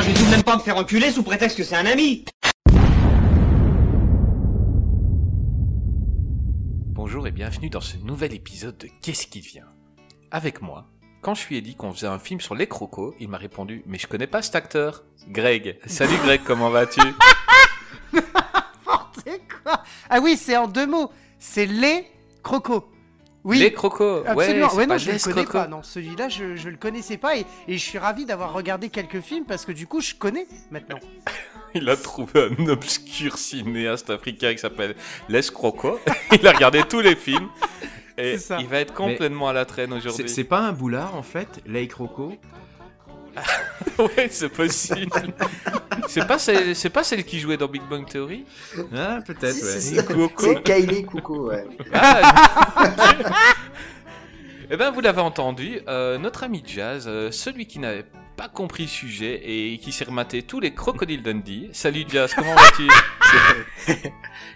Ah, je vais tout de même pas me faire enculer sous prétexte que c'est un ami Bonjour et bienvenue dans ce nouvel épisode de Qu'est-ce qui vient Avec moi, quand je lui ai dit qu'on faisait un film sur les crocos, il m'a répondu Mais je connais pas cet acteur. Greg. Salut Greg, comment vas-tu? N'importe quoi Ah oui, c'est en deux mots. C'est les crocos. Oui. Les crocos. Absolument. Ouais, non, pas je les connais crocos. pas. Non, celui-là, je, je le connaissais pas et, et je suis ravi d'avoir regardé quelques films parce que du coup, je connais maintenant. Il a trouvé un obscur cinéaste africain qui s'appelle Les Crocos. il a regardé tous les films. Et il va être complètement à la traîne C'est aujourd'hui. c'est pas un boulard en fait, Lake Rocco. Ouais, c'est possible. c'est pas celle, c'est pas celle qui jouait dans Big Bang Theory Ah, peut-être, Si, ouais. si, si. Coco. C'est Kylie Coucou, ouais. Ah, Eh ben, vous l'avez entendu, euh, notre ami Jazz, euh, celui qui n'avait pas compris le sujet et qui s'est rematé tous les crocodiles Dundee. Salut Jazz, comment vas-tu?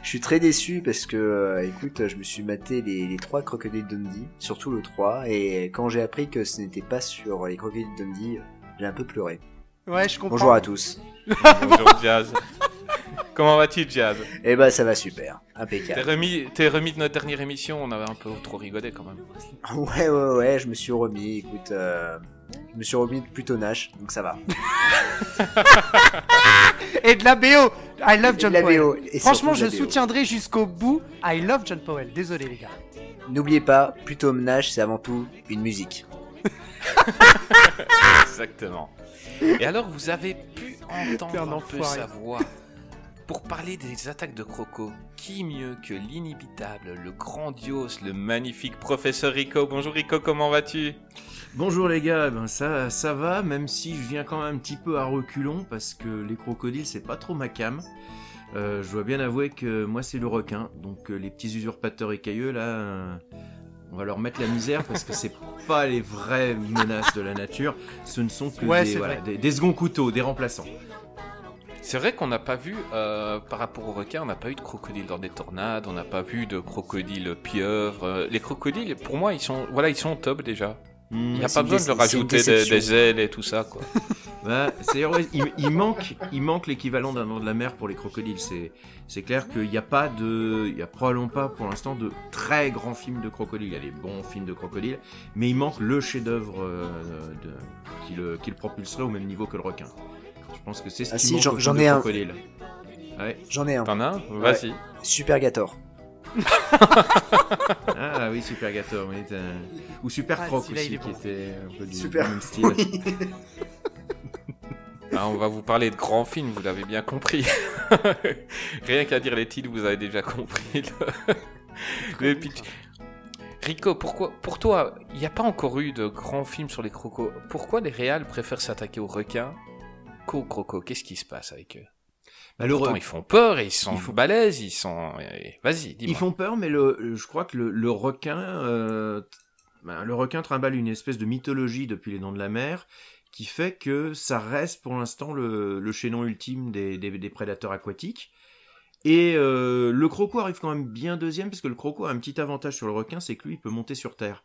Je suis très déçu parce que, euh, écoute, je me suis maté les, les trois crocodiles Dundee, surtout le 3, et quand j'ai appris que ce n'était pas sur les crocodiles Dundee, j'ai un peu pleuré. Ouais, je comprends. Bonjour à tous. Bonjour Jazz. Comment vas-tu Jazz? Eh ben, ça va super. T'es Impeccable. remis, t'es remis de notre dernière émission, on avait un peu trop rigolé quand même. Ouais, ouais, ouais, je me suis remis, écoute, euh, je me suis remis plutôt Nash, donc ça va. Et de la BO. I love John La Powell. BO, et Franchement, surtout je la BO. soutiendrai jusqu'au bout. I love John Powell. Désolé les gars. N'oubliez pas, plutôt Nash, c'est avant tout une musique. Exactement. Et alors, vous avez pu entendre un un peu enfoiré. sa voix. Pour parler des attaques de Croco, qui mieux que l'inibitable, le grandiose, le magnifique professeur Rico? Bonjour Rico, comment vas-tu? Bonjour les gars, ben ça, ça va, même si je viens quand même un petit peu à reculons parce que les crocodiles c'est pas trop ma cam. Euh, je dois bien avouer que moi c'est le requin, donc euh, les petits usurpateurs écailleux là, euh, on va leur mettre la misère parce que c'est pas les vraies menaces de la nature, ce ne sont que Ouais, des, c'est voilà, vrai. des, des seconds couteaux, des remplaçants. C'est vrai qu'on n'a pas vu, euh, par rapport aux requins, on n'a pas eu de crocodiles dans des tornades, on n'a pas vu de crocodiles pieuvres. Euh, Les crocodiles, pour moi, ils sont, voilà, ils sont top déjà. Il n'y a pas besoin de rajouter des, ailes et tout ça, quoi. Bah, c'est ouais, il, il manque, il manque l'équivalent d'un nom de la mer pour les crocodiles. C'est, c'est clair qu'il n'y a pas de, il y a probablement pas pour l'instant de très grands films de crocodiles. Il y a des bons films de crocodiles, mais il manque le chef-d'œuvre euh, qui le, qui le propulserait au même niveau que le requin. Je pense que c'est ce Ah qui si, manque j'en- ai un. crocodile. Ouais. J'en ai un. T'en as un? Vas-y. Super Gator. Ah oui, Super Gator, oui, t'as- ou Super Ah, Croc aussi, est qui bon. était un peu du Super. même style. Oui. Ah, on va vous parler de grands films, vous l'avez bien compris. Rien qu'à dire les titres, vous avez déjà compris. le- le pitch. Rico, pourquoi, pour toi, il n'y a pas encore eu de grands films sur les crocos? Pourquoi les réals préfèrent s'attaquer aux requins qu'aux crocos? Qu'est-ce qui se passe avec eux? Pourtant, re- ils font peur, et ils sont Ils font- balèzes, ils sont... Vas-y, dis-moi. Ils font peur, mais le, je crois que le, le requin, euh, ben, le requin trimballe une espèce de mythologie depuis les Dents de la Mer, qui fait que ça reste pour l'instant le, le chaînon ultime des, des- des prédateurs aquatiques. Et euh, le croco arrive quand même bien deuxième, parce que le croco a un petit avantage sur le requin, c'est que lui, il peut monter sur terre.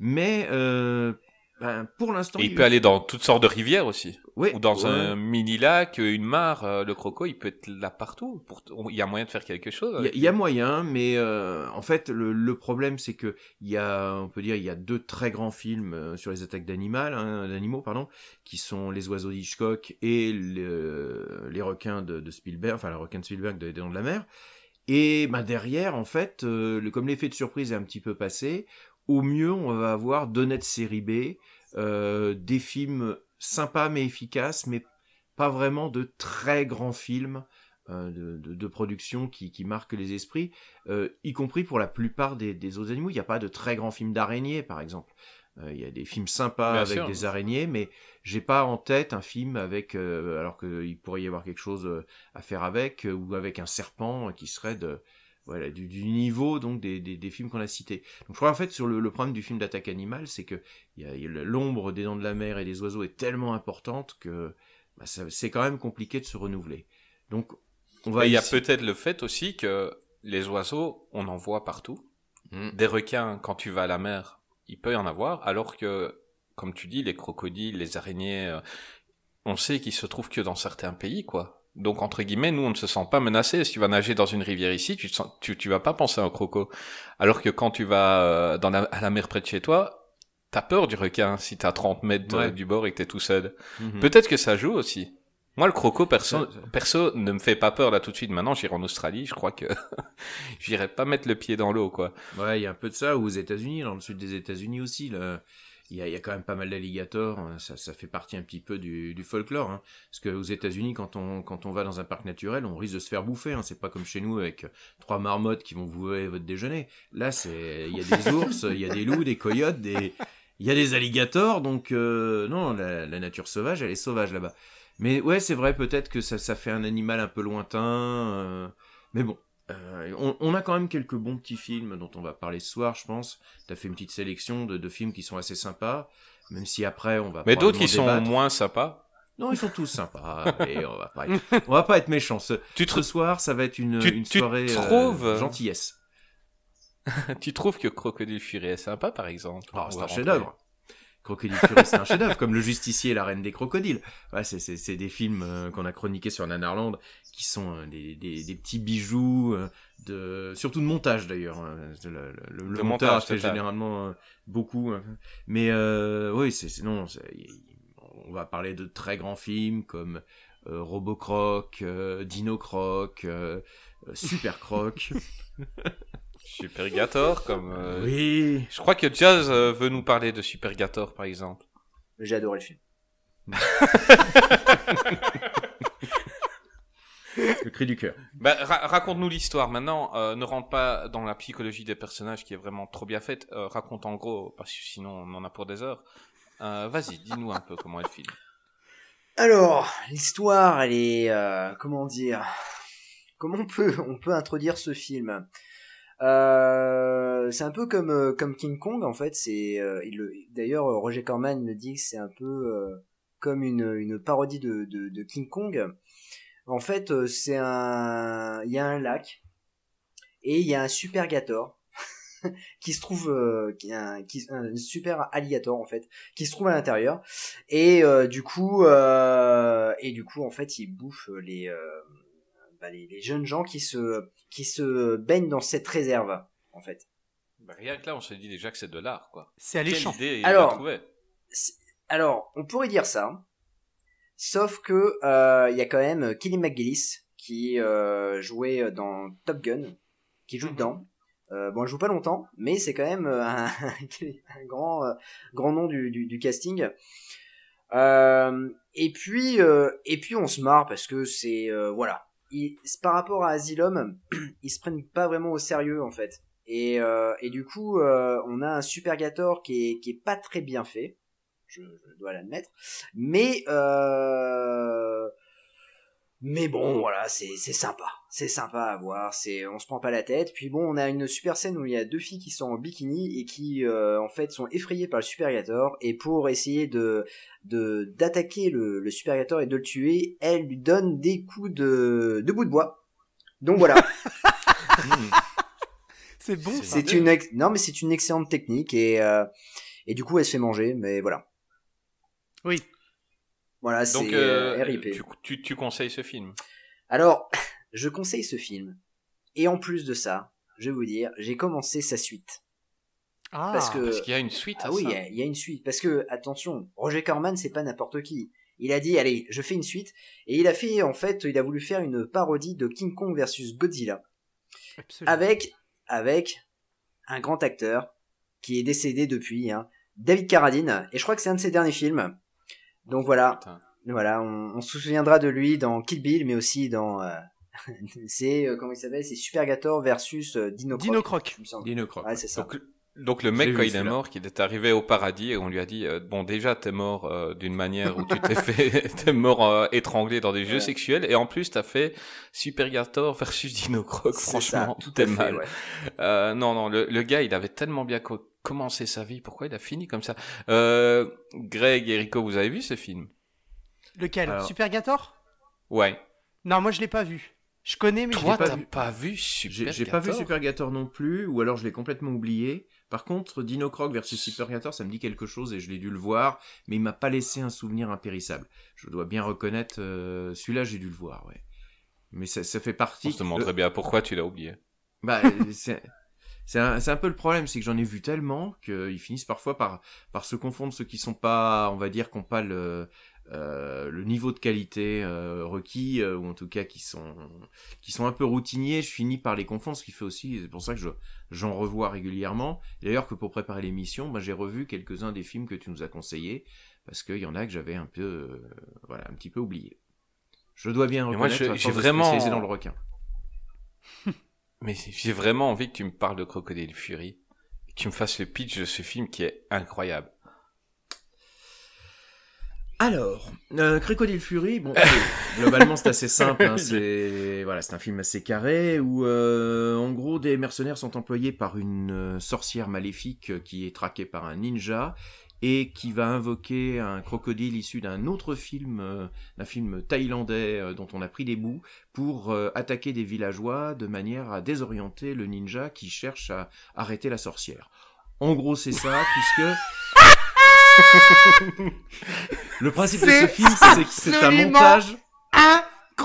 Mais euh, ben, pour l'instant, Et il peut aller dans toutes sortes de rivières aussi. Ouais, Ou dans ouais. un mini-lac, une mare, euh, le croco, il peut être là partout. Pour- Il y a moyen de faire quelque chose. Il y, a- y moyen, mais euh, en fait, le, le problème, c'est que il y a, on peut dire, il y a deux très grands films euh, sur les attaques d'animaux, hein, d'animaux, pardon, qui sont Les Oiseaux d'Hitchcock et le- les requins de, de Spielberg, enfin, le requin de Spielberg de, des Dents de la Mer. Et ben derrière, en fait, euh, le- comme l'effet de surprise est un petit peu passé, au mieux, on va avoir d'honnêtes séries B, euh, des films sympas mais efficaces, mais pas vraiment de très grands films euh, de, de- de production qui, qui marquent les esprits, euh, y compris pour la plupart des, des autres animaux. Il n'y a pas de très grands films d'araignées, par exemple. Euh, Il y a des films sympas Bien avec sûr. des araignées, mais j'ai pas en tête un film avec, euh, alors qu'il pourrait y avoir quelque chose euh, à faire avec, ou avec un serpent qui serait de, voilà, du, du niveau donc des, des, des films qu'on a cités. Donc je crois en fait sur le, le problème du film d'attaque animale, c'est que il y a, y a l'ombre des dents de la mer et des oiseaux est tellement importante que bah, ça- c'est quand même compliqué de se renouveler. Donc on va il y a peut-être le fait aussi que les oiseaux, on en voit partout. Mm. Des requins, quand tu vas à la mer, il peut y en avoir, alors que, comme tu dis, les crocodiles, les araignées, euh, on sait qu'ils se trouvent que dans certains pays, quoi. Donc, entre guillemets, nous, on ne se sent pas menacé. Si tu vas nager dans une rivière ici, tu, te sens, tu, tu vas pas penser à un croco. Alors que quand tu vas euh, dans la, à la mer près de chez toi, t'as peur du requin si t'as 30 mètres Ouais. du bord et que t'es tout seul. Mhm. Peut-être que ça joue aussi. Moi, le croco, perso, perso, ne me fait pas peur là tout de suite. Maintenant, j'irai en Australie. Je crois que j'irai pas mettre le pied dans l'eau, quoi. Ouais, il y a un peu de ça, ou aux États-Unis, dans le sud des États-Unis aussi, là, il y a, quand même pas mal d'alligators, hein, ça, fait partie un petit peu du, folklore, hein, parce qu'aux États-Unis, quand on, quand on va dans un parc naturel, on risque de se faire bouffer, hein, c'est pas comme chez nous avec trois marmottes qui vont vous voler votre déjeuner. Là, il y a des ours, il y a des loups, des coyotes, des, il y a des alligators, donc euh, non, la, la nature sauvage, elle est sauvage là-bas. Mais ouais, c'est vrai, peut-être que ça, ça fait un animal un peu lointain, euh, mais bon. Euh, on, on a quand même quelques bons petits films dont on va parler ce soir, je pense. T'as fait une petite sélection de, de films qui sont assez sympas, même si après on va. Mais d'autres qui sont moins sympas. Non, ils sont tous sympas. et on va pas être, on va pas être méchants. Ce, Tu, ce soir, ça va être une, tu- une tu soirée euh, gentillesse. tu trouves que Crocodile Fury est sympa, par exemple? Oh, c'est un chef-d'œuvre. Crocodile Fury, c'est un chef-d'œuvre, comme Le Justicier et la Reine des Crocodiles. Ouais, c'est, c'est, c'est des films euh, qu'on a chroniqués sur Nanarland, qui sont euh, des, des, des petits bijoux, euh, de, surtout de montage d'ailleurs. Le, le, le- le De montage fait généralement beaucoup. hein. Mais euh, oui, c'est, c'est- non, on va parler de très grands films comme Robocroc, Dino Croc, Super Croc. Supergator, comme. euh, oui. Je crois que Jazz euh, veut nous parler de Supergator, par exemple. J'ai adoré le film. Le cri du cœur. Bah, ra- raconte-nous l'histoire. Maintenant, euh, ne rentre pas dans la psychologie des personnages qui est vraiment trop bien faite. Euh, raconte en gros, parce que sinon on en a pour des heures. Euh, Vas-y, dis-nous un peu comment est le film. Alors, l'histoire, elle est... euh, comment dire? Comment on peut, on peut introduire ce film? Euh, C'est un peu comme, euh, comme King Kong, en fait. C'est euh, il le- D'ailleurs, Roger Corman me dit que c'est un peu euh, comme une, une parodie de, de, de King Kong. En fait, euh, c'est un... Il y a un lac, et il y a un supergator qui se trouve... euh, qui, un, qui, un super alligator, en fait, qui se trouve à l'intérieur. Et euh, du coup, euh, et du coup, en fait, il bouffe les, euh, bah, les, les jeunes gens qui se qui se baignent dans cette réserve, en fait. Bah, rien que là, on se dit déjà que c'est de l'art, quoi. C'est Quelle alléchant. idée il Alors- Alors, on pourrait dire ça, sauf que euh, il y a quand même Kelly McGillis qui euh, jouait dans Top Gun, qui joue Mhm. dedans. Euh, bon, elle joue pas longtemps, mais c'est quand même euh, un, un grand euh, grand nom du, du, du casting. Euh, et puis euh, et puis on se marre parce que c'est euh, voilà. Par rapport à Asylum, ils se prennent pas vraiment au sérieux en fait. Et, euh, du coup, euh, on a un Supergator qui est, qui est pas très bien fait, je, je dois l'admettre. Mais euh, mais bon, voilà, c'est c'est sympa, c'est sympa à voir. C'est on se prend pas la tête. Puis bon, on a une super scène où il y a deux filles qui sont en bikini et qui euh, en fait sont effrayées par le Supergator. Et pour essayer de de d'attaquer le, le Supergator et de le tuer, elles lui donnent des coups de de bout de bois. Donc voilà. C'est bon. C'est une ex- non mais c'est une excellente technique et euh, et du coup elle se fait manger mais voilà Oui. Voilà Donc, c'est euh, euh, RIP. tu, tu, tu conseilles ce film? Alors je conseille ce film. Et en plus de ça je vais vous dire j'ai commencé sa suite. Ah, parce que Parce qu'il y a une suite à ah oui il y, y a une suite. Parce que attention Roger Corman c'est pas n'importe qui. Il a dit allez je fais une suite. Et il a fait en fait il a voulu faire une parodie de King Kong versus Godzilla. Absolument. avec avec un grand acteur qui est décédé depuis, hein, David Carradine, et je crois que c'est un de ses derniers films. Donc voilà, Putain. voilà, on, on se souviendra de lui dans Kill Bill, mais aussi dans, euh, c'est euh, comment il s'appelle, c'est Supergator versus euh, Dino Croc. Dino Croc. Dino Croc. Ouais, c'est ça. Donc, Donc le mec, quand il est mort, qu'il est arrivé au paradis et on lui a dit euh, bon déjà t'es mort euh, d'une manière où tu t'es fait t'es mort euh, étranglé dans des jeux Ouais. sexuels et en plus t'as fait Supergator versus Dino Croc. Franchement, ça, tout est fait, mal. ouais. Euh, non non le, le gars il avait tellement bien co- commencé sa vie. Pourquoi il a fini comme ça? Euh, Greg et Rico, vous avez vu ce film? Lequel? Alors- Super Gator? Ouais. Non, moi je l'ai pas vu. Je connais, mais je Toi l'ai pas t'as vu. pas vu J'ai Supergator j'ai pas vu Supergator non plus, ou alors je l'ai complètement oublié. Par contre, Dino Croc versus Supergator, ça me dit quelque chose et je l'ai dû le voir, mais il m'a pas laissé un souvenir impérissable. Je dois bien reconnaître, euh, celui-là j'ai dû le voir, ouais. Mais ça, ça fait partie. On se demanderait bien pourquoi tu l'as oublié. Bah, c'est c'est un, c'est un peu le problème, c'est que j'en ai vu tellement qu'ils finissent parfois par, par se confondre ceux qui sont pas, on va dire, qui n'ont pas le, euh, le niveau de qualité euh, requis, euh, ou en tout cas qui sont, qui sont un peu routiniers, je finis par les confondre, ce qui fait aussi, c'est pour ça que je, j'en revois régulièrement. D'ailleurs que pour préparer l'émission, bah, j'ai revu quelques-uns des films que tu nous as conseillés, parce qu'il y en a que j'avais un peu, euh, voilà, un petit peu oublié. Je dois bien Et moi, reconnaître, je- j'ai vraiment- dans le requin. Mais j'ai vraiment envie que tu me parles de Crocodile Fury. Que tu me fasses le pitch de ce film qui est incroyable. Alors, euh, Crocodile Fury, bon, globalement c'est assez simple, hein, c'est voilà, un film assez carré où euh, en gros des mercenaires sont employés par une euh, sorcière maléfique qui est traquée par un ninja et qui va invoquer un crocodile issu d'un autre film, euh, d'un film thaïlandais euh, dont on a pris des bouts pour euh, attaquer des villageois de manière à désorienter le ninja qui cherche à arrêter la sorcière. En gros, c'est ça, puisque le principe de ce film, c'est que c'est un montage.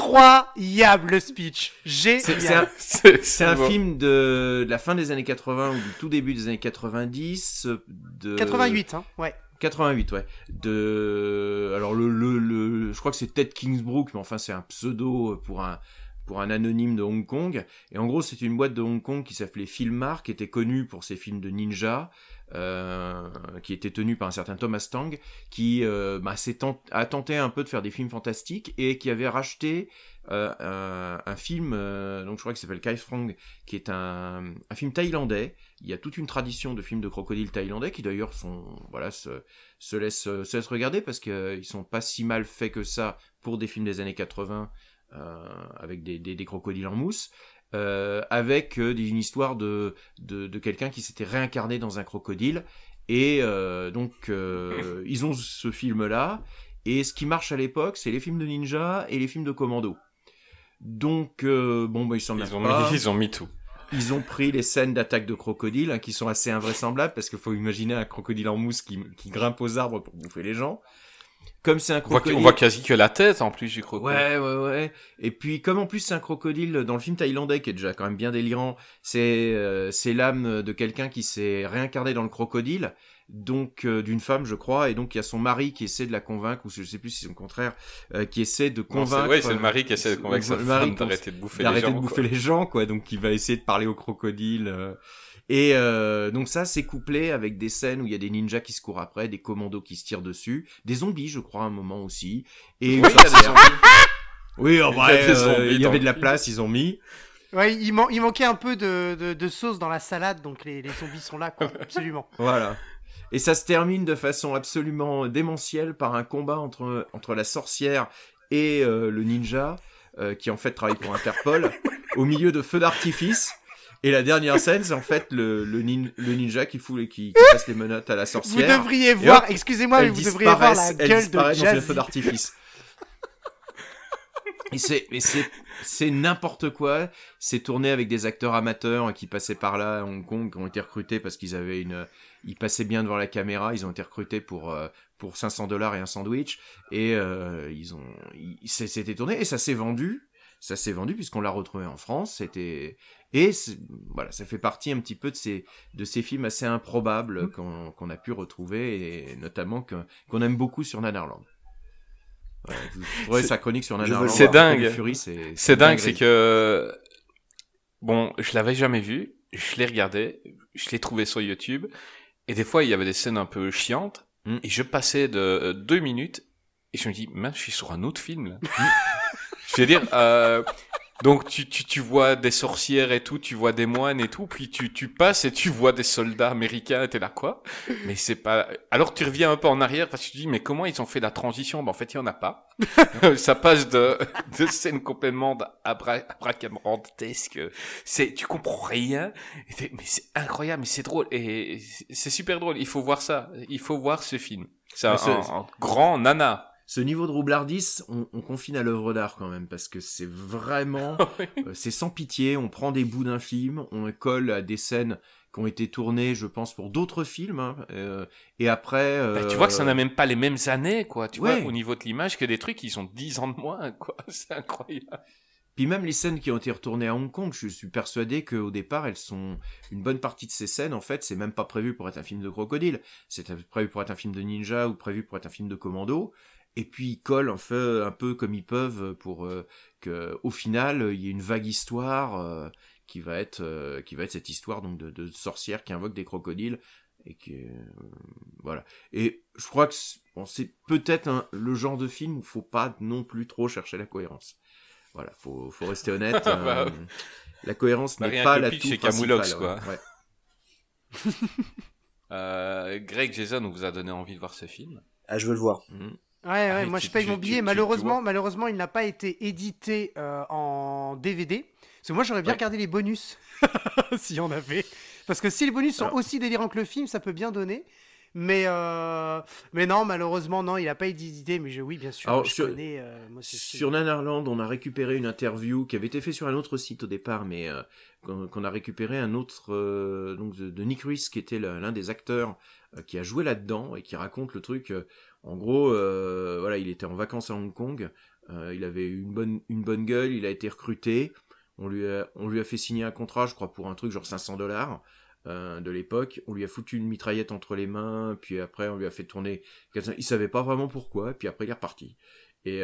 Incroyable le speech. C'est c'est un, film de, de la fin des années 80 ou du tout début des années 90. De 88, hein. Ouais. 88, ouais. De, alors le, le, le, je crois que c'est Ted Kingsbrook, mais enfin c'est un pseudo pour un, pour un anonyme de Hong Kong. Et en gros, c'est une boîte de Hong Kong qui s'appelait Filmar, qui était connue pour ses films de ninja, euh, qui était tenue par un certain Thomas Tang, qui euh, bah, a tenté un peu de faire des films fantastiques et qui avait racheté euh, un, film, donc je crois qu'il s'appelle Kai Frong, qui est un, film thaïlandais. Il y a toute une tradition de films de crocodiles thaïlandais qui d'ailleurs sont, voilà, se, se laissent, se laissent regarder parce qu'ils sont pas si mal faits que ça pour des films des années 80 euh, avec des crocodiles en mousse. Euh, avec euh, une histoire de, de, de quelqu'un qui s'était réincarné dans un crocodile. Et euh, donc, euh, ils ont ce film-là. Et ce qui marche à l'époque, c'est les films de ninja et les films de commando. Donc, euh, bon, bah, ils s'en Ils ont, pas. mis, ils ont mis tout. Ils ont pris les scènes d'attaque de crocodiles, hein, qui sont assez invraisemblables, parce qu'il faut imaginer un crocodile en mousse qui, qui grimpe aux arbres pour bouffer les gens. Comme c'est un On voit, crocodile... on voit quasi que la tête en plus du crocodile. Ouais, ouais, ouais. Et puis, comme en plus c'est un crocodile dans le film thaïlandais qui est déjà quand même bien délirant, c'est euh, c'est l'âme de quelqu'un qui s'est réincarné dans le crocodile, donc euh, d'une femme, je crois, et donc il y a son mari qui essaie de la convaincre, ou je sais plus si c'est le contraire, euh, qui essaie de convaincre. ouais, c'est le mari qui essaie de convaincre sa le mari femme d'arrêter de bouffer les d'arrêter gens. de bouffer quoi. les gens, quoi. Donc, qui va essayer de parler au crocodile. Euh. Et euh, donc ça, c'est couplé avec des scènes où il y a des ninjas qui se courent après, des commandos qui se tirent dessus, des zombies, je crois, à un moment aussi. Et une Oui, il y a des sorcière. zombies. Oui, en Il y a vrai, euh, il y dans avait de la place, ils ont mis. Ouais, il, man- il manquait un peu de, de, de sauce dans la salade, donc les, les zombies sont là, quoi. Absolument. Voilà. Et ça se termine de façon absolument démentielle par un combat entre, entre la sorcière et euh, le ninja, euh, qui en fait travaille pour Interpol, au milieu de feux d'artifice. Et la dernière scène, c'est en fait le, le, nin- le ninja qui fout les, qui, qui passe les menottes à la Vous sorcière. devriez voir, excusez-moi, mais vous devriez voir la gueule de dans Jazzy. feu d'artifice. Et c'est, c'est, c'est n'importe quoi. C'est tourné avec des acteurs amateurs qui passaient par là à Hong Kong, qui ont été recrutés parce qu'ils avaient une, ils passaient bien devant la caméra. Ils ont été recrutés pour euh, pour 500 dollars et un sandwich. Et euh, ils ont, c'était tourné et ça s'est vendu. Ça s'est vendu puisqu'on l'a retrouvé en France. C'était et voilà, ça fait partie un petit peu de ces de ces films assez improbables qu'on qu'on a pu retrouver et notamment qu'on aime beaucoup sur Nanarland. Voilà, vous trouverez sa chronique sur Nanarland. C'est dingue. C'est dingue, c'est que bon, je l'avais jamais vu, je l'ai regardé, je l'ai trouvé sur YouTube, et des fois il y avait des scènes un peu chiantes, Mm. et je passais de euh, deux minutes, et je me dis, mince, je suis sur un autre film là. je veux dire, euh, Donc tu, tu, tu vois des sorcières et tout, tu vois des moines et tout, puis tu, tu passes et tu vois des soldats américains et t'es là quoi? Mais c'est pas... Alors tu reviens un peu en arrière parce que tu te dis mais comment ils ont fait la transition? Ben en fait il y en a pas. Ça passe de, de scènes complètement abra, abracadabrantesques. C'est, tu comprends rien. Et Mais c'est incroyable, mais c'est drôle. Et c'est super drôle. Il faut voir ça. Il faut voir ce film. C'est un grand nana. Ce niveau de roublardise, on, on confine à l'œuvre d'art quand même, parce que c'est vraiment, euh, c'est sans pitié. On prend des bouts d'un film, on le colle à des scènes qui ont été tournées, je pense, pour d'autres films, hein, euh, et après. Bah, euh, tu vois que ça n'a même pas les mêmes années, quoi. Tu Ouais. vois, au niveau de l'image, que des trucs qui sont 10 ans de moins, quoi. C'est incroyable. Puis même les scènes qui ont été retournées à Hong Kong, je suis persuadé qu'au départ, elles sont une bonne partie de ces scènes, en fait, c'est même pas prévu pour être un film de crocodile. C'est prévu pour être un film de ninja ou prévu pour être un film de commando. Et puis ils collent un peu, un peu comme ils peuvent pour euh, que, au final, il y ait une vague histoire euh, qui va être, euh, qui va être cette histoire donc de, de sorcières qui invoquent des crocodiles et que euh, voilà. Et je crois que c'est bon, c'est peut-être le genre de film où faut pas non plus trop chercher la cohérence. Voilà, faut, faut rester honnête. Bah, euh, la cohérence bah, n'est pas la tout principale, quoi. ouais. Euh, Greg Jason on vous a donné envie de voir ce film. Ah, je veux le voir. Mhm. Ouais, ouais, moi tu- je paye tu- mon billet. tu- malheureusement, malheureusement, il n'a pas été édité euh, en DVD. Parce que moi j'aurais bien Ouais. regardé les bonus, s'il y en avait. Parce que si les bonus sont Alors- aussi délirants que le film, ça peut bien donner. Mais, euh, mais non, malheureusement, non, il n'a pas été édité. Mais je, oui, bien sûr, Alors, je sur- connais. euh, moi, Sur Nanarland, on a récupéré une interview qui avait été faite sur un autre site au départ, mais euh, qu'on a récupéré un autre donc de, de Nick Reese, qui était l'un des acteurs qui a joué là-dedans et qui raconte le truc. En gros, euh, voilà, il était en vacances à Hong Kong, euh, il avait une bonne une bonne gueule, il a été recruté, on lui a fait signer un contrat, je crois pour un truc genre 500 dollars. euh, de l'époque, on lui a foutu une mitraillette entre les mains, puis après on lui a fait tourner. Il savait pas vraiment pourquoi, puis après il est reparti. Et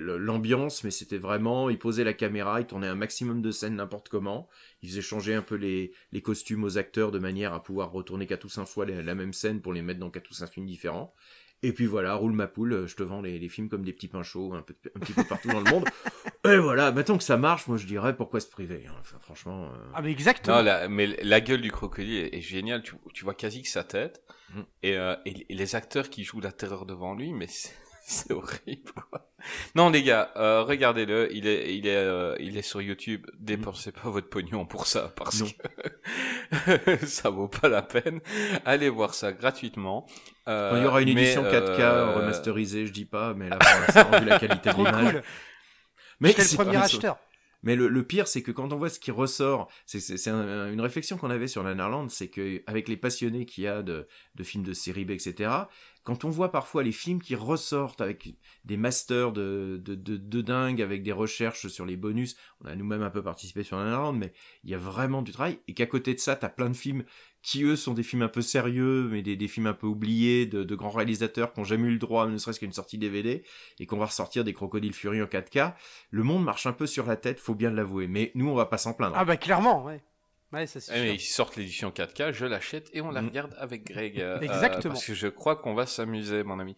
l'ambiance, mais c'était vraiment, il posait la caméra, il tournait un maximum de scènes n'importe comment, il faisait changer un peu les, costumes aux acteurs de manière à pouvoir retourner quatre ou cinq fois la, la même scène pour les mettre dans quatre ou cinq films différents. Et puis voilà, roule ma poule, euh, je te vends les, les films comme des petits pains chauds un, peu, un petit peu partout dans le monde. Et voilà, maintenant que ça marche, moi je dirais pourquoi se priver. hein. Enfin, franchement, euh, Ah, mais exactement. Non, la, mais la gueule du crocodile est, est géniale. Tu, tu vois quasi que sa tête. Mm. Et, euh, et, et les acteurs qui jouent la terreur devant lui, mais c'est c'est horrible, quoi. Non, les gars, euh, regardez-le. Il est, il est, euh, il est sur YouTube. Dépensez pas votre pognon pour ça, parce Non. que ça vaut pas la peine. Allez voir ça gratuitement. Euh, il y aura une mais, édition 4K euh, remasterisée, je dis pas, mais là pour vu la qualité de l'image. cool. Mais J'étais le c'est premier pas- acheteur. Mais le, le pire, c'est que quand on voit ce qui ressort, c'est c'est- c'est un- une réflexion qu'on avait sur Nanarland, c'est que avec les passionnés qu'il y a de, de films de série B, etc., quand on voit parfois les films qui ressortent avec des masters de, de, de, de dingue, avec des recherches sur les bonus, on a nous-mêmes un peu participé sur Nanarland, mais il y a vraiment du travail, et qu'à côté de ça, t'as plein de films qui, eux, sont des films un peu sérieux, mais des, des films un peu oubliés, de, de grands réalisateurs qui n'ont jamais eu le droit, ne serait-ce qu'à une sortie DVD, et qu'on va ressortir des Crocodiles Fury en 4K le monde marche un peu sur la tête, faut bien l'avouer. Mais nous, on va pas s'en plaindre. Ah, bah clairement, ouais. Ouais, ça c'est Eh, ils sortent l'édition 4K, je l'achète et on la Mm. regarde avec Greg. euh, Exactement. parce que je crois qu'on va s'amuser, mon ami.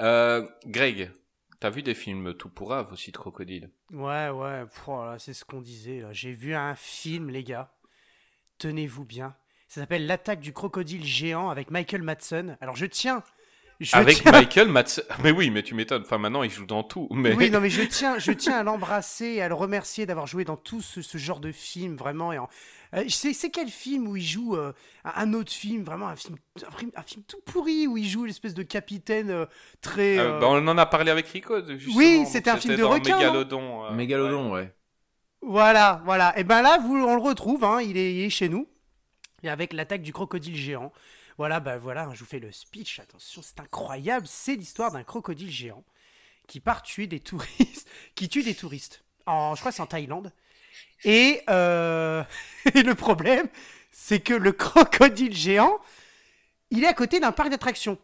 Euh, Greg, t'as vu des films tout pourrave aussi de crocodile Ouais, ouais, oh c'est ce qu'on disait. là. J'ai vu un film, les gars. Tenez-vous bien. Ça s'appelle L'attaque du crocodile géant avec Michael Madsen. Alors je tiens. Je Avec tiens- Michael Madsen. Mais oui, mais tu m'étonnes. Enfin, maintenant, il joue dans tout. Mais... Oui, non, mais je tiens, je tiens à l'embrasser et à le remercier d'avoir joué dans tout ce, ce genre de film, vraiment. Et en... Euh, c'est, c'est quel film où il joue euh, un autre film, vraiment un film, un film, un film tout pourri où il joue l'espèce de capitaine euh, très. Euh, euh, bah, on en a parlé avec Rico. justement. Oui, c'était un film de requin, Mégalodon. euh, ouais. Mégalodon, ouais. Voilà, voilà. Et ben là, vous, on le retrouve, hein, il, est, il est chez nous. Et avec l'attaque du crocodile géant. Voilà, ben voilà, je vous fais le speech. Attention, c'est incroyable. C'est l'histoire d'un crocodile géant qui part tuer des touristes, qui tue des touristes. En, je crois que c'est en Thaïlande. Et, euh, et le problème, c'est que le crocodile géant, il est à côté d'un parc d'attractions.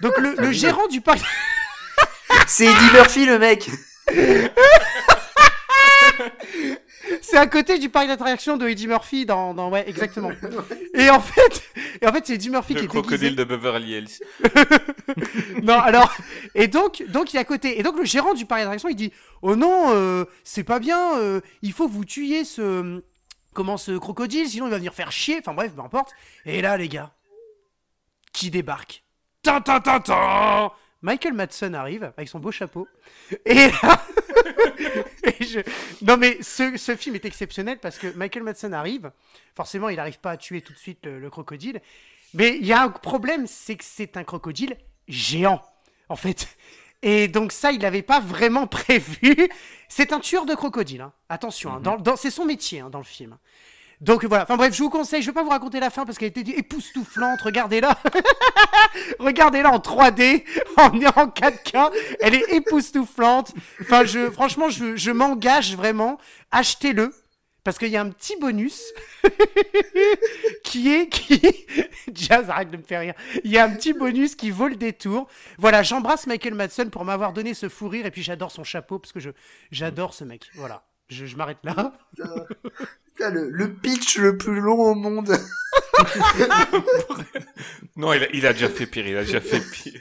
Donc le, le gérant du parc C'est Eddie Murphy, le mec c'est à côté du parc d'attraction de Eddie Murphy dans, dans ouais exactement. Et en fait, et en fait c'est Eddie Murphy qui est déguisé. crocodile de Beverly Hills. Non, alors, et donc, donc il est à côté. Et donc le gérant du parc d'attraction, il dit, oh non, euh, c'est pas bien. euh, il faut que vous tuiez ce, comment ce crocodile, sinon il va venir faire chier. Enfin bref, peu importe. Et là, les gars, qui débarque Tin, tin, tin, tin Michael Madsen arrive avec son beau chapeau. Et là, et je- non mais ce, ce film est exceptionnel parce que Michael Madsen arrive. Forcément, il n'arrive pas à tuer tout de suite le, le crocodile. Mais il y a un problème, c'est que c'est un crocodile géant, en fait. Et donc ça, il n'avait pas vraiment prévu. C'est un tueur de crocodile, hein. attention. hein. Dans, dans- c'est son métier hein, dans le film. Donc voilà, enfin bref, je vous conseille, je vais pas vous raconter la fin parce qu'elle était époustouflante, regardez-la. regardez-la en 3D, en, en 4K, elle est époustouflante. Enfin, je, franchement, je, m'engage vraiment, achetez-le. Parce qu'il y a un petit bonus qui est qui Jazz arrête de me faire rire. Il y a un petit bonus qui vaut le détour. Voilà, j'embrasse Michael Madsen pour m'avoir donné ce fou rire et puis j'adore son chapeau parce que j'adore ce mec. Voilà, je, je m'arrête là. Putain, le, le pitch le plus long au monde. Non, il a, il a déjà fait pire, il a déjà fait pire.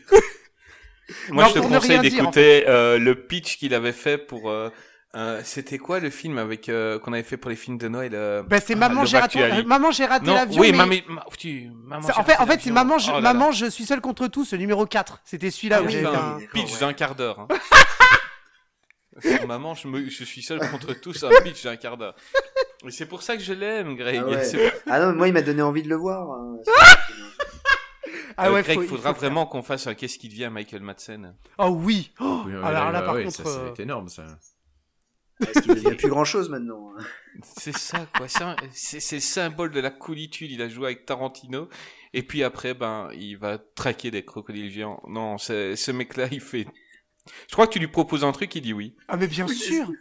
Moi, Non, je te conseille d'écouter euh, le pitch qu'il avait fait pour... euh, euh, C'était quoi le film avec euh, qu'on avait fait pour les films de Noël euh, Bah, c'est Maman j'ai raté, euh, Maman j'ai raté l'avion. oui, mais- Mamie- ma- tu- Maman, C'est- en fait, en fait, c'est l'avion. Maman, je, Oh là là. Maman, je suis seul contre tous, le numéro 4. C'était celui-là Ah où oui, j'ai fait un un... pitch ouais. d'un quart d'heure. hein. Maman, je, me, je suis seul contre tous, un pitch d'un quart d'heure. Et c'est pour ça que je l'aime, Greg. Ah, ouais. Ah non, mais moi il m'a donné envie de le voir. hein. Ah Euh, ouais, Greg, faut- il il faudra vraiment qu'on fasse un Qu'est-ce qui devient Michael Madsen. Oh oui. Oh, Oui, ouais, alors là, là, par ouais, contre, ça, ça va euh, être énorme, ça. Parce qu'il devient plus grand chose maintenant. hein. C'est ça, quoi. C'est le symbole de la coolitude. Il a joué avec Tarantino. Et puis après, ben, il va traquer des crocodiles géants. Non, ce mec-là, il fait. Je crois que tu lui proposes un truc, il dit oui. Ah mais bien sûr.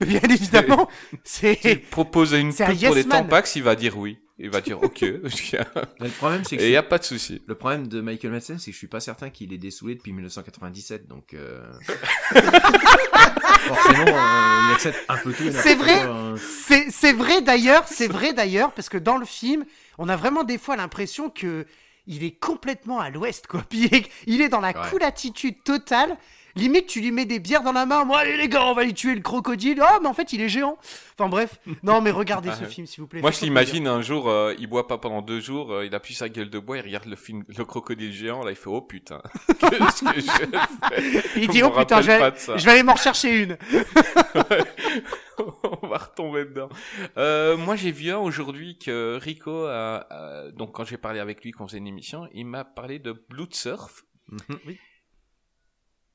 Mais Bien évidemment. Tu lui C'est... proposes une C'est un pub pour yes les. Tampax, il va dire oui. Il va dire ok. Et Le problème, c'est que il je- y a pas de souci. le problème de Michael Madsen, c'est que je suis pas certain qu'il ait dessoulé depuis 1997, donc euh... forcément, euh, il accepte un peu tout. et C'est vrai quoi, hein. C'est, c'est vrai d'ailleurs, c'est vrai d'ailleurs, parce que dans le film, on a vraiment des fois l'impression que il est complètement à l'ouest, quoi. Puis il est, il est dans la Ouais. cool attitude totale. Limite, tu lui mets des bières dans la main. Moi, allez les gars, on va aller tuer le crocodile. Oh, mais en fait, il est géant. Enfin bref. Non, mais regardez ce Ah, film, s'il vous plaît. Moi, je l'imagine un jour, euh, il boit pas pendant deux jours, euh, il appuie sa gueule de bois, il regarde le film, le crocodile géant, là, il fait oh putain. Qu'est-ce que je fais plaisir. Il dit, oh putain, je vais, je vais aller m'en rechercher une. On va retomber dedans. Euh, moi, j'ai vu un aujourd'hui que Rico a, a- donc quand j'ai parlé avec lui, qu'on faisait une émission, il m'a parlé de Blood Surf. Mhm.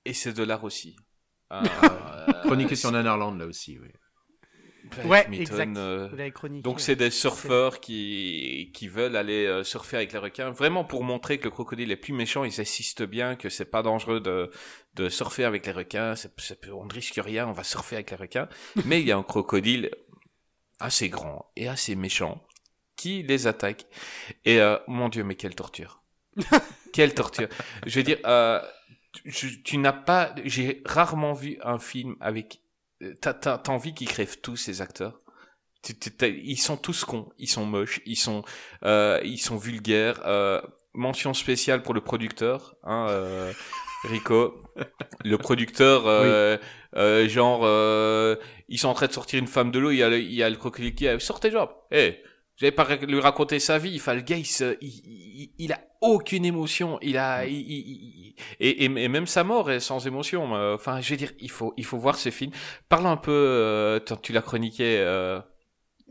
Et c'est de l'art aussi. Euh, Chroniqué sur Nanarland, là aussi, oui. Ouais, exact. euh. Donc c'est des surfeurs qui, qui veulent aller euh, surfer avec les requins, vraiment pour montrer que le crocodile est plus méchant, ils assistent bien, que c'est pas dangereux de, de surfer avec les requins, on ne risque rien, on va surfer avec les requins. Mais il y a un crocodile assez grand et assez méchant qui les attaque. Et euh, mon dieu, mais quelle torture. quelle torture. Je veux dire, euh, tu, tu n'as pas, j'ai rarement vu un film avec, euh, t'as, t'as, t'as envie qu'ils crèvent tous ces acteurs. Ils sont tous cons, ils sont moches, ils sont, euh, ils sont vulgaires. Euh, mention spéciale pour le producteur, hein, euh, Rico, le producteur, euh, euh, genre, euh, ils sont en train de sortir une femme de l'eau, il y a le, il y a le crocodile qui a, sortez genre, hé, j'avais pas lui raconter sa vie, enfin le gars, il, se, il, il, il a aucune émotion, il a, il, il- il- et, et, même sa mort est sans émotion. euh, Enfin, je veux dire, il faut, il faut voir ce film. Parle un peu, euh, tu l'as chroniqué, euh,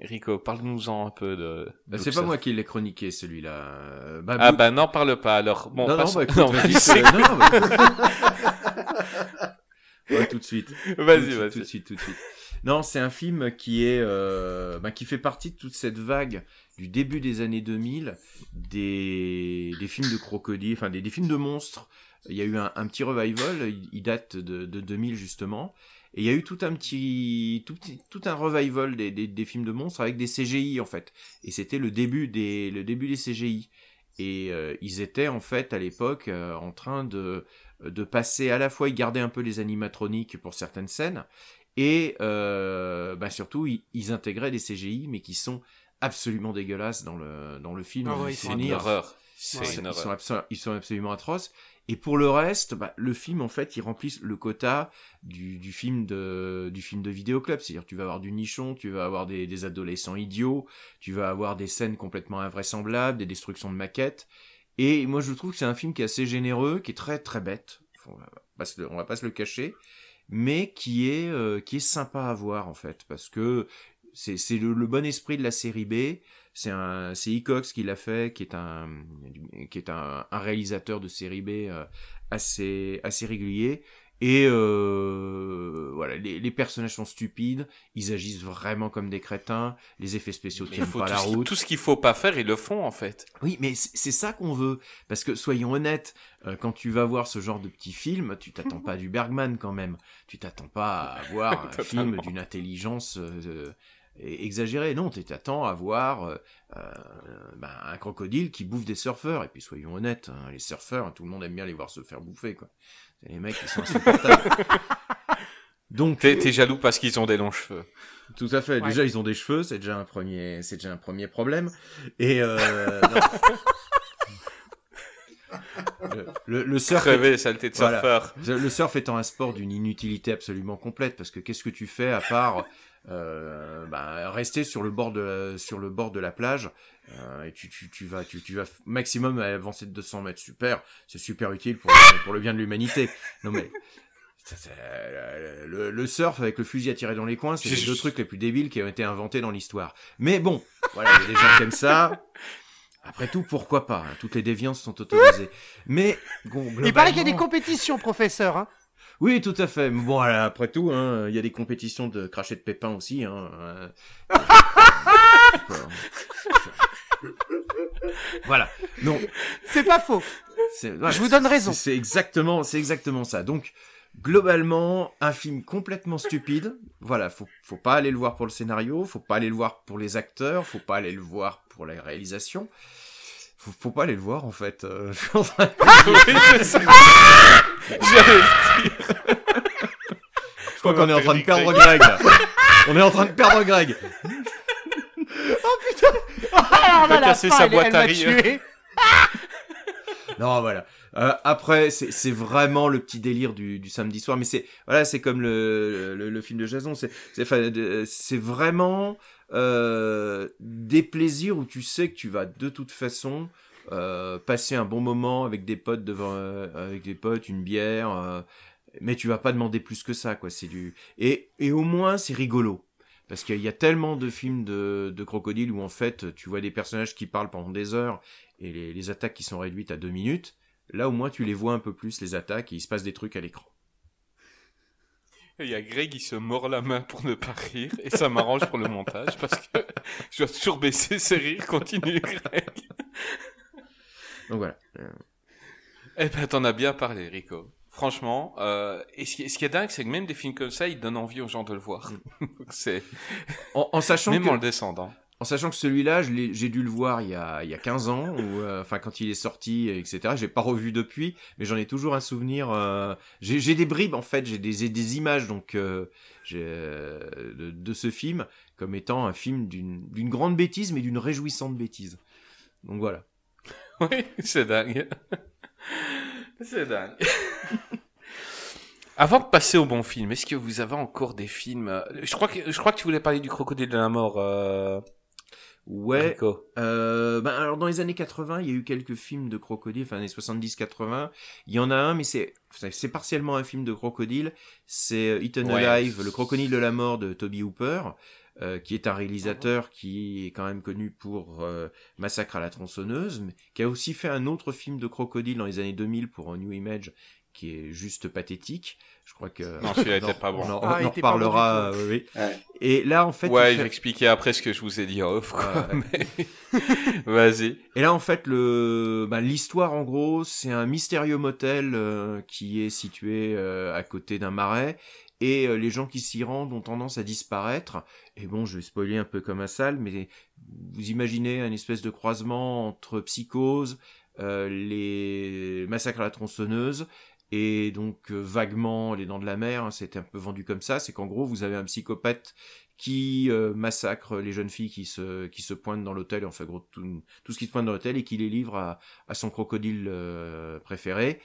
Rico, parle-nous-en un peu de. Bah, c'est pas moi qui l'ai chroniqué, celui-là. Euh, bah, Ah bah n'en parle pas alors. Bon, non, non, passons- bah, écoute, non, non, non, bah- Ouais, tout de suite. Vas-y, vas-y. Tout de suite, tout de suite. Non, c'est un film qui est, euh, bah, qui fait partie de toute cette vague du début des années 2000 des, des films de crocodiles, enfin des, des films de monstres. Il y a eu un, petit revival, il, il date de, de 2000 justement, et il y a eu tout un petit, tout, tout un revival des, des, des films de monstres avec des CGI en fait. Et c'était le début des, le début des CGI. Et euh, ils étaient en fait à l'époque euh, en train de, de passer à la fois, ils gardaient un peu les animatroniques pour certaines scènes, Et euh, bah surtout, ils, ils intégraient des CGI, mais qui sont absolument dégueulasses dans le, dans le film. Ah ouais, ils sont C'est une horreur. C'est Ils une sont, horreur. abso- ils sont absolument atroces. Et pour le reste, bah, le film, en fait, il remplit le quota du, du film de du film de vidéoclub. C'est-à-dire, tu vas avoir du nichon, tu vas avoir des, des adolescents idiots, tu vas avoir des scènes complètement invraisemblables, des destructions de maquettes. Et moi, je trouve que c'est un film qui est assez généreux, qui est très très bête. On va pas se le, on va pas se le cacher, mais qui est euh, qui est sympa à voir en fait, parce que c'est c'est le, bon esprit de la série B. C'est un c'est Ecox qui l'a fait, qui est un qui est un, un réalisateur de série B euh, assez assez régulier. Et euh, voilà, les, les personnages sont stupides, ils agissent vraiment comme des crétins, les effets spéciaux Mais tiennent faut pas tout, la route. tout ce qu'il faut pas faire, ils le font en fait. Oui, mais c'est ça qu'on veut. Parce que soyons honnêtes, euh, quand tu vas voir ce genre de petit film, tu t'attends pas du Bergman quand même. Tu t'attends pas à voir un film d'une intelligence euh, exagérée. Non, tu t'attends à voir euh, euh, ben, un crocodile qui bouffe des surfeurs. Et puis soyons honnêtes, hein, les surfeurs, tout le monde aime bien les voir se faire bouffer. quoi. Les mecs qui sont insupportables. Donc, T'es t'es jaloux parce qu'ils ont des longs cheveux. tout à fait. Ouais. Déjà, ils ont des cheveux, c'est déjà un premier, c'est déjà un premier problème. Et euh, le, le, le surf, est- Crevé, saleté de Voilà. surfeur. le surf étant un sport d'une inutilité absolument complète, parce que qu'est-ce que tu fais à part euh, bah, rester sur le bord de la, sur le bord de la plage euh, et tu, tu, tu vas tu, tu vas maximum avancer de 200 mètres super c'est super utile pour pour le bien de l'humanité non mais le, le surf avec le fusil à tirer dans les coins, c'est les deux trucs les plus débiles qui ont été inventés dans l'histoire. Mais bon, voilà, il y a des gens qui aiment ça. Après tout, pourquoi pas hein, Toutes les déviances sont autorisées. Mais bon, Il paraît qu'il y a des compétitions, professeur. Hein. Oui, tout à fait. Mais bon, voilà, après tout, hein, il y a des compétitions de crachet de pépins aussi. Hein, euh. voilà. Non, C'est pas faux. Je vous donne raison. C'est exactement, c'est exactement ça. Donc, globalement, un film complètement stupide. Voilà, faut, faut pas aller le voir pour le scénario, faut pas aller le voir pour les acteurs, faut pas aller le voir pour la réalisation. Faut, faut pas aller le voir en fait. Euh, je suis en train de- le dire. Je crois qu'on est en train de perdre Greg. là. On est en train de perdre Greg. Ah, va à la casser fin, sa boîte à rire. Non, voilà. Euh, après, c'est c'est vraiment le petit délire du, du samedi soir, mais c'est voilà, c'est comme le, le, le film de Jason. C'est c'est vraiment euh, des plaisirs où tu sais que tu vas de toute façon euh, passer un bon moment avec des potes devant, euh, avec des potes, une bière, mais tu vas pas demander plus que ça, quoi. C'est du et et au moins c'est rigolo. Parce qu'il y a tellement de films de, de crocodiles où en fait tu vois des personnages qui parlent pendant des heures et les, les attaques qui sont réduites à deux minutes. Là au moins tu les vois un peu plus les attaques et il se passe des trucs à l'écran. Il y a Greg, il se mord la main pour ne pas rire, et ça m'arrange pour le montage, parce que je dois toujours baisser ses rires, continue Greg. Donc voilà. Eh ben, t'en as bien parlé, Rico. Franchement, euh, et ce qui, ce qui est dingue, c'est que même des films comme ça, ils donnent envie aux gens de le voir. Donc c'est En, en sachant même que en le descendant. En sachant que celui-là, j'ai dû le voir il y a, il y a 15 ans, ou euh, quand il est sorti, etc. J'ai pas revu depuis, mais j'en ai toujours un souvenir. euh, j'ai des bribes en fait, j'ai des, images donc euh, de, de ce film comme étant un film d'une grande bêtise, mais d'une réjouissante bêtise. Donc voilà. Oui, c'est dingue. c'est dingue. Avant de passer au bon film, est-ce que vous avez encore des films? Je crois que je crois que tu voulais parler du crocodile de la mort, Ouais. Euh, ben alors dans les années 80, il y a eu quelques films de crocodile, enfin les 70-80. Il y en a un, mais c'est c'est- partiellement un film de crocodile. C'est euh, Eaten Ouais. Alive, le crocodile de la mort de Toby Hooper, euh, qui est un réalisateur qui est quand même connu pour euh, Massacre à la tronçonneuse, mais qui a aussi fait un autre film de crocodile dans les années 2000 pour New Image, qui est juste pathétique. Je crois que Non, celui-là on en- était pas bon. On en, Ah, on bon reparlera. oui. Ouais. Et là, en fait, ouais, fait- vais expliquer après ce que je vous ai dit en off. quoi, Ouais. mais- Vas-y. Et là, en fait, le, bah, l'histoire, en gros, c'est un mystérieux motel euh, qui est situé euh, à côté d'un marais. Et euh, les gens qui s'y rendent ont tendance à disparaître. Et bon, je vais spoiler un peu comme un sale, mais vous imaginez un espèce de croisement entre Psychose, euh, les massacres à la tronçonneuse et donc euh, vaguement les dents de la mer, hein, c'était un peu vendu comme ça, c'est qu'en gros vous avez un psychopathe qui euh, massacre les jeunes filles qui se qui se pointent dans l'hôtel, enfin gros tout, tout ce qui se pointe dans l'hôtel et qui les livre à, à son crocodile euh, préféré.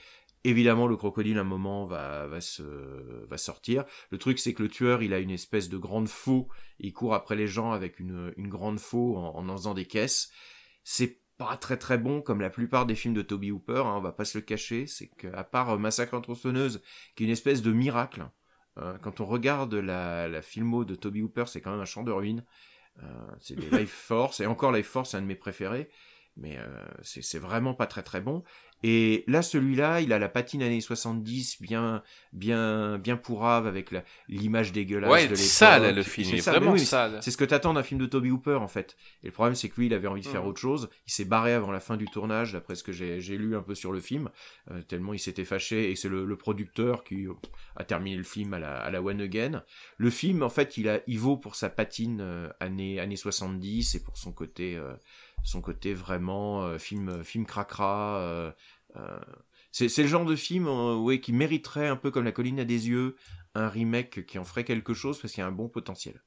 Évidemment, le crocodile, à un moment, va, va, se, va sortir. Le truc, c'est que le tueur, il a une espèce de grande faux. Il court après les gens avec une, une grande faux en, en en faisant des caisses. C'est pas très très bon comme la plupart des films de Toby Hooper, hein, on va pas se le cacher. C'est qu'à part euh, Massacre en tronçonneuse, qui est une espèce de miracle, euh, quand on regarde la, la filmo de Toby Hooper, c'est quand même un champ de ruines. Euh, c'est des Life Force, et encore Life Force, c'est un de mes préférés. Mais euh, c'est vraiment pas très très bon. Et là, celui-là, il a la patine années 70 bien, bien, bien pourrave avec l'image dégueulasse Ouais, de l'époque. sale, le film, C'est vraiment oui, sale. C'est ce que t'attends d'un film de Toby Hooper, en fait. Et le problème, c'est que lui, il avait envie de faire Mhm. autre chose. Il s'est barré avant la fin du tournage, d'après ce que j'ai j'ai lu un peu sur le film, euh, tellement il s'était fâché. Et c'est le, le producteur qui euh, a terminé le film à la, à la One Again. Le film, en fait, il, a, il vaut pour sa patine euh, années, années 70 et pour son côté, euh, son côté vraiment euh, film, film cracra. Euh, c'est le genre de film euh, ouais, qui mériterait un peu comme La colline a des yeux un remake qui en ferait quelque chose parce qu'il y a un bon potentiel.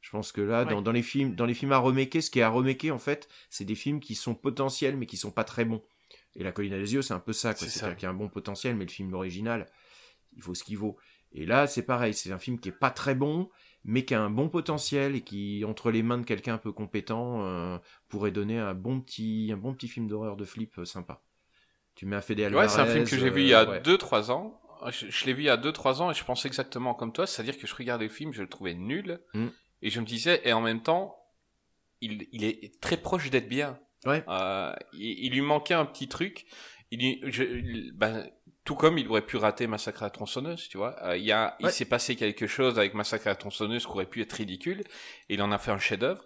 Je pense que là, dans, Ouais. dans les films, dans les films à remaker, ce qui est à remaker en fait, c'est des films qui sont potentiels mais qui sont pas très bons. Et La colline a des yeux, c'est un peu ça, C'est-à-dire qu'il y a un bon potentiel, mais le film original, il vaut ce qu'il vaut. Et là, c'est pareil, c'est un film qui est pas très bon, mais qui a un bon potentiel et qui, entre les mains de quelqu'un un peu compétent, euh, pourrait donner un bon petit, un bon petit film d'horreur de flip sympa. Tu mets un Fede Ouais, c'est un film que j'ai vu il y a euh, ouais. 2-3 ans. Je, je l'ai vu il y a 2-3 ans et je pensais exactement comme toi, c'est-à-dire que je regardais le film, je le trouvais nul, Mm. et je me disais, et en même temps, il, il est très proche d'être bien. Ouais. Euh, il, il lui manquait un petit truc. Il, je- il- ben, tout comme il aurait pu rater Massacre à la tronçonneuse, tu vois. Euh, il y a, il s'est passé quelque chose avec Massacre à la tronçonneuse qui aurait pu être ridicule, et il en a fait un chef-d'œuvre.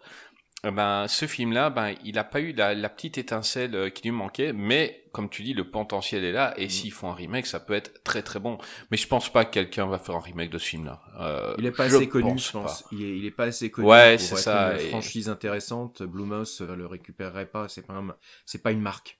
Euh, Ben, ce film-là, ben, il n'a pas eu la, la petite étincelle euh, qui lui manquait, mais comme tu dis, le potentiel est là, et s'ils font un remake, ça peut être très très bon. Mais je pense pas que quelqu'un va faire un remake de ce film-là. Euh, Il est pas assez connu, pense je pense. pas. Il est, il est pas assez connu Ouais, pour c'est être ça, une et- franchise intéressante. Blumhouse euh, le récupérerait pas. C'est pas, un- c'est pas une marque.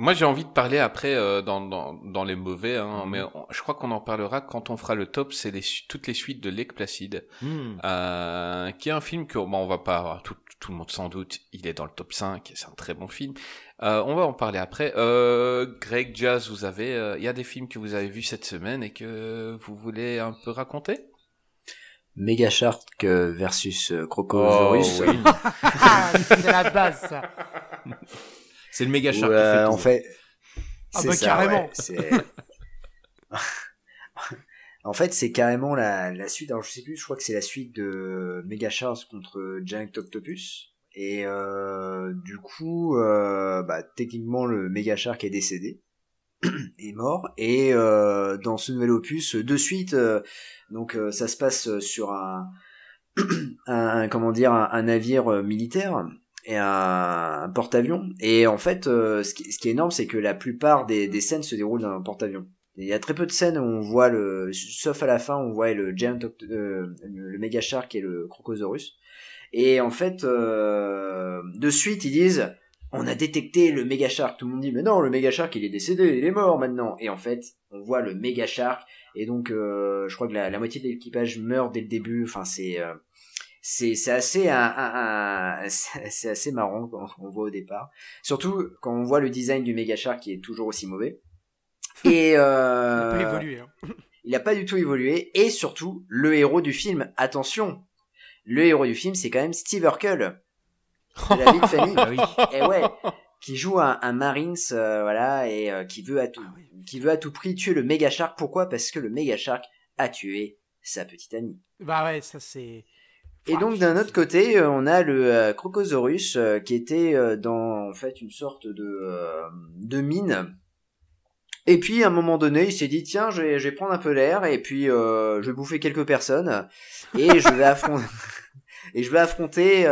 Moi, j'ai envie de parler après euh, dans, dans, dans les mauvais, hein, Mhm. mais on- je crois qu'on en parlera quand on fera le top. C'est les, toutes les suites de Lake Placid, Hmm. euh, qui est un film que bon, on va pas tout, tout le monde sans doute. Il est dans le top 5, c'est un très bon film. Euh, on va en parler après. Euh, Greg Jazz, vous avez, euh, il y a des films que vous avez vus cette semaine et que vous voulez un peu raconter? Mega Shark euh, versus Oh, Crocosaurus. oui. Ah, c'est la base, ça. C'est le méga shark Où, qui fait tout. en fait, Ah c'est bah, ça, carrément. ouais, c'est- en fait, c'est carrément la, la suite. Alors, je sais plus, je crois que c'est la suite de Mega Shark contre Giant Octopus. Et euh, du coup, euh, bah, techniquement, le Mega Shark est décédé, est mort. Et euh, dans ce nouvel opus, de suite, euh, donc euh, ça se passe sur un, un comment dire, un, un navire militaire et un, porte-avions. Et en fait, euh, ce, qui, ce qui est énorme, c'est que la plupart des, des scènes se déroulent dans un porte-avions. Il y a très peu de scènes où on voit le, sauf à la fin, on voit le Giant, euh, le, Mega Shark et le Crocosaurus. Et en fait, euh, de suite, ils disent, on a détecté le Mega Shark. Tout le monde dit, mais non, le Mega Shark, il est décédé, il est mort maintenant. Et en fait, on voit le Mega Shark. Et donc, euh, je crois que la, la moitié de l'équipage meurt dès le début. Enfin, c'est, euh, c'est, c'est assez, un, un- un- c'est assez marrant quand on voit au départ. Surtout quand on voit le design du Mega Shark qui est toujours aussi mauvais. Et Il euh, a pas évolué. Hein. il n'a pas du tout évolué. Et surtout, le héros du film, attention, le héros du film, c'est quand même Steve Urkel de la Big Family. Ah oui. Et ouais, qui joue un, un Marines, euh, voilà, et euh, qui veut à tout, qui veut à tout prix tuer le Mega Shark. Pourquoi? Parce que le Mega Shark a tué sa petite amie. Bah ouais, ça c'est. Et donc d'un autre côté, euh, on a le euh, Crocosaurus euh, qui était dans en fait une sorte de de mine. Et puis à un moment donné, il s'est dit tiens, je vais, prendre un peu l'air et puis je vais bouffer quelques personnes et je vais affronter et je vais affronter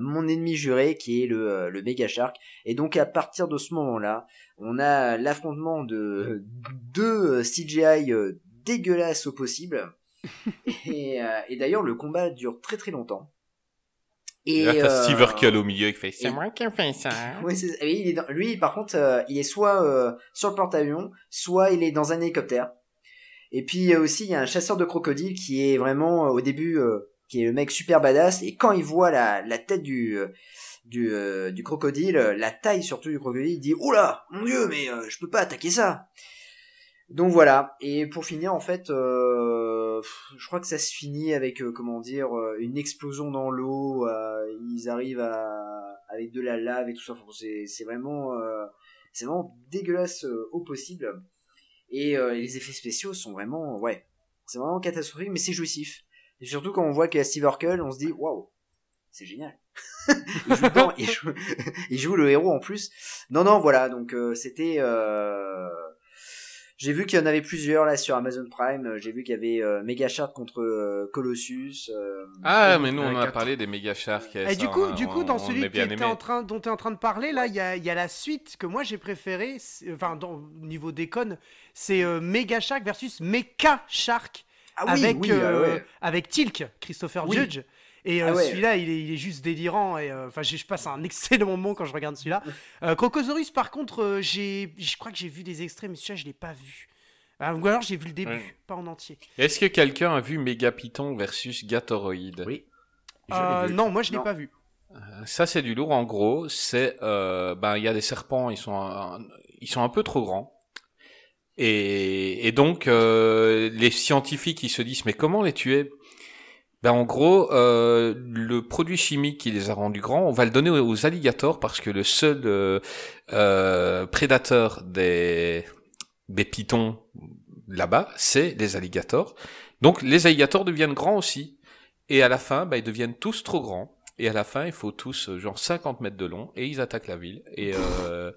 mon ennemi juré qui est le le méga shark. Et donc à partir de ce moment-là, on a l'affrontement de deux CGI dégueulasses au possible. et, euh, et d'ailleurs, le combat dure très très longtemps. Et, là, t'as euh, Steve Urkel au milieu qui fait C'est moi qui ai fait ça. Oui, c'est- oui, il est dans- lui, par contre, euh, il est soit sur le porte-avions, soit il est dans un hélicoptère. Et puis aussi, il y a un chasseur de crocodiles qui est vraiment au début, qui est le mec super badass. Et quand il voit la, la tête du du, du crocodile, la taille surtout du crocodile, il dit oula, mon dieu, mais je peux pas attaquer ça. Donc voilà. Et pour finir, en fait, euh, je crois que ça se finit avec euh, comment dire euh, une explosion dans l'eau. euh, ils arrivent avec de la lave et tout ça. C'est vraiment c'est vraiment dégueulasse au possible. Et les effets spéciaux sont vraiment ouais, c'est vraiment catastrophique, mais c'est jouissif. Et surtout quand on voit qu'il y a Steve Urkel, on se dit waouh, c'est génial. il, il, joue, le héros en plus. Non non voilà donc c'était. Euh... J'ai vu qu'il y en avait plusieurs là sur Amazon Prime. Euh, J'ai vu qu'il y avait euh, Mega Shark contre euh, Colossus. euh, Ah, et- mais nous, on a parlé des méga sharks. Et ça, du coup, du coup, on- dans on celui est qui bien était aimé. en train, dont tu es en train de parler, là, il y a, il y a la suite que moi j'ai préférée, enfin, dans, au niveau déconne, c'est euh, Mega Shark versus Mecha Shark Ah oui, avec, oui, euh, ah ouais. avec Tilk, Christopher Oui. Judge. Et euh, Ah ouais. celui-là, il est, il est juste délirant. Et euh, enfin, je passe un excellent moment quand je regarde celui-là. Euh, Crocosaurus, par contre, euh, j'ai, je crois que j'ai vu des extraits, mais celui-là, je l'ai pas vu. Ah, ou alors j'ai vu le début, Ouais. pas en entier. Est-ce que quelqu'un a vu Megapython versus Gatoroid Oui. Euh, l'ai non, moi je l'ai Non. pas vu. Ça, c'est du lourd. En gros, c'est euh, ben il y a des serpents, ils sont un- ils sont un peu trop grands. Et, et donc euh, les scientifiques ils se disent mais comment les tuer? Ben en gros euh, le produit chimique qui les a rendus grands, on va le donner aux, alligators parce que le seul euh, euh, prédateur des des là-bas, c'est les alligators. Donc les alligators deviennent grands aussi. Et à la fin, bah, ils deviennent tous trop grands. Et à la fin, il faut tous euh, genre 50 mètres de long et ils attaquent la ville. Et euh,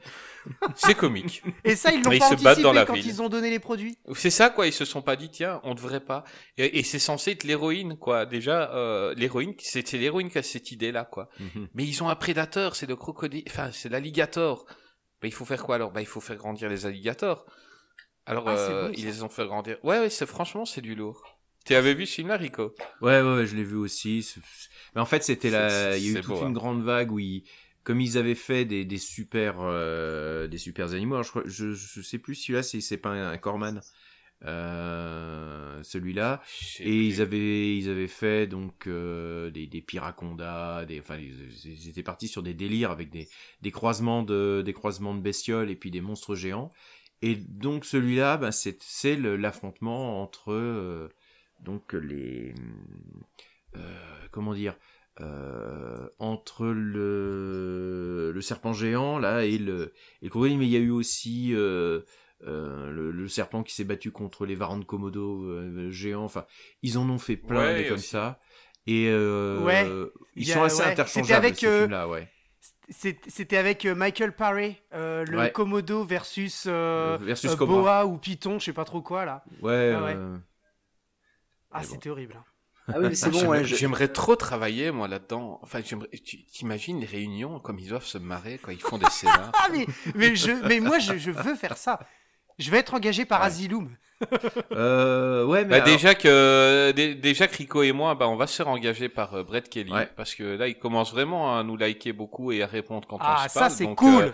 c'est comique. Et ça, ils l'ont Ils pas se battent anticipé dans la quand ville. ils ont donné les produits? C'est ça quoi, ils se sont pas dit tiens, on devrait pas. Et, et c'est censé être l'héroïne quoi. Déjà, euh, l'héroïne, c'est l'héroïne qui a cette idée là quoi. Mhm. Mais ils ont un prédateur, c'est le crocodile, enfin c'est l'alligator. Bah, il faut faire quoi alors? Bah il faut faire grandir les alligators. Alors Ah, euh, ils les ont fait grandir. Ouais ouais, c'est franchement c'est du lourd. Tu avais vu ce film là, Rico? Ouais, ouais, ouais, je l'ai vu aussi. Mais en fait, c'était la, il y a eu toute beau, une hein. grande vague où ils, comme ils avaient fait des, des super, euh, des super animaux. Alors, je, je, je sais plus si là c'est c'est pas un, un Corman, euh, celui-là. Et ils avaient, ils avaient fait donc euh, des, des piracondas, des, enfin, ils, ils étaient partis sur des délires avec des, des croisements de, des croisements de bestioles et puis des monstres géants. Et donc celui-là, ben, c'est, l'affrontement entre euh, donc les, euh, comment dire, euh, entre le, le serpent géant là et le, et le crocodile. Mais il y a eu aussi euh, euh, le, le serpent qui s'est battu contre les varans de Komodo euh, géants. Enfin, ils en ont fait plein Ouais, des comme ça. Et euh, Ouais, ils a- sont assez ouais. interchangeables C'était avec, ces films-là, ouais. C'était avec Michael Paré, euh, le Ouais. Komodo versus, versus euh. Boa ou Python, je sais pas trop quoi là. Ouais, Ah ouais. euh, Ah, Mais bon. c'était horrible. hein. Ah oui, mais c'est bon, J'aimerais- ouais. je- J'aimerais trop travailler moi là-dedans. Enfin, j'aimerais- tu- t'imagines les réunions comme ils doivent se marrer quand ils font des scénars. Ah, mais, mais, je, mais moi, je, je veux faire ça. Je vais être engagé par Ouais. Asylum. euh, ouais, mais Bah, alors- déjà que dé- déjà que Rico et moi, bah, on va se faire engager par euh, Brett Kelly Ouais. parce que là, il commence vraiment à nous liker beaucoup et à répondre quand on Ah, se ça, parle. c'est Donc, cool. euh,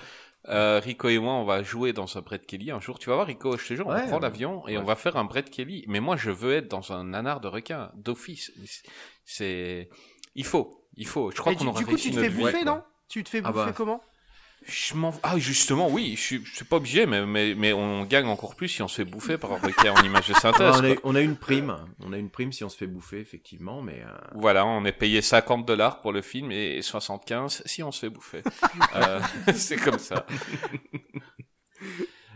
euh, Rico et moi, on va jouer dans un Brett Kelly un jour. Tu vas voir, Rico, je te jure, Ouais, on prend l'avion et Ouais. on va faire un Brett Kelly. Mais moi, je veux être dans un nanar de requin d'office. C'est, il faut, il faut. Je crois qu'on aura du coup, tu te fais vie, bouffer, non? Tu te fais Ah bouffer bah. comment? Je m'en... Ah, justement, oui, je suis, je suis pas obligé, mais, mais, mais on gagne encore plus si on se fait bouffer par un requin en image de synthèse. on, a, on a une prime, on a une prime si on se fait bouffer, effectivement, mais euh, Voilà, on est payé 50 dollars pour le film et 75 si on se fait bouffer. Euh, c'est comme ça.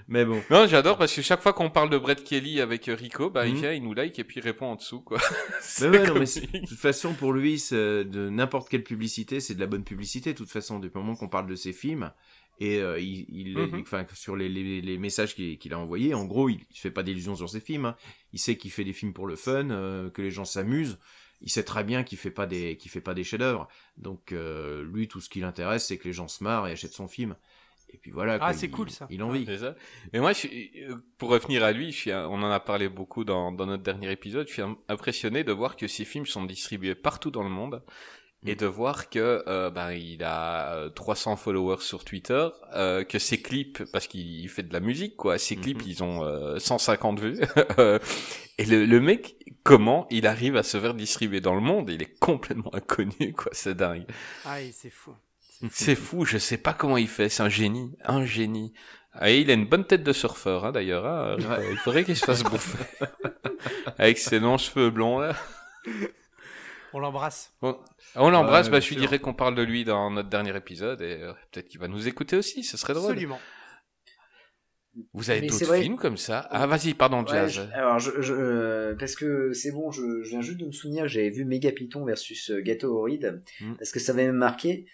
Mais bon. Non, j'adore parce que chaque fois qu'on parle de Brett Kelly avec euh, Rico, bah, il Mhm. vient, il nous like et puis il répond en dessous, quoi. Mais C'est ouais, non, mais de toute façon, pour lui, de n'importe quelle publicité, c'est de la bonne publicité. De toute façon, le moment qu'on parle de ses films, et euh, il, il- enfin, sur les, les, les messages qu'il qu'il a envoyés, en gros, il, il fait pas d'illusions sur ses films. hein. Il sait qu'il fait des films pour le fun, euh, que les gens s'amusent. Il sait très bien qu'il fait pas des, qu'il fait pas des chefs-d'œuvre. Donc, euh, lui, tout ce qui l'intéresse, c'est que les gens se marrent et achètent son film. Et puis voilà. Ah, c'est cool, ça. Il en vit. Ça. Mais moi, je suis- euh, pour revenir à lui, je suis, on en a parlé beaucoup dans, dans notre dernier épisode. Je suis im- impressionné de voir que ces films sont distribués partout dans le monde et de voir que euh, ben il a euh, 300 followers sur Twitter, euh, que ses clips parce qu'il fait de la musique quoi, ses clips Mhm. ils ont euh, 150 vues et le, le mec comment il arrive à se faire distribuer dans le monde, il est complètement inconnu quoi, c'est dingue. Ah, et c'est fou. C'est fou, je sais pas comment il fait, c'est un génie, un génie. Ah, et il a une bonne tête de surfeur hein, d'ailleurs, hein, il faudrait qu'il se fasse bouffer. Avec ses longs cheveux blonds là. On l'embrasse. Bon, on l'embrasse, Ouais, bah, je lui dirais qu'on parle de lui dans notre dernier épisode et euh, peut-être qu'il va nous écouter aussi, ce serait drôle. Absolument. Vous avez d'autres vrai- films comme ça? Ah vas-y, pardon, Ouais, Jazz. je- alors, je, je- euh, parce que c'est bon, je, je viens juste de me souvenir que j'avais vu Megapython versus euh, Gâteau Horride, Mm. parce que ça m'avait marqué,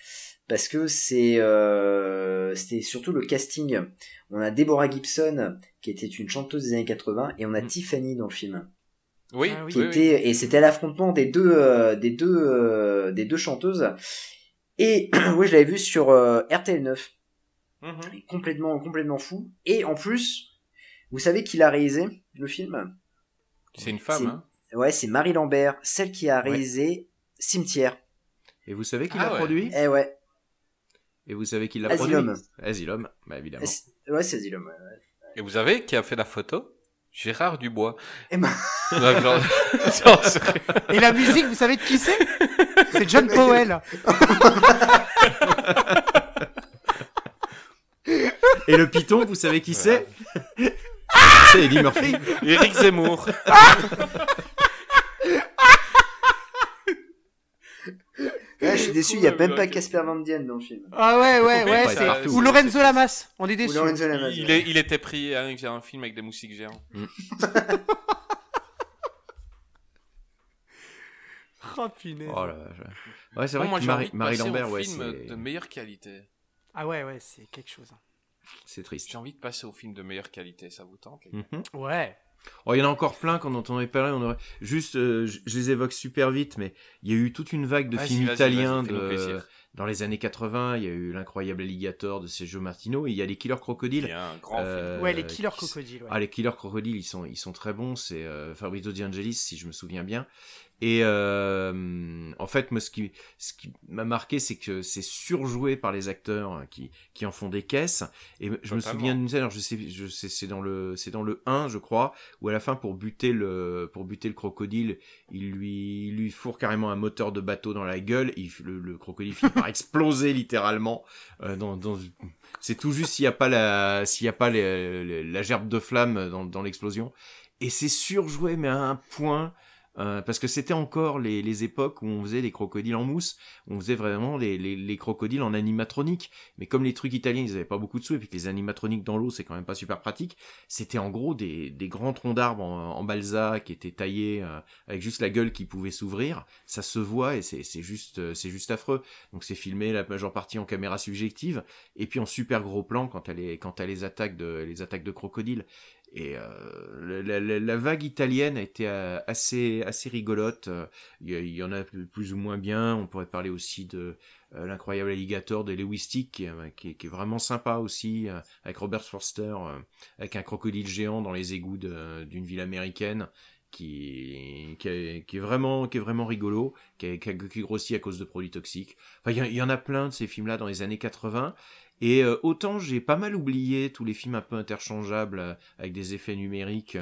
parce que c'est euh, c'était surtout le casting. On a Deborah Gibson, qui était une chanteuse des années 80, et on a Mm. Tiffany dans le film, Oui, Ah oui. qui oui, oui. était et c'était l'affrontement des deux euh, des deux euh, des deux chanteuses. Et oui, je l'avais vu sur euh, RTL 9 Mhm. Il est complètement complètement fou et en plus vous savez qui l'a réalisé le film? C'est une femme, hein ouais c'est Marie Lambert celle qui a Ouais. réalisé Cimetière Et vous savez qui Ah l'a ouais. produit? Eh ouais Et vous savez qui l'a produit Asylum, bah évidemment. Eh, ouais c'est Asylum ouais. Et vous savez qui a fait la photo? Gérard Dubois. Eh ben- Ouais, Et la musique, vous savez de qui c'est? C'est John Powell. Et le python, vous savez qui c'est? C'est Eddie Murphy. Eric Zemmour. Ouais, je suis déçu il y a même pas Casper Van Dien dans le film Ah ouais, ouais, ouais. C'est- partout. Ou Lorenzo Lamas. On est Ou déçus. Lorenzo Lamas, Il, ouais. est- il était pris, hein, il faisait un film avec des moustiques géants. Oh, punaise. Oh là là. Ouais, c'est Bon, vrai moi, que j'ai Marie, envie de Marie passer Lambert, au ouais, film c'est de meilleure qualité. Ah ouais, ouais, c'est quelque chose. hein. c'est triste. J'ai envie de passer au film de meilleure qualité, ça vous tente les gars Mhm. Ouais. Oh, il y en a encore plein quand on en avait parlé. On aurait juste, euh, je je les évoque super vite, mais il y a eu toute une vague de Vas-y, films vas-y, italiens vas-y, de dans les années 80. Il y a eu l'incroyable alligator de Sergio Martino et il y a les Killer Il Crocodiles. y a un grand Euh, Ouais, les killers qui- crocodiles. Ouais. Ah, les Killer Crocodiles, ils sont, ils sont très bons. C'est euh, Fabrizio De Angelis, si je me souviens bien. Et euh, en fait, moi, ce qui, ce qui m'a marqué, c'est que c'est surjoué par les acteurs hein, qui, qui en font des caisses. Et je me souviens d'une scène, alors je sais, je sais, c'est dans le, c'est dans le 1, je crois, où à la fin, pour buter le, pour buter le crocodile, il lui, il lui fourre carrément un moteur de bateau dans la gueule. Il, le, le crocodile finit par exploser littéralement. euh, dans, dans, c'est tout juste s'il n'y a pas la, s'il y a pas les- les- la gerbe de flamme dans, dans l'explosion. Et c'est surjoué, mais à un point. Euh, parce que c'était encore les, les époques où on faisait les crocodiles en mousse, on faisait vraiment les, les, les crocodiles en animatronique. Mais comme les trucs italiens, ils avaient pas beaucoup de sous, et puis que les animatroniques dans l'eau, c'est quand même pas super pratique, c'était en gros des, des grands troncs d'arbres en, en balsa qui étaient taillés euh, avec juste la gueule qui pouvait s'ouvrir. Ça se voit et c'est juste, euh, c'est juste affreux. Donc c'est filmé la majeure partie en caméra subjective, et puis en super gros plan quand elle est, quand elle les attaques de, les attaques de crocodiles. Et euh, la, vague italienne a été euh, assez, assez rigolote. Il y, en a plus ou moins bien. On pourrait parler aussi de euh, l'incroyable alligator de Lewis Stick, qui, est- vraiment sympa aussi, avec Robert Forster, avec un crocodile géant dans les égouts d'une ville américaine. Qui, est, vraiment qui est vraiment rigolo qui, grossit à cause de produits toxiques enfin il y, y en a plein de ces films là dans les années 80 et euh, autant j'ai pas mal oublié tous les films un peu interchangeables euh, avec des effets numériques,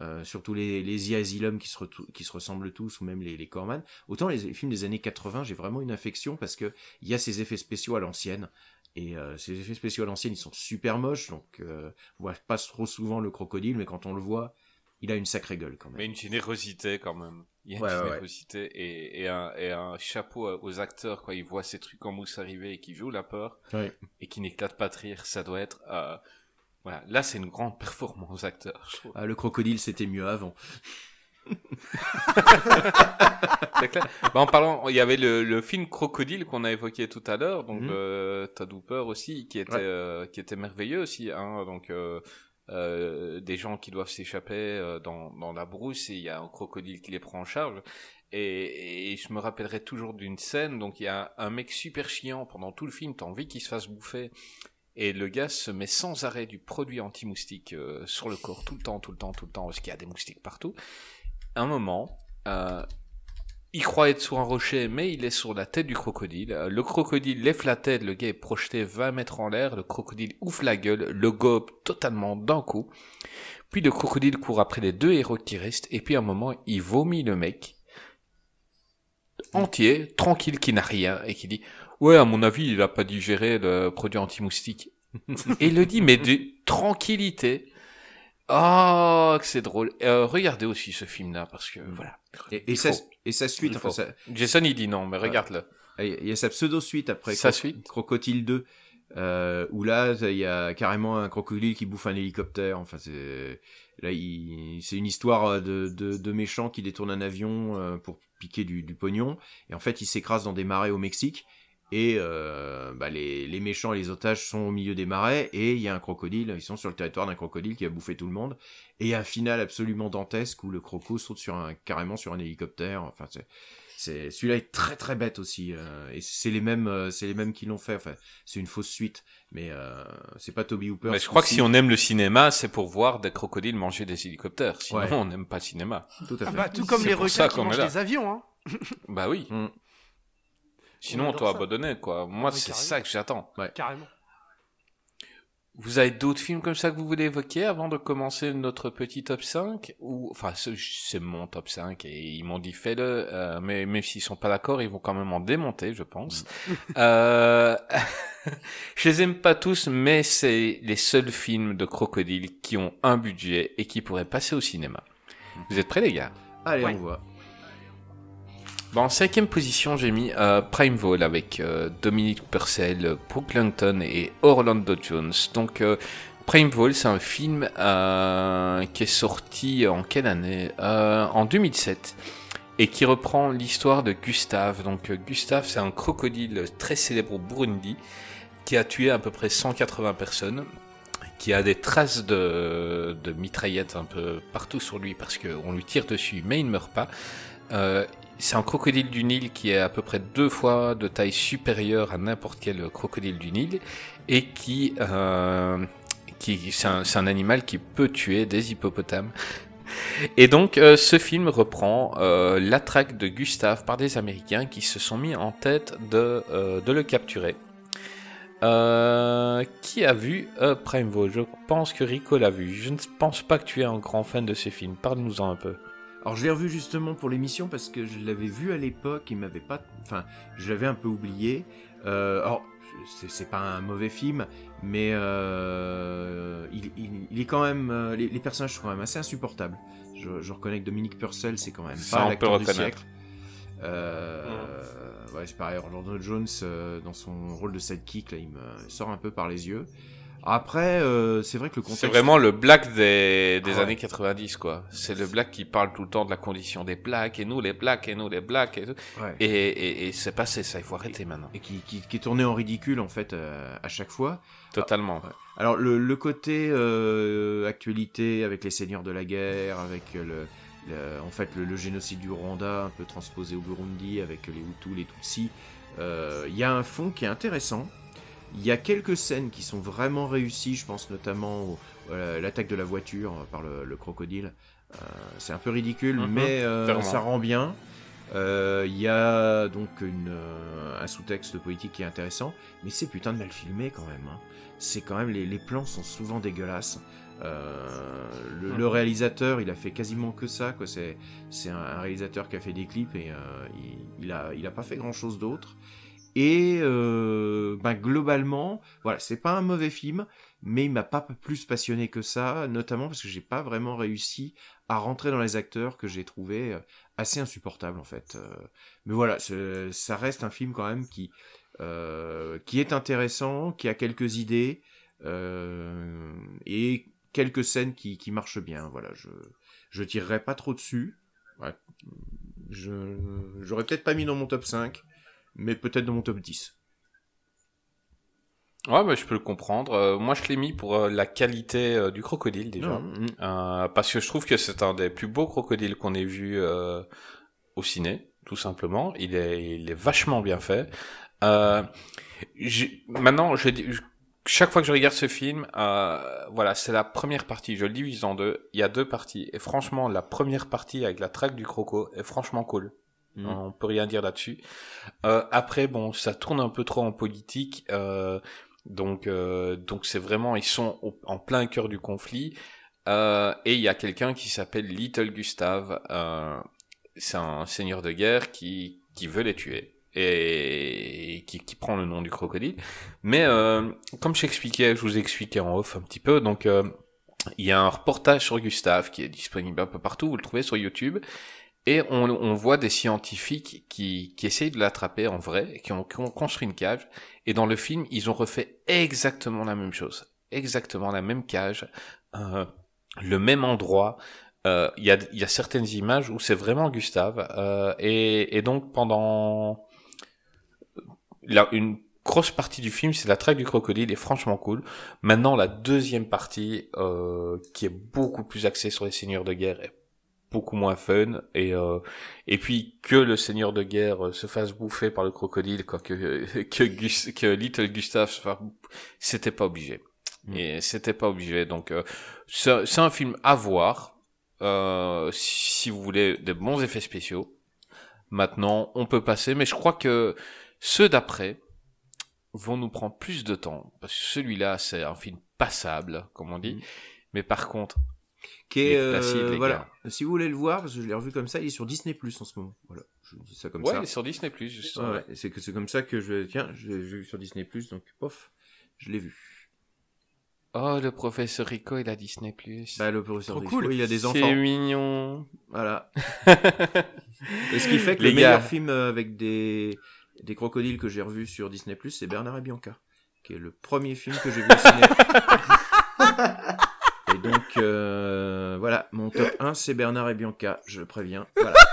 euh, surtout les, les qui se, ressemblent tous, ou même les, les Corman, autant les, films des années 80, j'ai vraiment une affection parce que il y a ces effets spéciaux à l'ancienne. Et ces effets spéciaux à l'ancienne, ils sont super moches, donc on voit pas trop souvent le crocodile, mais quand on le voit, il a une sacrée gueule quand même. Mais une générosité quand même. Il y a une ouais, générosité et, et, un, et un chapeau aux acteurs quand ils voient ces trucs en mousse arriver et qui jouent la peur Ouais. et qui n'éclatent pas de rire. Ça doit être... euh, Voilà, là c'est une grande performance acteur, je trouve. Ah, le crocodile, c'était mieux avant. Clair. Bah, en parlant, il y avait le, le film Crocodile qu'on a évoqué tout à l'heure, donc Mhm. euh, Hooper aussi, qui était euh, qui était merveilleux aussi. Hein, donc euh, des gens qui doivent s'échapper euh, dans dans la brousse et il y a un crocodile qui les prend en charge. Et, et je me rappellerai toujours d'une scène. Donc il y a un mec super chiant pendant tout le film. T'as envie qu'il se fasse bouffer. Et le gars se met sans arrêt du produit anti-moustique euh, sur le corps tout le temps, tout le temps, tout le temps, parce qu'il y a des moustiques partout. Un moment, euh, il croit être sur un rocher, mais il est sur la tête du crocodile. Le crocodile lève la tête, le gars est projeté 20 mètres en l'air, le crocodile ouvre la gueule, le gobe totalement d'un coup. Puis le crocodile court après les deux héros qui restent, et puis un moment, il vomit le mec. Entier, tranquille, qui n'a rien, et qui dit, ouais, à mon avis, il a pas digéré le produit anti-moustique. et il le dit, mais de tranquillité. Oh, que c'est drôle. Euh, regardez aussi ce film-là, parce que, voilà. Et, et sa, et sa suite, enfin, sa- Jason, il dit non, mais regarde-le. il y a sa pseudo-suite après Sa Cro- suite Crocodile 2, euh, où là, il y a carrément un crocodile qui bouffe un hélicoptère. Enfin, c'est là, il... c'est une histoire de, de, de méchants qui détournent un avion euh, pour piquer du, du pognon. Et en fait, il s'écrase dans des marais au Mexique. Et euh, bah, les, les méchants et les otages sont au milieu des marais. Et il y a un crocodile. Ils sont sur le territoire d'un crocodile qui a bouffé tout le monde. Et il y a un final absolument dantesque où le croco saute sur un, carrément sur un hélicoptère. Enfin, c'est c'est celui-là est très très bête aussi euh, et c'est les mêmes euh, c'est les mêmes qui l'ont fait enfin c'est une fausse suite mais euh, c'est pas Toby Hooper Mais je crois que si on aime le cinéma, c'est pour voir des crocodiles manger des hélicoptères. Sinon, Ouais. on n'aime pas le cinéma. tout à Ah fait bah, tout comme C'est les requins qui mangent là. des avions, hein. Bah oui. Mm. Sinon, On ça. abandonner, quoi. Moi, Ah c'est ça que j'attends. Carrément. Vous avez d'autres films comme ça que vous voulez évoquer avant de commencer notre petit top 5 ou enfin ce- c'est mon top 5 et ils m'ont dit fais-le euh, mais même s'ils sont pas d'accord ils vont quand même en démonter je pense. euh... je les aime pas tous mais c'est les seuls films de crocodiles qui ont un budget et qui pourraient passer au cinéma. Vous êtes prêts les gars? Allez Ouais. on voit Bon, en cinquième position, j'ai mis euh, Prime Vol avec euh, Dominique Purcell, Brooke Langton et Orlando Jones. Donc, euh, Prime Vol, c'est un film euh, qui est sorti en quelle année? Euh, En 2007 et qui reprend l'histoire de Gustave. Donc, Gustave, c'est un crocodile très célèbre au Burundi qui a tué à peu près 180 personnes qui a des traces de, mitraillettes un peu partout sur lui parce qu'on lui tire dessus mais il ne meurt pas. C'est un crocodile du Nil qui est à peu près deux fois de taille supérieure à n'importe quel crocodile du Nil et qui, euh, c'est un, animal qui peut tuer des hippopotames. Et donc euh, ce film reprend euh, la de Gustave par des Américains qui se sont mis en tête de, euh, le capturer. Euh, qui a vu euh, Prime Vol Je pense que Rico l'a vu. Je ne pense pas que tu es un grand fan de ce film. Parle-nous-en un peu. Alors je l'ai revu justement pour l'émission parce que je l'avais vu à l'époque il m'avait pas enfin je l'avais un peu oublié euh, alors c'est c'est pas un mauvais film mais euh, il, il- il est quand même euh, les, les personnages sont quand même assez insupportables je, je reconnais que Dominique Purcell c'est quand même Ça, pas on peut l'acteur du reconnaître. siècle Euh, ouais, c'est pareil, Orlando Jones, euh, dans son rôle de sidekick, là, il me sort un peu par les yeux. Après, euh, c'est vrai que le contexte... C'est vraiment le black des, des Ah ouais. années 90, quoi. C'est le black qui parle tout le temps de la condition des blacks, et nous les blacks, et nous les blacks, et tout. Ouais. Et, et, et c'est passé, ça, il faut arrêter maintenant. Et qui, qui, qui est tourné en ridicule, en fait, euh, à chaque fois. Totalement. Alors, le, le côté euh, actualité, avec les seigneurs de la guerre, avec le... le- en fait, le, le génocide du Rwanda, un peu transposé au Burundi, avec les Hutus, les Tutsis, euh, il y a un fond qui est intéressant. Il y a quelques scènes qui sont vraiment réussies, je pense notamment au- à l'attaque de la voiture par le, le crocodile. Euh, c'est un peu ridicule, Mhm, mais euh, ça rend bien. Euh, Il y a donc une, euh, un sous-texte politique qui est intéressant, mais c'est putain de mal filmé quand même. hein. C'est quand même les, les plans sont souvent dégueulasses. Euh, le, le réalisateur, il a fait quasiment que ça. quoi. C'est c'est un, un réalisateur qui a fait des clips et euh, il, il a il a pas fait grand chose d'autre. Et euh, ben, globalement, voilà, c'est pas un mauvais film, mais il m'a pas plus passionné que ça, notamment parce que j'ai pas vraiment réussi à rentrer dans les acteurs que j'ai trouvé euh, assez insupportables en fait. Euh, mais voilà, ça reste un film quand même qui euh, qui est intéressant, qui a quelques idées euh, et quelques scènes qui, qui marchent bien. Voilà, je je tirerai pas trop dessus. Ouais. Je j'aurais peut-être pas mis dans mon top 5, mais peut-être dans mon top 10. Ouais, bah, je peux le comprendre. Euh, moi, je l'ai mis pour euh, la qualité euh, du crocodile, déjà. Non, mm. Parce que je trouve que c'est un des plus beaux crocodiles qu'on ait vu au ciné, tout simplement. Il est, il est vachement bien fait. Maintenant, je, chaque fois que je regarde ce film, voilà, c'est la première partie. Je le divise en deux. Il y a deux parties. Et franchement, la première partie avec la traque du croco est franchement cool. Mhm. On peut rien dire là-dessus. Euh, après, bon, ça tourne un peu trop en politique. euh, donc, euh, donc c'est vraiment, ils sont en plein cœur du conflit. Euh, et il y a quelqu'un qui s'appelle Little Gustave. Euh, c'est un seigneur de guerre qui, qui veut les tuer. Et qui, qui prend le nom du crocodile. Mais euh, comme je je vous expliquais en off un petit peu, donc il y a un reportage sur Gustave qui est disponible un peu partout, vous le trouvez sur YouTube, et on, on voit des scientifiques qui, qui essayent de l'attraper en vrai, qui ont, qui ont construit une cage, et dans le film, ils ont refait exactement la même chose, exactement la même cage, euh, le même endroit. Euh, Il y, a, y a certaines images où c'est vraiment Gustave, euh, et, et donc pendant une grosse partie du film, c'est la traque du crocodile, est franchement cool. Maintenant, la deuxième partie, euh, qui est beaucoup plus axée sur les seigneurs de guerre, beaucoup moins fun. Et euh, et puis que le seigneur de guerre euh, se fasse bouffer par le crocodile, quoi, que que, Gus- que Little Gustave se fasse, c'était pas obligé. Mm. Et c'était pas obligé. Donc euh, c'est un film à voir euh, si vous voulez des bons effets spéciaux. Maintenant, on peut passer, mais je crois que ceux d'après vont nous prendre plus de temps. Parce que celui-là, c'est un film passable, comme on dit. Mhm. Mais par contre, Qui est, est euh, voilà. Si vous voulez le voir, parce que je l'ai revu comme ça, il est sur Disney Plus en ce moment. Voilà, je dis ça comme ouais, ça. il est sur Disney+. Plus. Ouais, ouais, c'est que c'est comme ça que je tiens, je l'ai vu sur Disney Plus, donc pof, je l'ai vu. Oh, le professeur Rico, il a Disney+. Plus. Bah le professeur Trop Rico, cool. il a des c'est enfants, mignon. voilà. Et ce qui fait que Les le meilleur gars. film euh, avec des des crocodiles que j'ai revu sur Disney Plus, c'est Bernard et Bianca, qui est le premier film que j'ai vu au cinéma. Donc euh, voilà, mon top 1 c'est Bernard et Bianca, je le préviens. Voilà.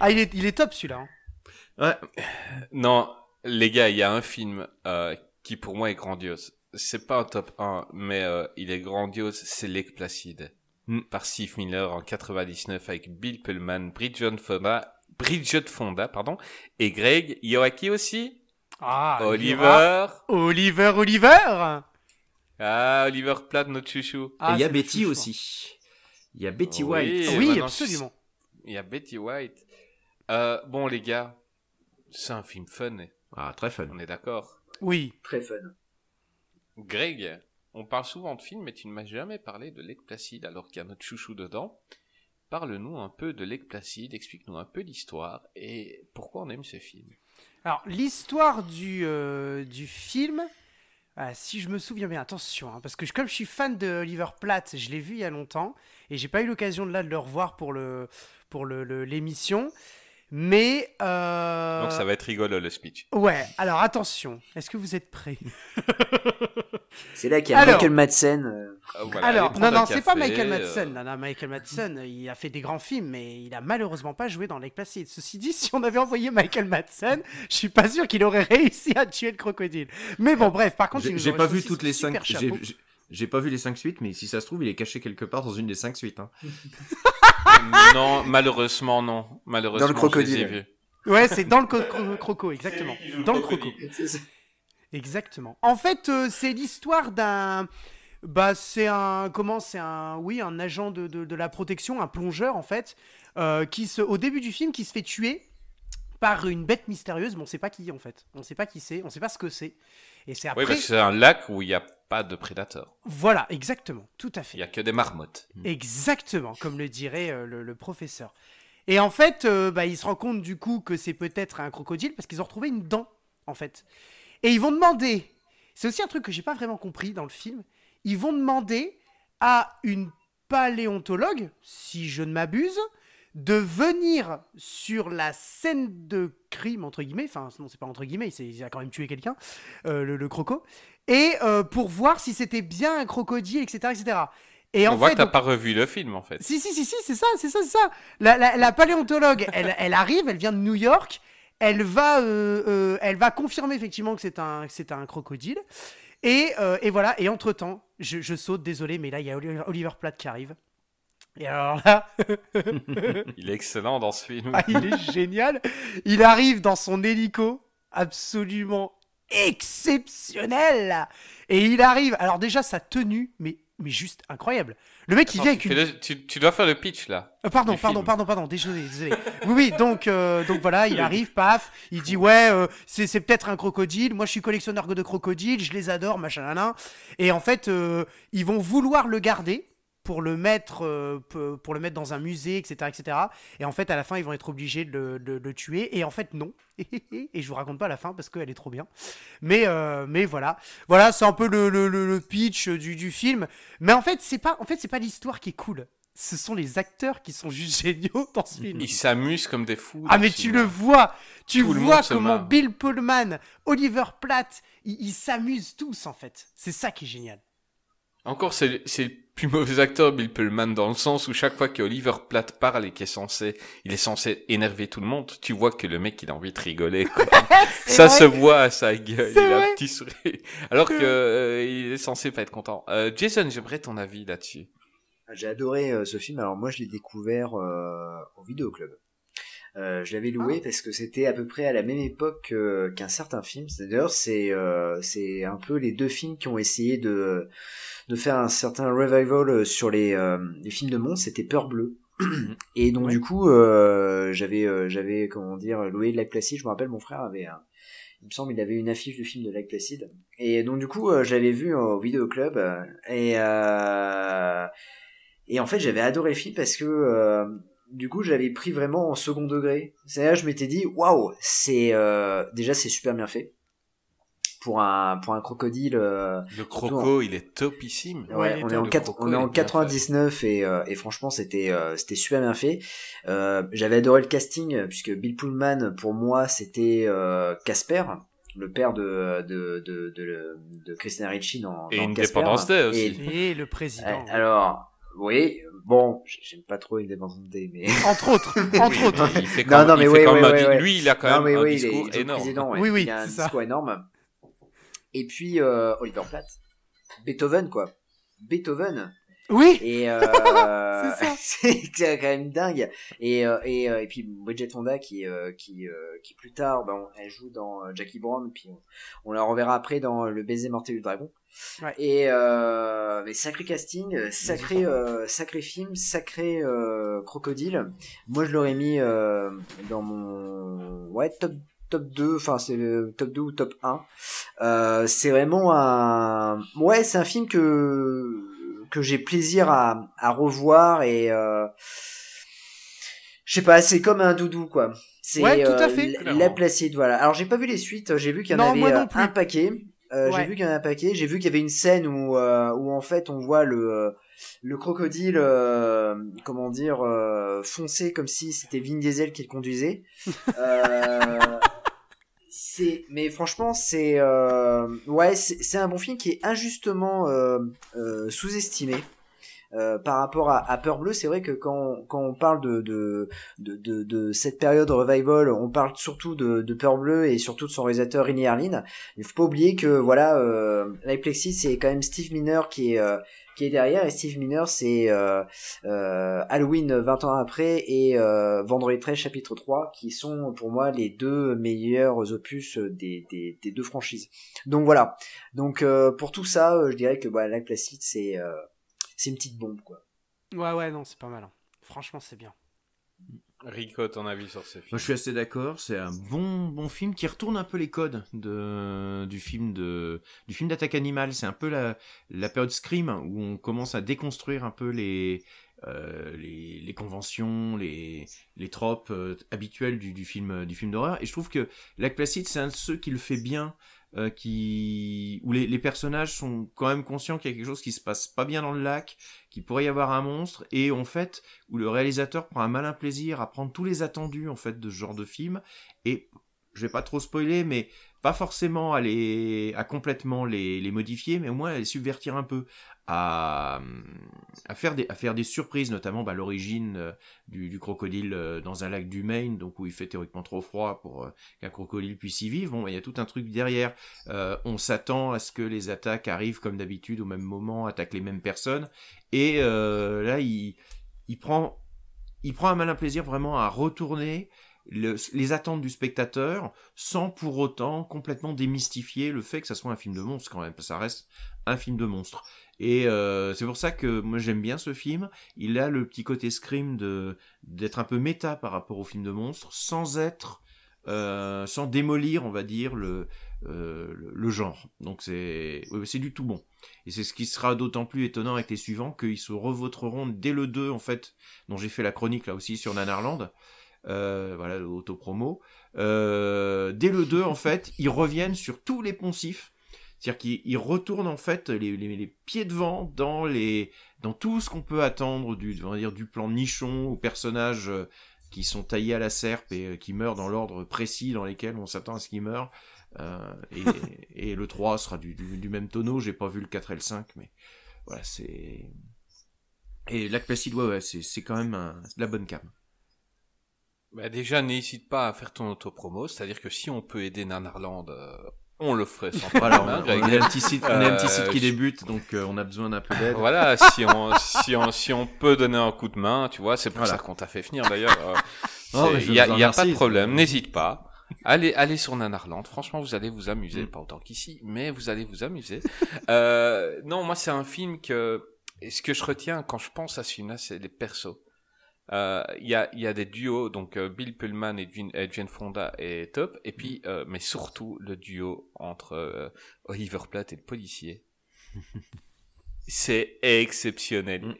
Ah, il est, il est top celui-là. hein. Ouais, Non, les gars, il y a un film euh, qui pour moi est grandiose. C'est pas un top 1, mais euh, il est grandiose, c'est Lake Placide. Mm. Par Steve Miller en 99 avec Bill Pullman, Bridget Fonda, Bridget Fonda, pardon, et Greg Yoaki aussi. Ah, Oliver. Oliver, Oliver Ah, Oliver Platt, notre chouchou. et Ah, il y a Betty chouchou. aussi. Il y a Betty Oui. White. Et Oui, absolument. Il y a Betty White. Euh, bon, les gars, c'est un film fun, Ah, très fun. on est d'accord. Oui. Très fun. Greg, on parle souvent de films, mais tu ne m'as jamais parlé de Lake Placide alors qu'il y a notre chouchou dedans. Parle-nous un peu de Lake Placide, explique-nous un peu l'histoire et pourquoi on aime ce film. Alors, l'histoire du, euh, du film, ah, si je me souviens bien, attention, hein, parce que comme je suis fan de Oliver Platt, je l'ai vu il y a longtemps, et j'ai pas eu l'occasion de de le revoir pour le pour le- l'émission. Mais euh, Donc ça va être rigolo le speech. ouais. Alors attention, est-ce que vous êtes prêts? C'est là qu'il y a Alors- Michael Madsen. euh, voilà, Alors, non, non, c'est pas Michael euh, Madsen. Non, non, Michael Madsen, il a fait des grands films, mais il a malheureusement pas joué dans Lake Placid. Ceci dit, si on avait envoyé Michael Madsen, je suis pas sûr qu'il aurait réussi à tuer le crocodile. Mais bon, bref, par contre, J'ai pas vu toutes les super 5 chapeau. j'ai- pas vu les 5 suites, mais si ça se trouve, il est caché quelque part dans une des 5 suites. Hein. non, malheureusement non. Malheureusement, Dans le je les ai crocodile. vus. Ouais, c'est dans le co- cro- croco, exactement. Dans le croco. Exactement. En fait, euh, c'est l'histoire d'un. Bah, c'est un. Comment C'est un. Oui, un agent de, de, de la protection, un plongeur, en fait, euh, qui se. Au début du film, qui se fait tuer par une bête mystérieuse, mais on sait pas qui, en fait. On sait pas qui c'est, on sait pas ce que c'est. Et c'est après. Oui, parce que c'est un lac où il n'y a pas de prédateurs. Voilà, exactement. Tout à fait. Il y a que des marmottes. Exactement, comme le dirait euh, le, le professeur. Et en fait, euh, bah, il se rend compte du coup que c'est peut-être un crocodile parce qu'ils ont retrouvé une dent, en fait. Et ils vont demander, c'est aussi un truc que j'ai pas vraiment compris dans le film, ils vont demander à une paléontologue, si je ne m'abuse, de venir sur la scène de crime, entre guillemets, enfin non c'est pas entre guillemets, il a quand même tué quelqu'un, euh, le, le croco, et euh, pour voir si c'était bien un crocodile, etc. etc. Et on en voit fait, que t'as donc- pas revu le film en fait. si, si, si, si, c'est ça, c'est ça, c'est ça. La, la, la paléontologue, elle, elle arrive, elle vient de New York, elle va, euh, euh, elle va confirmer effectivement que c'est un, c'est un crocodile. Et, euh, et voilà, et entre-temps, je, je saute, désolé, mais là, il y a Oli- Oliver Platt qui arrive. Et alors là, Il est excellent dans ce film. ah, il est génial. Il arrive dans son hélico, absolument exceptionnel. Et il arrive, alors déjà sa tenue, mais mais juste incroyable. Le mec, il vient avec une le- tu- tu dois faire le pitch là. euh, pardon, pardon, film. pardon, pardon, désolé, désolé. Oui, oui, donc, euh, donc voilà, il arrive, paf, il dit ouais, euh, c'est c'est peut-être un crocodile. Moi, je suis collectionneur de crocodiles, je les adore, machin, nan, nan. Et en fait, ils vont vouloir le garder pour le mettre, euh, pour le mettre dans un musée, etc., etc. Et en fait, à la fin, ils vont être obligés de le, de tuer. Et en fait, non. Et je vous raconte pas la fin parce qu'elle est trop bien. Mais, euh, mais voilà, voilà, c'est un peu le, le, le- le pitch du, du film. Mais en fait, c'est pas, en fait, c'est pas l'histoire qui est cool. Ce sont les acteurs qui sont juste géniaux dans ce film. Ils s'amusent comme des fous. Ah mais tu le vois, tu Tout vois comment. Bill Pullman, Oliver Platt, ils s'amusent tous en fait. C'est ça qui est génial. Encore, c'est c'est le plus mauvais acteur, Bill Pullman, dans le sens où chaque fois que Oliver Platt parle et qu'il est censé, il est censé énerver tout le monde, tu vois que le mec, il a envie de rigoler. quoi. Ça vrai. se voit à sa gueule, il a un petit sourire. Alors que euh, il est censé pas être content. Euh, Jason, j'aimerais ton avis là-dessus. J'ai adoré euh, ce film. Alors moi, je l'ai découvert euh, au vidéoclub. Euh, je l'avais loué parce que c'était à peu près à la même époque euh, qu'un certain film. D'ailleurs, c'est euh, c'est un peu les deux films qui ont essayé de de faire un certain revival euh, sur les euh, les films de monstres. C'était Peur Bleue. Et donc Ouais. du coup, euh, j'avais j'avais comment dire loué de Lac Placide. Je me rappelle, mon frère avait un il me semble il avait une affiche du film de Lac Placide. Et donc du coup, euh, j'avais vu au vidéoclub euh, et euh, et en fait, j'avais adoré le film parce que euh, du coup, j'avais pris vraiment en second degré. C'est là, je m'étais dit, waouh, c'est déjà c'est super bien fait pour un pour un crocodile. euh, Le croco, il est topissime. Ouais, Ouais, il on, est en le quatre- croco, on il est est en bien 99 et, euh, et franchement c'était euh, c'était super bien fait. Euh, J'avais adoré le casting puisque Bill Pullman pour moi c'était euh, Casper, le père de de de de, de Christina Ricci dans, Et dans Casper. Day aussi. Et- Et le président. euh, alors oui, bon, j'aime pas trop Independence Day mais Entre autres, entre Oui, autres. il fait Non, quand, non, il fait oui, quand même. Lui, il a quand non même mais un oui, il est, discours il est énorme. président, ouais. Oui, oui, il a un ça. énorme. Et puis euh, Oliver Platt, Beethoven quoi, Beethoven. Oui. Et euh, C'est quand même dingue. Et euh, et, et puis Bridget Fonda qui qui qui plus tard, ben, elle joue dans Jackie Brown, puis on, on la reverra après dans Le baiser mortel du dragon. Ouais. Et euh, mais sacré casting, sacré euh, sacré film, sacré euh, crocodile. Moi je l'aurais mis dans mon ouais top top 2, enfin c'est le top 2 ou top 1. Euh, c'est vraiment un ouais, c'est un film que que j'ai plaisir à, à revoir et euh, je sais pas, c'est comme un doudou quoi. C'est Ouais, tout à euh, fait, la- Placide, voilà. Alors j'ai pas vu les suites, j'ai vu qu'il y en Non, avait un paquet. Euh, Ouais. J'ai vu qu'il y en a un paquet. J'ai vu qu'il y avait une scène où euh, où en fait on voit le le crocodile euh, comment dire foncer comme si c'était Vin Diesel qui le conduisait. Mais franchement c'est euh, ouais c'est un bon film qui est injustement euh, euh, sous-estimé. Euh, par rapport à, à Peur Bleue, c'est vrai que quand, quand on parle de, de, de, de, cette période revival, on parle surtout de, de Peur Bleue et surtout de son réalisateur Rini Harlin. Il faut pas oublier que voilà, euh, Plexi c'est quand même Steve Miner qui est euh, qui est derrière et Steve Miner c'est euh, euh, Halloween 20 ans après et euh, Vendredi 13 chapitre 3 qui sont pour moi les deux meilleurs opus des, des, des deux franchises. Donc voilà. Donc euh, pour tout ça, euh, je dirais que bah, Lac Placide c'est c'est une petite bombe quoi. Ouais, ouais, non, c'est pas mal. hein. Franchement, c'est bien. Rico, ton avis sur ce film Moi, je suis assez d'accord. C'est un bon, bon film qui retourne un peu les codes de, du film de, du film d'attaque animale. C'est un peu la, la période Scream où on commence à déconstruire un peu les, euh, les, les conventions, les, les tropes euh, habituelles du, du film, du film d'horreur. Et je trouve que Lac Placide, c'est un de ceux qui le fait bien. Euh, qui où les, personnages sont quand même conscients qu'il y a quelque chose qui se passe pas bien dans le lac, qu'il pourrait y avoir un monstre, et en fait où le réalisateur prend un malin plaisir à prendre tous les attendus en fait de ce genre de film et je vais pas trop spoiler mais pas forcément à à complètement les, les modifier mais au moins à les subvertir un peu à, faire des surprises notamment bah, l'origine euh, du, crocodile euh, dans un lac du Maine donc où il fait théoriquement trop froid pour euh, qu'un crocodile puisse y vivre bon il y a tout un truc derrière on s'attend à ce que les attaques arrivent comme d'habitude au même moment attaquent les mêmes personnes et là il prend un malin plaisir vraiment à retourner le- les attentes du spectateur sans pour autant complètement démystifier le fait que ça soit un film de monstre quand même. Ça reste un film de monstre. Et euh, c'est pour ça que moi j'aime bien ce film. Il a le petit côté scream de d'être un peu méta par rapport au film de monstres, sans être, euh, sans démolir, on va dire le euh, le, genre. Donc c'est c'est du tout bon. Et c'est ce qui sera d'autant plus étonnant avec les suivants qu'ils se revoteront dès le 2 en fait, dont j'ai fait la chronique là aussi sur Nanarland. Euh, voilà, l'autopromo. Euh, dès le 2, en fait, ils reviennent sur tous les poncifs. C'est-à-dire qu'ils ils retournent en fait les, pieds devant dans les dans tout ce qu'on peut attendre du dire du plan nichon aux personnages euh, qui sont taillés à la serpe et euh, qui meurent dans l'ordre précis dans lesquels on s'attend à ce qu'ils meurent. Euh, et, le 3 sera du, même tonneau. J'ai pas vu le 4 et le 5, mais voilà, c'est. Et Lac Placid, ouais, ouais, c'est quand même de la bonne cam. Bah déjà, n'hésite pas à faire ton autopromo, c'est-à-dire que si on peut aider Nanarland, on le ferait sans Voilà, on, on a un petit site, on a un petit site Euh, qui je- débute, donc euh, on a besoin d'un peu d'aide. Voilà, si on, si on, si on peut donner un coup de main, tu vois, c'est pour Voilà. ça qu'on t'a fait venir d'ailleurs. euh, Il y a, vous en il y a pas de problème, n'hésite pas. Allez, allez sur Nanarland. Franchement, vous allez vous amuser, Mm. pas autant qu'ici, mais vous allez vous amuser. euh, non, moi, c'est un film que, ce que je retiens quand je pense à ce film-là, c'est les persos. Euh, Il y, a, y a des duos, donc euh, Bill Pullman et Jane, et Jane Fonda est top, et puis, euh, mais surtout le duo entre euh, Oliver Platt et le policier. c'est exceptionnel. Mm.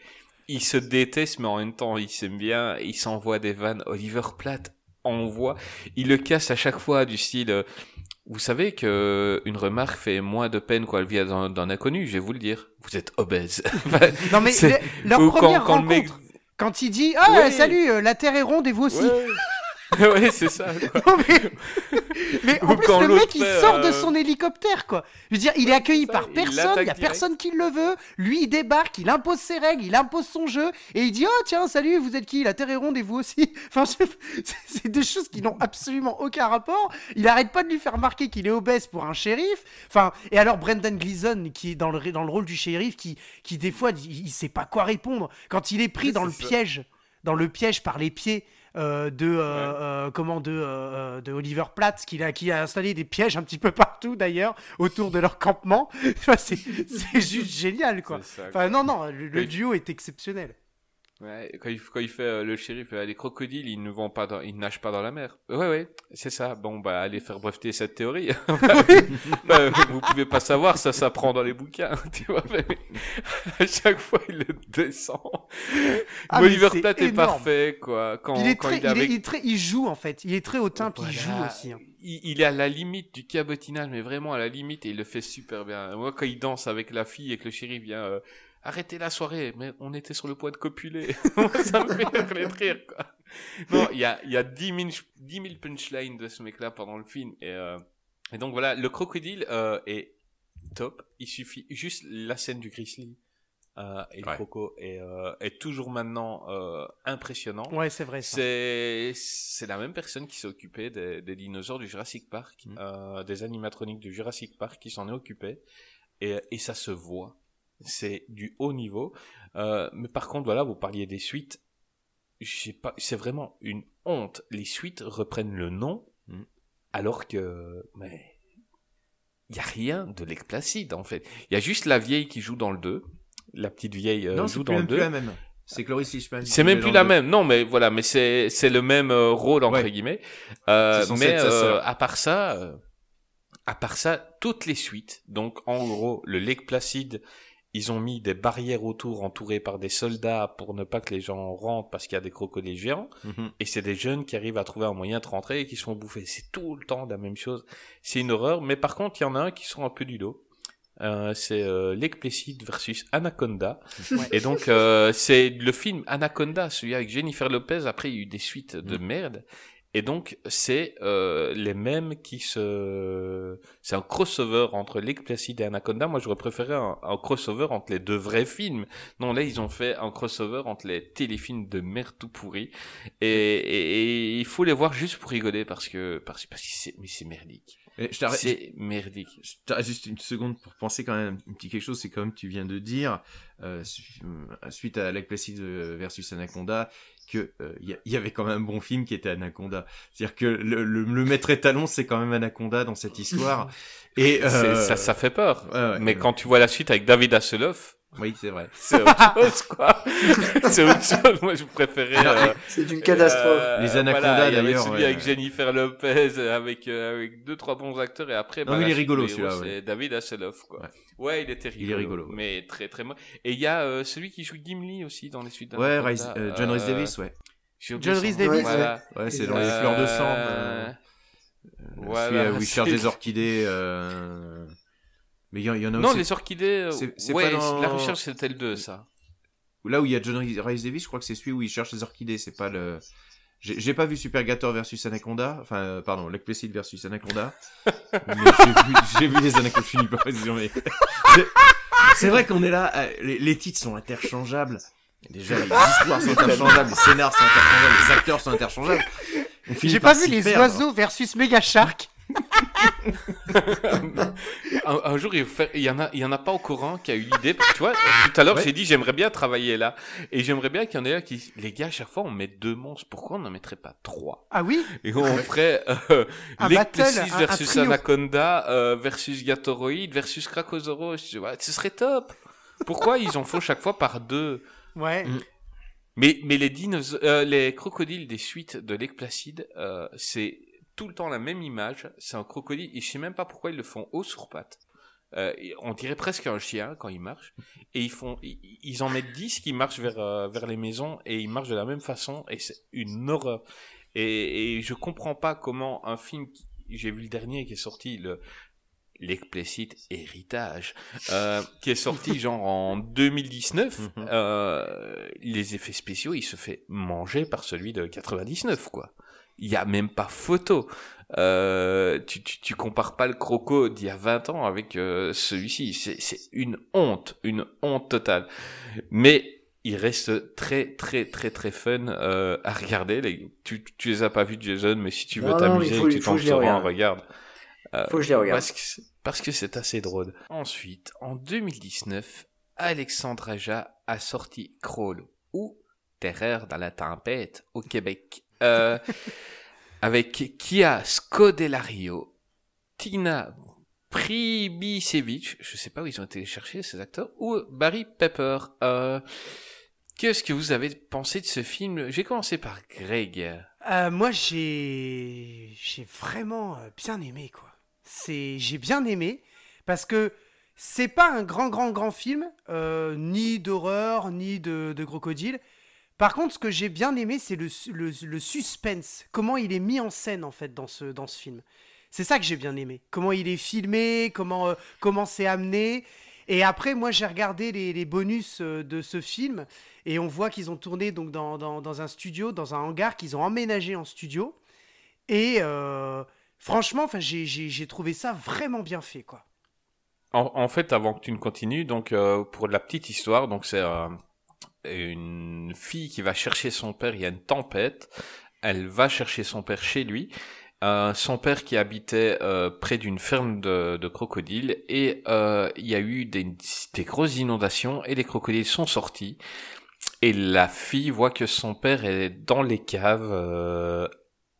Ils se détestent, mais en même temps, ils s'aiment bien, ils s'envoient des vannes. Oliver Platt envoie, il le casse à chaque fois du style, euh, vous savez que euh, une remarque fait moins de peine quand elle vient d'un inconnu, je vais vous le dire. Vous êtes obèse. Non mais leur première rencontre. Quand il dit ah salut euh, la terre est ronde et vous aussi. Ouais, c'est ça. quoi. Non, mais, mais en plus le mec il sort de euh, son hélicoptère quoi. Je veux dire il est accueilli ça, par personne, il y a direct. personne qui le veut. Lui il débarque, il impose ses règles, il impose son jeu et il dit oh tiens salut vous êtes qui? La terre est ronde et vous aussi? Enfin je- c'est- des choses qui n'ont absolument aucun rapport. Il arrête pas de lui faire remarquer qu'il est obèse pour un shérif. Enfin et alors Brendan Gleeson qui est dans le dans le rôle du shérif qui qui des fois il, il sait pas quoi répondre quand il est pris Oui, dans le ça. piège dans le piège par les pieds euh, de euh, euh, comment de euh, de Oliver Platt qui a qui a installé des pièges un petit peu partout d'ailleurs autour de leur campement. C'est juste génial quoi. Enfin non non le, duo est exceptionnel Ouais, quand il, quand il fait euh, le shérif, euh, les crocodiles, ils ne vont pas dans, ils nagent pas dans la mer. Ouais, ouais, c'est ça. Bon, bah, allez faire breveter cette théorie. Bah, vous pouvez pas savoir, ça s'apprend dans les bouquins, tu vois. mais à chaque fois, il le descend. Ah, Oliver c'est Platt est parfait, quoi. Quand, il est quand très il est est, avec... il est très il joue en fait il est très hautain puis il Voilà. joue aussi hein. Il, il est à la limite du cabotinage, mais vraiment à la limite, et il le fait super bien. Moi, quand il danse avec la fille et que le shérif vient, euh, arrêtez la soirée, mais on était sur le point de copuler. ça me fait de rire, quoi. Non, il y a, y a 10 000, 10 000 punchlines de ce mec-là pendant le film, et, euh, et donc voilà, le crocodile euh, est top. Il suffit juste la scène du grizzly. Euh, et le croco est, est toujours maintenant impressionnant. ouais c'est vrai. C'est c'est la même personne qui s'est occupée des, des dinosaures du Jurassic Park, Mm. des animatroniques du Jurassic Park qui s'en est occupé et, et ça se voit. C'est du haut niveau. Euh, mais par contre, voilà, vous parliez des suites. J'ai pas, c'est vraiment une honte. Les suites reprennent le nom, Mm. alors que, mais, il y a rien de Lake Placid, en fait. Il y a juste la vieille qui joue dans le 2. La petite vieille euh, non, joue c'est dans le même 2. plus la même. C'est Cloris Leachman. C'est même plus la même. Non, mais voilà, mais c'est c'est le même euh, rôle entre Ouais. guillemets. Euh, C'est mais euh, à part ça, euh, à part ça, toutes les suites. Donc en gros, le Lake Placid, ils ont mis des barrières autour, entourées par des soldats pour ne pas que les gens rentrent parce qu'il y a des crocodiles géants. Mhm. Et c'est des jeunes qui arrivent à trouver un moyen de rentrer et qui se font bouffer. C'est tout le temps la même chose. C'est une horreur. Mais par contre, il y en a un qui sort un peu du lot. Euh, c'est euh, Lake Placid versus Anaconda. Ouais. Et donc, euh, c'est le film Anaconda, celui avec Jennifer Lopez. Après, il y a eu des suites de merde. Et donc, c'est euh, les mêmes qui se... C'est un crossover entre Lake Placid et Anaconda. Moi, j'aurais préféré un, un crossover entre les deux vrais films. Non, là, ils ont fait un crossover entre les téléfilms de merde tout pourris. Et, et- et il faut les voir juste pour rigoler parce que... Parce, parce que c'est, mais c'est merdique. C'est merdique. Je t'arrête juste une seconde pour penser quand même un petit quelque chose, c'est comme tu viens de dire, euh, euh, suite à Lake Placid euh, versus Anaconda, que euh, il y, a- il y avait quand même un bon film qui était Anaconda. C'est-à-dire que le, le, le maître étalon, c'est quand même Anaconda dans cette histoire. Et euh, ça, ça fait peur. ouais, ouais. Mais quand tu vois la suite avec David Hasselhoff, Oui, c'est vrai. C'est autre chose, quoi. c'est autre chose. Moi, je préférais. euh, C'est une catastrophe. euh, Les Anacondas, voilà, il d'ailleurs, celui ouais. avec Jennifer Lopez, avec, euh, avec deux, trois bons acteurs, et après, Non, bah, mais il est rigolo, celui-là, C'est David Hasselhoff, quoi. Ouais. Ouais. il était rigolo. rigolo, ouais. Mais très, très moche. Et il y a euh, celui qui joue Gimli aussi dans les suites Ouais, euh, John Rhys euh, Davis, ouais. John Rhys. Davis, Voilà. Ouais, c'est dans Euh, les fleurs de sang. euh, voilà, celui où il cherche c'est- des orchidées. euh, Mais il y, en- il y en a Non, aussi. les orchidées. euh, c'est- c'est ouais, pas dans- la recherche, c'était le 2, ça. Là où il y a John Rhys Davis, je crois que c'est celui où il cherche les orchidées. C'est pas le. J'ai pas vu Supergator versus Anaconda. Enfin, euh, pardon, L'Ecplécide versus Anaconda. mais j'ai vu, vu les Anacondas. Je finis par précision, mais. C'est- C'est vrai qu'on est là. euh, Les, les titres sont interchangeables. Déjà, les histoires sont interchangeables, les scénars sont interchangeables, les acteurs sont interchangeables. J'ai pas vu les perdre. oiseaux versus Mega Shark. un, un jour, il, faut faire- il y en a, il y en a pas au courant qui a eu l'idée. Tu vois, tout à l'heure, Ouais. j'ai dit j'aimerais bien travailler là, et j'aimerais bien qu'il y en ait un qui, les gars, à chaque fois, on met deux monstres. Pourquoi on n'en mettrait pas trois? Ah oui? Et on ferait euh, Un battle, versus. Anaconda euh, versus Gatoroid versus Krakosaurus. Tu vois, ce serait top. Pourquoi ils en font chaque fois par deux? Ouais. Mm. mais, mais les, dinos- euh, les crocodiles des suites de Lake Placide, euh, c'est tout le temps la même image. C'est un crocodile, et je sais même pas pourquoi ils le font haut sur pattes. Euh, on dirait presque un chien quand il marche. Et ils font, ils, ils en mettent 10 qui marchent vers, euh, vers les maisons, et ils marchent de la même façon, et c'est une horreur. Et, et je comprends pas comment un film, j'ai vu le dernier qui est sorti, le, l'explicite héritage, euh, qui est sorti genre en 2019, Mhm. euh, les effets spéciaux, il se fait manger par celui de 99, quoi. Il y a même pas photo. Euh, tu, tu, tu compares pas le croco d'il y a 20 ans avec euh, celui-ci. C'est, une honte, une honte totale. Mais il reste très très très très fun euh, à regarder. Les, tu, tu les as pas vus Jason, mais si tu veux t'amuser et que tu sur un, regarde. regarde. Faut que je les regarde. Parce que, c'est- parce que c'est assez drôle. Ensuite, en 2019, Alexandre Aja a sorti Crawl ou Terreur dans la tempête au Québec. Euh, avec Kia Scodelario, Tina Pribisevich, je sais pas où ils ont été chercher ces acteurs, ou Barry Pepper. Euh, Qu'est-ce que vous avez pensé de ce film? J'ai commencé par Greg. Euh, moi, j'ai vraiment bien aimé quoi. C'est j'ai bien aimé parce que c'est pas un grand grand grand film ni d'horreur ni de crocodile. Par contre, ce que j'ai bien aimé, c'est le, suspense, comment il est mis en scène en fait dans ce film. C'est ça que j'ai bien aimé. Comment il est filmé, comment euh, comment c'est amené. Et après, moi, j'ai regardé les, bonus euh, de ce film et on voit qu'ils ont tourné donc dans, dans, un studio, dans un hangar qu'ils ont emménagé en studio. Et euh, franchement, j'ai- trouvé ça vraiment bien fait, quoi. En, fait, avant que tu ne continues, donc pour la petite histoire, donc c'est une fille qui va chercher son père. Il y a une tempête. Elle va chercher son père chez lui. Euh, son père qui habitait euh, près d'une ferme de, de crocodiles et euh, il y a eu des, des grosses inondations et les crocodiles sont sortis et la fille voit que son père est dans les caves euh,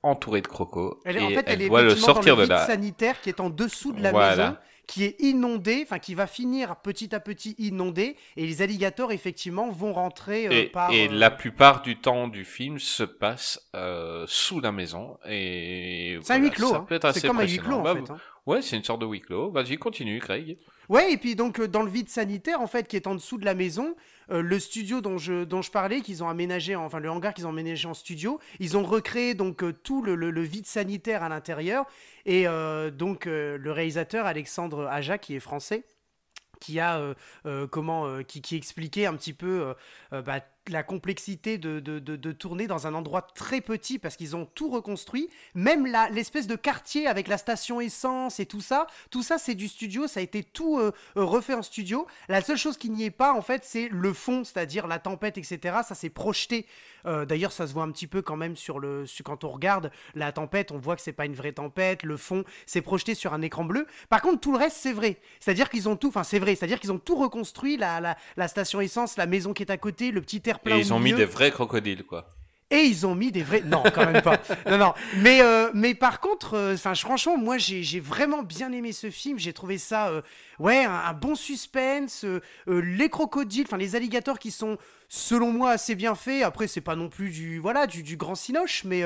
entouré de crocos Elle, et en fait, elle, est doit le sortir dans le de vide là. sanitaire qui est en dessous de la Voilà. maison, qui est inondé, enfin qui va finir petit à petit inondé, et les alligators effectivement vont rentrer euh, Et, par. et euh, la plupart du temps du film se passe euh, sous la maison. Et C'est un voilà, huis clos. ça hein. C'est comme un huis clos en Bah, fait. hein. Ouais, c'est une sorte de huis clos. Vas-y, continue, Craig. Ouais, et puis donc euh, dans le vide sanitaire, en fait, qui est en dessous de la maison, euh, le studio dont je, dont je parlais, qu'ils ont aménagé, en- enfin le hangar qu'ils ont aménagé en studio, ils ont recréé donc euh, tout le, le- vide sanitaire à l'intérieur. Et euh, donc le réalisateur Alexandre Aja, qui est français, qui a comment qui, qui expliquait un petit peu bah, la complexité de, de, de- tourner dans un endroit très petit parce qu'ils ont tout reconstruit. Même l'espèce de quartier avec la station essence et tout ça tout ça c'est du studio ça a été tout euh, euh, refait en studio. La seule chose qui n'y est pas en fait c'est le fond c'est-à-dire la tempête etc ça s'est projeté. Euh, d'ailleurs ça se voit un petit peu quand même sur le sur- quand on regarde la tempête on voit que c'est pas une vraie tempête. Le fond c'est projeté sur un écran bleu. Par contre tout le reste c'est vrai. C'est-à-dire qu'ils ont tout enfin c'est vrai. C'est-à-dire qu'ils ont tout reconstruit. La, la, la station essence la maison qui est à côté le petit terre-plein Et au ils ont mis des vrais crocodiles, quoi. Et ils ont mis des vrais. Non, quand même pas. Non, non. Mais, euh, mais par contre, euh, franchement, moi, j'ai vraiment bien aimé ce film. J'ai trouvé ça, euh, ouais, un, un bon suspense. euh, les crocodiles, enfin, les alligators qui sont, selon moi, assez bien faits. Après, c'est pas non plus du, voilà, du, du grand cinoche, mais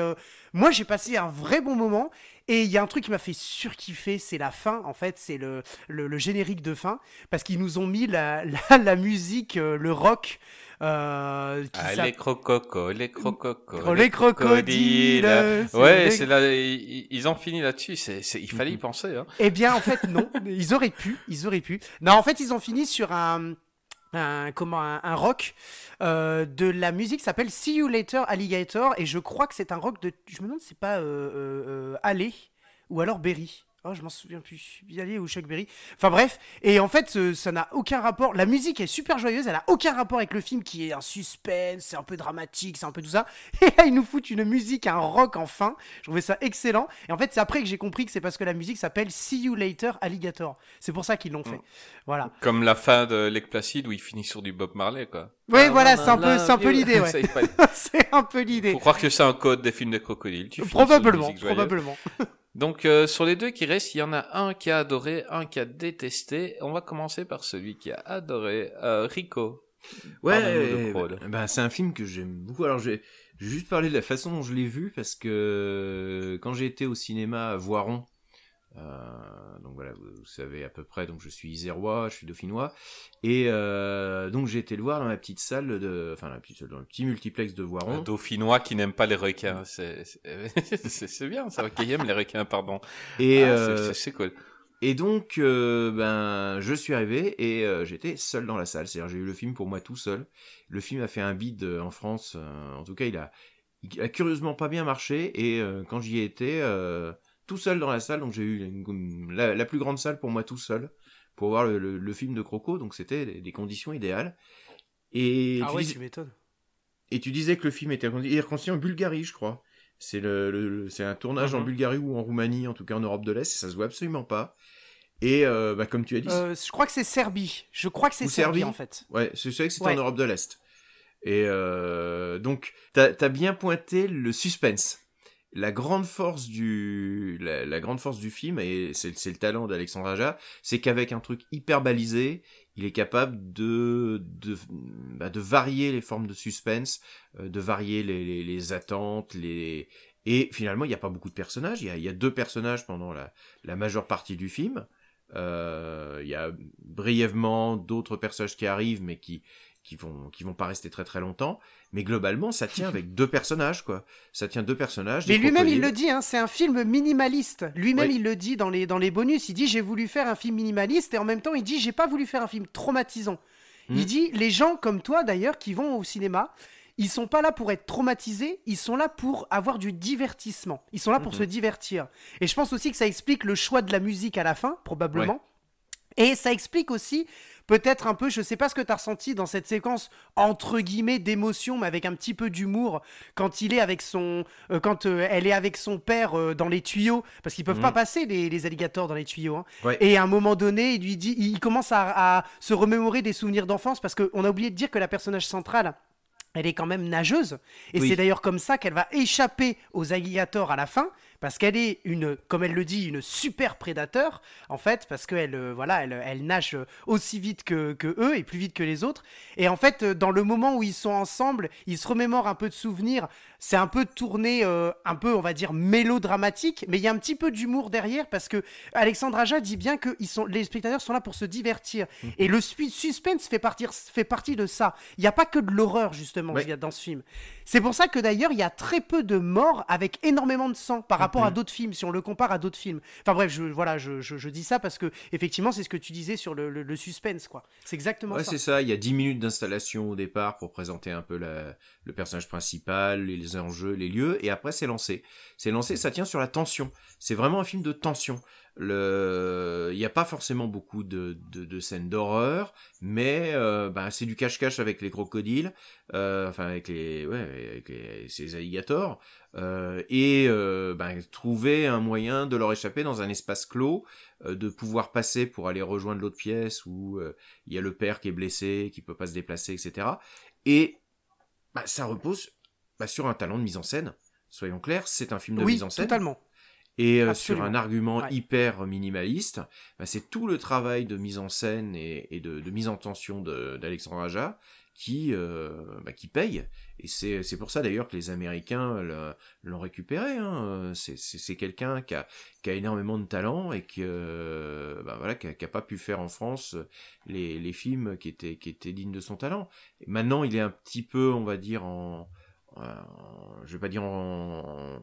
moi, j'ai passé un vrai bon moment. Et il y a un truc qui m'a fait surkiffer, c'est la fin, en fait, c'est le, le, le générique de fin, parce qu'ils nous ont mis la, la, la musique, euh, le rock. Euh, qui Ah, les crococos, les crococos. Oh, les crocodiles, Ouais, c'est là, ils, ils ont fini là-dessus. C'est, c'est- il fallait y penser. Hein. Eh bien, en fait, non. Ils auraient pu. Ils auraient pu. Non, en fait, ils ont fini sur un. Un, comment, un, rock euh, de la musique s'appelle See You Later Alligator et je crois que c'est un rock de je me demande si c'est pas euh, euh, euh, ou alors Berry oh je m'en souviens plus. Alley ou Chuck Berry. Enfin bref. Et en fait euh, ça n'a aucun rapport. La musique est super joyeuse. Elle a aucun rapport avec le film qui est un suspense c'est un peu dramatique c'est un peu tout ça. Et là ils nous foutent une musique un rock enfin. Je trouvais ça excellent. Et en fait c'est après que j'ai compris que c'est parce que la musique s'appelle See You Later Alligator. C'est pour ça qu'ils l'ont fait. Voilà. Comme la fin de Lake Placid où il finit sur du Bob Marley, quoi. oui Ah, voilà c'est un peu c'est un peu l'idée ouais. C'est un peu l'idée. Faut croire que c'est un code des films de crocodiles. Tu une probablement probablement Donc, euh, sur les deux qui restent, il y en a un qui a adoré, un qui a détesté. On va commencer par celui qui a adoré. Euh, Rico. Ouais, bah, bah, c'est un film que j'aime beaucoup. Alors, j'ai juste parlé de la façon dont je l'ai vu parce que euh, quand j'ai été au cinéma à Voiron, donc voilà, vous, vous savez à peu près, donc je suis isérois, je suis dauphinois, et euh, donc j'ai été le voir dans la petite salle de, enfin la petite dans le petit multiplex de Un Voiron. dauphinois qui n'aime pas les requins. C'est bien, ça. Qui aime les requins, pardon. Et, Ah, euh, c'est- cool. Et donc, euh, ben, je suis arrivé et euh, j'étais seul dans la salle. C'est-à-dire, j'ai eu le film pour moi tout seul. Le film a fait un bid euh, en France. euh, en tout cas, il a, il a curieusement pas bien marché. Et euh, quand j'y ai été, euh, tout seul dans la salle, donc j'ai eu une- la, la plus grande salle pour moi tout seul pour voir le, le- le film de Croco. Donc c'était des, conditions idéales. Et, ah tu ouais dis- tu m'étonnes et tu disais que le film était reconstitué en Bulgarie, je crois. C'est le, c'est un tournage en Mhm. Bulgarie ou en Roumanie, en tout cas en Europe de l'Est, et ça se voit absolument pas. Et euh, bah, comme tu as dit, Euh, je crois que c'est Serbie je crois que c'est Serbie, Serbie en fait ouais, je savais que c'était Ouais. en Europe de l'Est. Et euh, donc, t'as as bien pointé le suspense. La grande force du, la, la grande force du film, et c'est le talent d'Alexandre Aja, c'est qu'avec un truc hyper balisé, il est capable de, de, bah, de varier les formes de suspense, euh, de varier les, les, les attentes, les, et finalement, il n'y a pas beaucoup de personnages. Il y a, y a deux personnages pendant la, la majeure partie du film. Euh, il y a brièvement d'autres personnages qui arrivent, mais qui qui vont qui vont pas rester très très longtemps. Mais globalement, ça tient avec deux personnages, quoi. Ça tient deux personnages. Mais lui-même, il le dit, hein, c'est un film minimaliste. Lui-même, Oui. il le dit dans les, dans les bonus. Il dit J'ai voulu faire un film minimaliste, et en même temps, il dit J'ai pas voulu faire un film traumatisant. Il dit Les gens comme toi, d'ailleurs, qui vont au cinéma, ils sont pas là pour être traumatisés, ils sont là pour avoir du divertissement. Ils sont là pour Mhm. se divertir. Et je pense aussi que ça explique le choix de la musique à la fin, probablement. Et ça explique aussi peut-être un peu, je sais pas ce que tu as ressenti dans cette séquence entre guillemets d'émotion, mais avec un petit peu d'humour, quand il est avec son, euh, quand euh, elle est avec son père euh, dans les tuyaux, parce qu'ils peuvent Mhm. pas passer les, les alligators dans les tuyaux. hein. Ouais. Et à un moment donné, il lui dit, il commence à, à se remémorer des souvenirs d'enfance, parce qu'on a oublié de dire que la personnage centrale. Elle est quand même nageuse, et Oui. c'est d'ailleurs comme ça qu'elle va échapper aux alligators à la fin, parce qu'elle est une, comme elle le dit, une super prédateur, en fait, parce qu'elle euh, voilà, elle, elle nage euh, aussi vite que, que eux et plus vite que les autres. Et en fait, euh, dans le moment où ils sont ensemble, ils se remémorent un peu de souvenirs. C'est un peu tourné, euh, un peu, on va dire, mélodramatique, mais il y a un petit peu d'humour derrière parce que Alexandre Aja dit bien que ils sont, les spectateurs sont là pour se divertir. Et le suspense fait, partir, fait partie de ça. Il n'y a pas que de l'horreur, justement, Ouais. dans ce film. C'est pour ça que d'ailleurs, il y a très peu de morts avec énormément de sang par rapport à Mhm. d'autres films, si on le compare à d'autres films. Enfin bref, je, voilà, je, je- je dis ça parce que effectivement, c'est ce que tu disais sur le, le- le suspense, quoi. C'est exactement Ouais, ça. c'est ça. Il y a 10 minutes d'installation au départ pour présenter un peu la- le personnage principal, les enjeux, les lieux, et après c'est lancé. C'est lancé, ça tient sur la tension. C'est vraiment un film de tension. Le... Il n'y a pas forcément beaucoup de, de, de scènes d'horreur, mais euh, bah, c'est du cache-cache avec les crocodiles, euh, enfin avec les, ouais, avec les, ces alligators, euh, et euh, bah, trouver un moyen de leur échapper dans un espace clos, euh, de pouvoir passer pour aller rejoindre l'autre pièce où euh, il y a le père qui est blessé, qui peut pas se déplacer, etc. Et bah, ça repose bah, sur un talent de mise en scène. Soyons clairs, c'est un film de oui, mise en scène. totalement. Et euh, sur un argument Ouais. hyper minimaliste, bah, c'est tout le travail de mise en scène et, et de, de mise en tension d'Alexandre Aja qui, euh, bah, qui paye. Et c'est pour ça d'ailleurs que les Américains l'ont récupéré. Hein. C'est- quelqu'un qui a, qui a énormément de talent et qui euh, bah, voilà, qui a, qui a pas pu faire en France les, les films qui étaient, qui étaient dignes de son talent. Et maintenant, il est un petit peu, on va dire, en- je vais pas dire en,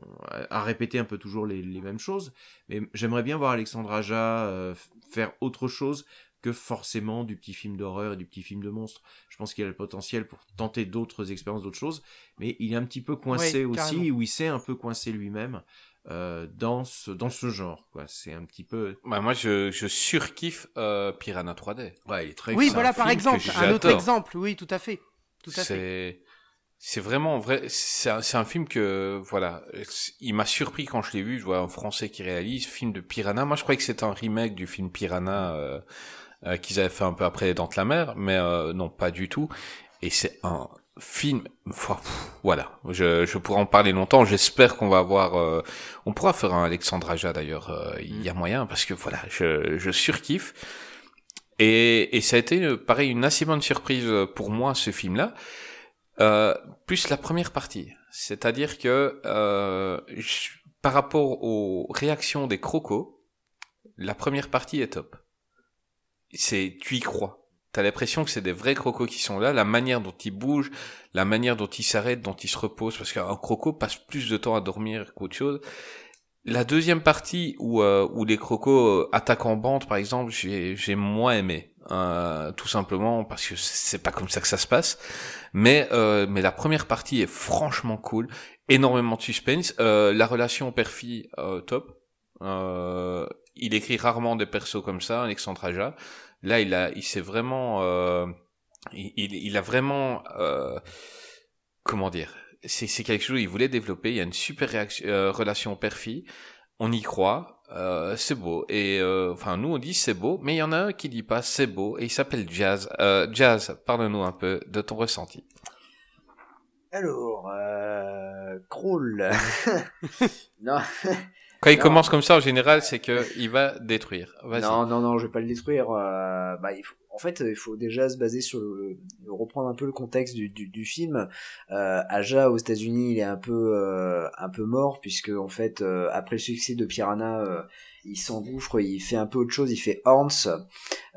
à répéter un peu toujours les, les mêmes choses, mais j'aimerais bien voir Alexandre Aja euh, faire autre chose que forcément du petit film d'horreur et du petit film de monstre. Je pense qu'il a le potentiel pour tenter d'autres expériences, d'autres choses, mais il est un petit peu coincé Ouais, aussi, ou il s'est un peu coincé lui-même euh, dans ce dans ce genre. quoi. C'est un petit peu. Bah, moi, je, je surkiffe euh, Piranha 3D. Ouais, il est très. Oui, voilà, par exemple, un autre exemple, oui, tout à fait. Tout à fait. C'est vraiment vrai. C'est un, c'est un film que voilà, il m'a surpris quand je l'ai vu. Je vois un Français qui réalise film de Piranha. Moi, je croyais que c'était un remake du film Piranha euh, euh, qu'ils avaient fait un peu après de la Mer, mais euh, non, pas du tout. Et c'est un film. Enfin, pff, Voilà, je, je pourrais en parler longtemps. J'espère qu'on va avoir. euh, on pourra faire un Alexandre Aja d'ailleurs. euh, Il y a moyen parce que voilà, je, je surkiffe. Et, et ça a été euh, pareil une assez bonne surprise pour moi ce film-là. Euh, plus la première partie, c'est-à-dire que euh, je- par rapport aux réactions des crocos, la première partie est top. C'est tu y crois. T'as l'impression que c'est des vrais crocos qui sont là, la manière dont ils bougent, la manière dont ils s'arrêtent, dont ils se reposent, parce qu'un croco passe plus de temps à dormir qu'autre chose. La deuxième partie où, euh, où les crocos euh, attaquent en bande, par exemple, j'ai j'ai moins aimé, euh, tout simplement parce que c'est pas comme ça que ça se passe. Mais euh, mais la première partie est franchement cool, énormément de suspense. Euh, la relation père-fille euh, top. Euh, il écrit rarement des persos comme ça, Alexandre Aja. Là, il a, il s'est vraiment, il, il, il a vraiment, comment dire, c'est quelque chose qu'il voulait développer. Il y a une super relation père-fille. On y croit. Euh, c'est beau. Et euh, enfin, nous on dit c'est beau, mais il y en a un qui dit pas c'est beau et il s'appelle Jazz. Euh, Jazz, parle-nous un peu de ton ressenti. Alors, euh, non, Quand il Non. commence comme ça, en général, c'est que il va détruire. Non, non, non, je vais pas le détruire. euh, bah, il faut- en fait, il faut déjà se baser sur le, reprendre un peu le contexte du, du, du film. Euh, Aja aux États-Unis, il est un peu, euh, un peu mort puisque en fait, euh, après le succès de Piranha, euh, il s'engouffre, il fait un peu autre chose. Il fait Horns,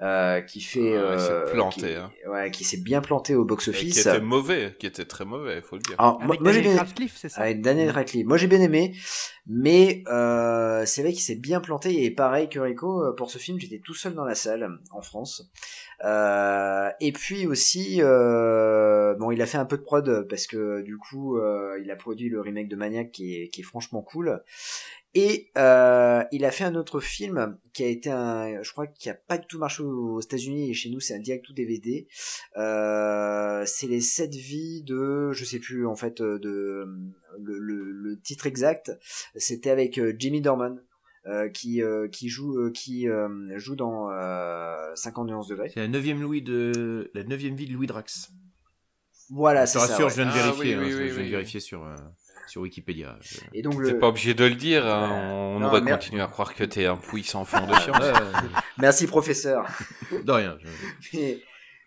euh, qui fait, Ah ouais, il s'est euh, planté, qui- hein. ouais, qui s'est bien planté au Et qui box-office. était mauvais, qui était très mauvais, il faut le dire. Alors, moi, Avec moi, j'ai Daniel bien, Radcliffe, c'est ça avec Daniel Radcliffe. Moi j'ai bien aimé, mais euh, c'est vrai qu'il s'est bien planté et pareil que Rico euh, pour ce film, j'étais tout seul dans la salle en France. Euh, et puis aussi, euh, bon, il a fait un peu de prod parce que du coup, euh, il a produit le remake de Maniac qui est, qui est franchement cool. Et euh, il a fait un autre film qui a été un, je crois, qui a pas du tout marché aux États-Unis et chez nous c'est un direct ou DVD. Euh, c'est les sept vies de, je sais plus en fait euh, de le, le, le titre exact. C'était avec euh, Jimmy Dorman. euh, qui euh, qui joue euh, qui euh, joue dans euh, 50 nuances degrés. C'est la neuvième Louis de la neuvième vie de Louis Drax. Voilà, je c'est te ça. rassure, ouais. je viens de Ah, vérifier. oui, hein, oui, je oui, viens de oui, vérifier sur euh, sur Wikipédia. Je- Et donc T'es le... pas obligé de le dire, hein, Ouais. on Non, aurait continué à croire que t'es un puissant fond de science. Merci professeur. de rien. je- mais,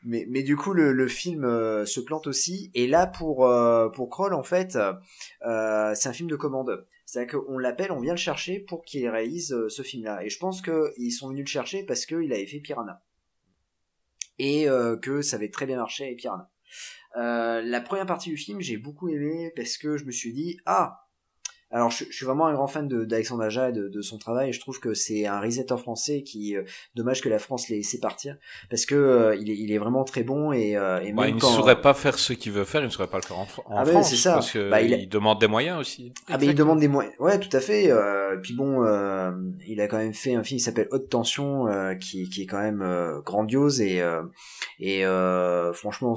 mais, mais du coup, le, le film euh, se plante aussi. Et là, pour, euh, pour Kroll, en fait, euh, c'est un film de commande. C'est-à-dire qu'on l'appelle, on vient le chercher pour qu'il réalise euh, ce film-là. Et je pense qu'ils sont venus le chercher parce qu'il avait fait Piranha. Et euh, que ça avait très bien marché avec Piranha. Euh, la première partie du film, j'ai beaucoup aimé parce que je me suis dit, ah, alors je, je suis vraiment un grand fan d'Alexandre Aja et de, de son travail. Et je trouve que c'est un réalisateur français qui, euh, dommage que la France l'ait laissé partir parce que euh, il, est, il est vraiment très bon et, euh, et Bah, même il ne saurait pas faire ce qu'il veut faire, il ne saurait pas le faire en, en Ah France. ça. Parce que Bah, il a- il demande des moyens aussi. Ah mais il demande des moyens. Ouais, tout à fait. Puis bon, il a quand même fait un film qui s'appelle Haute Tension, qui, qui est quand même grandiose et et franchement,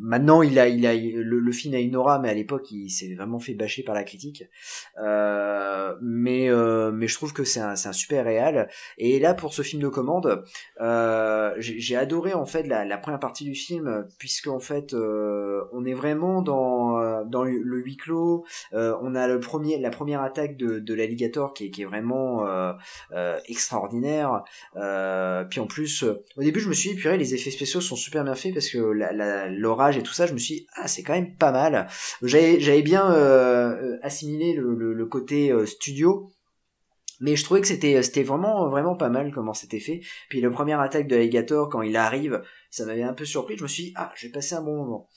maintenant, il a, il a, le, film a une aura, mais à l'époque, il s'est vraiment fait bâcher par la critique. Euh, mais, euh, mais je trouve que c'est un, un super réal. Et là, pour ce film de commande, euh, j'ai adoré en fait la, la, première partie du film, puisque en fait, on est vraiment dans, dans le huis clos. on a le premier, la première attaque de, de l'alligator qui est, vraiment extraordinaire. puis en plus, au début, je me suis dit, purée, les effets spéciaux sont super bien faits parce que et tout ça, je me suis dit, ah, c'est quand même pas mal. J'avais bien euh, assimilé le, côté euh, studio. Mais je trouvais que c'était c'était vraiment vraiment pas mal comment c'était fait. Puis le premier attaque de l'alligator quand il arrive, ça m'avait un peu surpris. Je me suis dit ah j'ai passé un bon moment.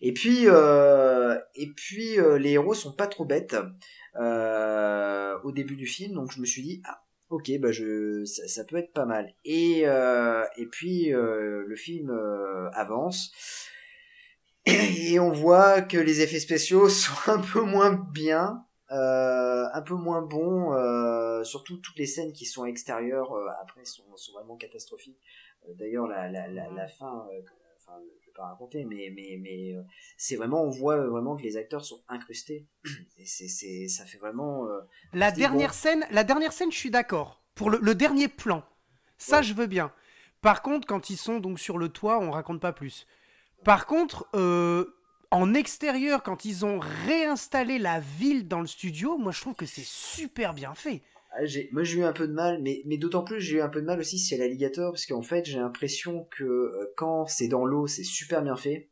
Et puis euh, et puis les héros sont pas trop bêtes au début du film, donc je me suis dit ah ok bah je ça, peut être pas mal. Et et puis le film avance et on voit que les effets spéciaux sont un peu moins bien, euh, un peu moins bons, euh, surtout toutes les scènes qui sont extérieures euh, après sont, sont, vraiment catastrophiques. D'ailleurs la, la, la, la fin, enfin je vais pas raconter, mais mais mais c'est vraiment on voit vraiment que les acteurs sont incrustés et c'est c'est ça fait vraiment. la dernière scène, la dernière scène, je suis d'accord. Pour le, le, dernier plan, ça je veux bien. Par contre, quand ils sont donc sur le toit, on raconte pas plus. Par contre, euh, en extérieur, quand ils ont réinstallé la ville dans le studio, moi je trouve que c'est super bien fait. Ah, moi j'ai eu un peu de mal, mais, d'autant plus j'ai eu un peu de mal aussi si c'est l'alligator, parce qu'en fait j'ai l'impression que euh, quand c'est dans l'eau c'est super bien fait.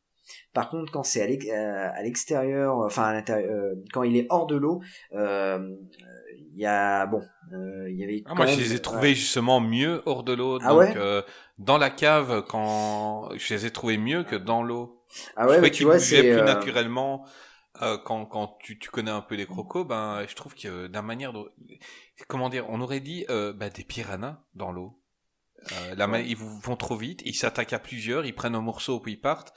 Par contre, quand c'est à euh, l'extérieur, enfin à l'intérieur, quand il est hors de l'eau, il y a bon, il y avait. Ah, moi, je les ai trouvés justement mieux hors de l'eau. Ah donc, dans la cave, quand je les ai trouvés mieux que dans l'eau. Ah ouais, mais tu vois, c'est plus naturellement. Euh, quand, quand tu, tu connais un peu les crocos, ben je trouve que d'un manière de, comment dire, on aurait dit euh, ben, des piranhas dans l'eau. Euh, ils vont trop vite, ils s'attaquent à plusieurs, ils prennent un morceau puis ils partent.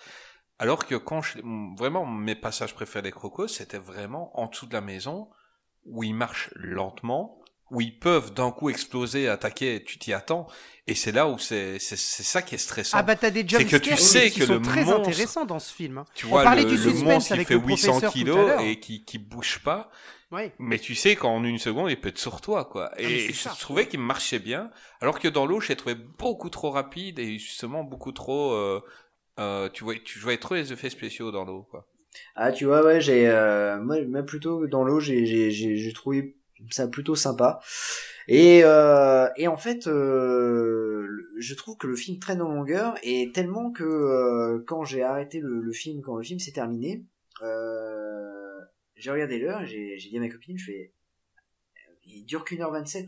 Alors que quand je, vraiment mes passages préférés des crocos, c'était vraiment en dessous de la maison où ils marchent lentement, où ils peuvent d'un coup exploser, attaquer, tu t'y attends, et c'est là où c'est c'est ça qui est stressant. Ah bah t'as des c'est que tu sais qui que sont le très monstre, intéressants dans ce film. Hein. Tu vois, le, le monstre qui fait 800 kilos et qui qui bouge pas. Mais tu sais qu'en une seconde, il peut être sur toi, quoi. Ah, et je trouvais qu'il marchait bien, alors que dans l'eau, je l'ai trouvé beaucoup trop rapide et justement beaucoup trop. Euh, euh, tu vois, tu voyais trop les effets spéciaux dans l'eau, quoi. Ah, tu vois, ouais, j'ai, euh, moi, même plutôt dans l'eau, j'ai, j'ai, j'ai trouvé ça plutôt sympa. Et, euh, et en fait, euh, je trouve que le film traîne en longueur et tellement que euh, quand j'ai arrêté le, le, film, quand le film s'est terminé, euh, j'ai regardé l'heure, j'ai dit à ma copine, je fais, il dure qu'une heure 27.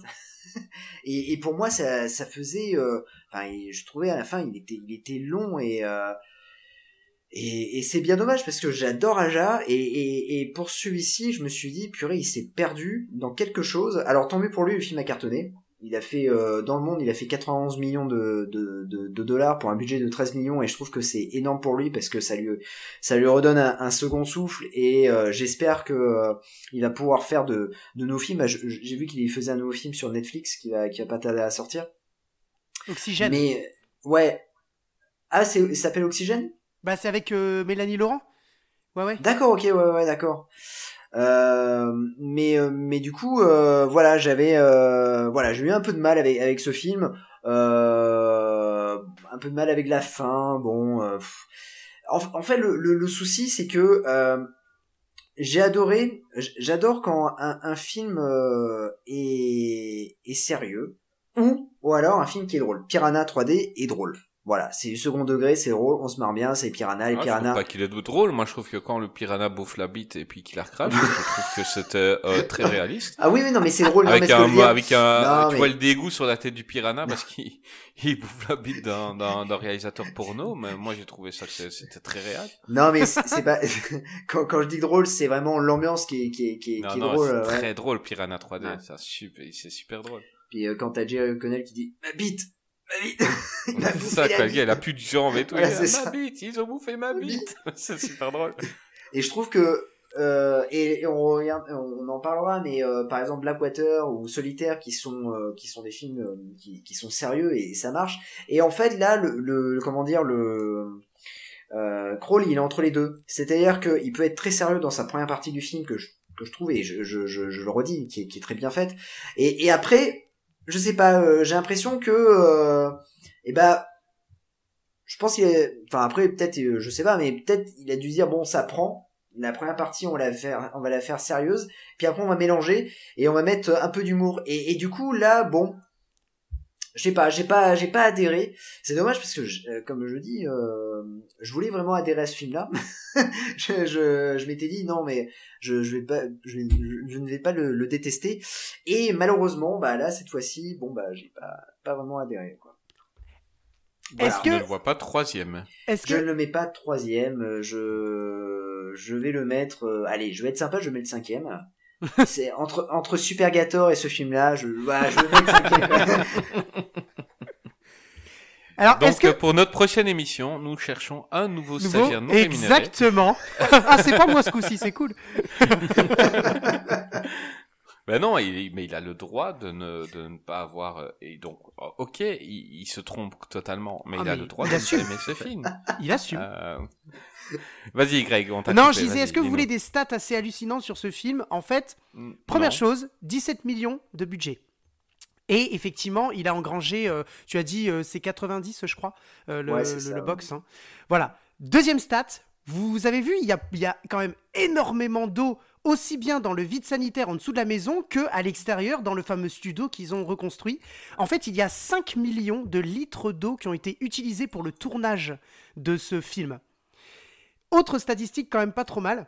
et, et pour moi, ça, ça faisait, euh, enfin, je trouvais à la fin, il était, il était long et euh, et, c'est bien dommage parce que j'adore Aja et, et, pour celui-ci, je me suis dit purée, il s'est perdu dans quelque chose. Alors tant mieux pour lui, le film a cartonné. Il a fait euh, dans le monde, il a fait 91 millions de, de, de, de, dollars pour un budget de 13 millions et je trouve que c'est énorme pour lui parce que ça lui ça lui redonne un, un second souffle et euh, j'espère que euh, il va pouvoir faire de, de nos films. J'ai vu qu'il faisait un nouveau film sur Netflix qui va qui va pas tarder à sortir. Oxygène. Mais ouais. Ah, c'est ça s'appelle Oxygène? Bah, c'est avec euh, Mélanie Laurent? Ouais, ouais. D'accord, ok, ouais, ouais, d'accord. Euh, mais euh, mais du coup, euh, voilà, j'avais voilà, j'ai eu un peu de mal avec avec ce film, un peu de mal avec la fin. Bon, en, en, fait, le, le, le souci, c'est que j'ai adoré, j'adore quand un, un film est, est sérieux ou ou alors un film qui est drôle. Piranha 3D est drôle. Voilà, c'est du second degré, c'est drôle, on se marre bien, c'est Piranha, les ah, Piranha. Je trouve pas qu'il est drôle, moi je trouve que quand le Piranha bouffe la bite et puis qu'il la recrache, je trouve que c'était euh, très réaliste. Ah oui, mais non, mais c'est drôle. Avec non, mais un, avec un, tu vois le dégoût sur la tête du Piranha parce qu'il il bouffe la bite d'un, d'un, d'un réalisateur porno, mais moi j'ai trouvé ça que c'était très réel. Non, mais c'est pas, quand, quand je dis drôle, c'est vraiment l'ambiance qui est, qui est, qui est, non, qui est non, drôle. C'est ouais. très drôle Piranha 3D, ça, super, c'est super drôle. Puis euh, quand t'as Jerry O'Connell qui dit, ma bite! Il a ça, quoi, il a plus de jambes et tout. Voilà, il a, ma bite, ils ont bouffé ma bite. c'est super drôle. Et je trouve que euh, et, et on, regarde, on en parlera, mais euh, par exemple Blackwater ou Solitaire qui sont euh, qui sont des films euh, qui, qui sont sérieux et, ça marche. Et en fait là, le, le comment dire le Euh, Crawl, il est entre les deux. C'est-à-dire qu'il peut être très sérieux dans sa première partie du film que je, que je trouve, et je, je, je, je le redis, qui est, qui est très bien faite. Et, et après, je sais pas, euh, j'ai l'impression que, euh, eh ben, je pense qu'il est, enfin après peut-être, euh, je sais pas, mais peut-être il a dû dire bon, ça prend. La première partie, on la faire, on va la faire sérieuse, puis après on va mélanger et on va mettre un peu d'humour. Et du coup là, bon, je sais pas, j'ai pas, j'ai pas adhéré. C'est dommage parce que, je- euh, comme je dis, euh, je voulais vraiment adhérer à ce film-là. je, je, je m'étais dit non, mais je, je vais pas, je, je ne vais pas le, le détester. Et malheureusement, bah là cette fois-ci, bon bah j'ai pas, pas vraiment adhéré. Quoi. Est-ce Je que- ne le vois pas troisième. Est-ce Je ne que le mets pas troisième, euh, je, je vais le mettre. euh, allez, je vais être sympa, je vais mettre cinquième. C'est entre entre Super Gator et ce film-là, je, voilà, je vais alors Donc, que euh, pour notre prochaine émission, nous cherchons un nouveau, nouveau stagiaire non rémunéré. exactement. ah c'est pas moi ce coup-ci, c'est cool. Ben non, il, mais il a le droit de ne, de ne pas avoir. euh, Et donc, oh, ok, il, il se trompe totalement, mais Ah, il a le droit de assume. aimer ce film. Il assume. Euh, Vas-y, Greg, on t'a Non, coupé, je disais, est-ce que vous voulez des stats assez hallucinantes sur ce film? En fait, Mm, première non. chose, 17 millions de budget. Et effectivement, il a engrangé, euh, tu as dit, euh, c'est 90, je crois, euh, le, Ouais, c'est le- ça, le ouais. box. hein. Voilà. Deuxième stat, vous avez vu, il y a, il y a quand même énormément d'eau, aussi bien dans le vide sanitaire en dessous de la maison que à l'extérieur, dans le fameux studio qu'ils ont reconstruit. En fait, il y a 5 millions de litres d'eau qui ont été utilisés pour le tournage de ce film. Autre statistique quand même pas trop mal,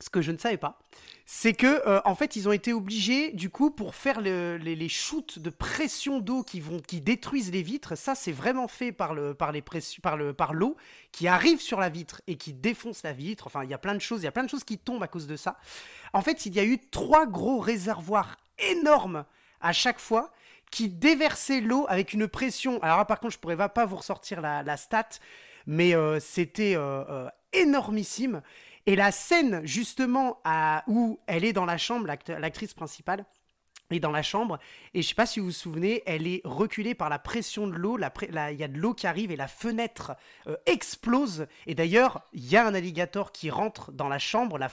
ce que je ne savais pas, c'est que euh, en fait ils ont été obligés du coup pour faire le- les, les shoots de pression d'eau qui vont qui détruisent les vitres. Ça c'est vraiment fait par le par les par le par l'eau qui arrive sur la vitre et qui défonce la vitre. Enfin il y a plein de choses, il y a plein de choses qui tombent à cause de ça. En fait il y a eu trois gros réservoirs énormes à chaque fois qui déversaient l'eau avec une pression. Alors par contre je pourrais pas vous ressortir la, la stat, mais euh, c'était euh, euh, énormissime. Et la scène, justement, où elle est dans la chambre, l'act- l'actrice principale est dans la chambre, et je sais pas si vous vous souvenez, elle est reculée par la pression de l'eau, il y a de l'eau qui arrive et la fenêtre euh, explose. Et d'ailleurs, il y a un alligator qui rentre dans la chambre, la,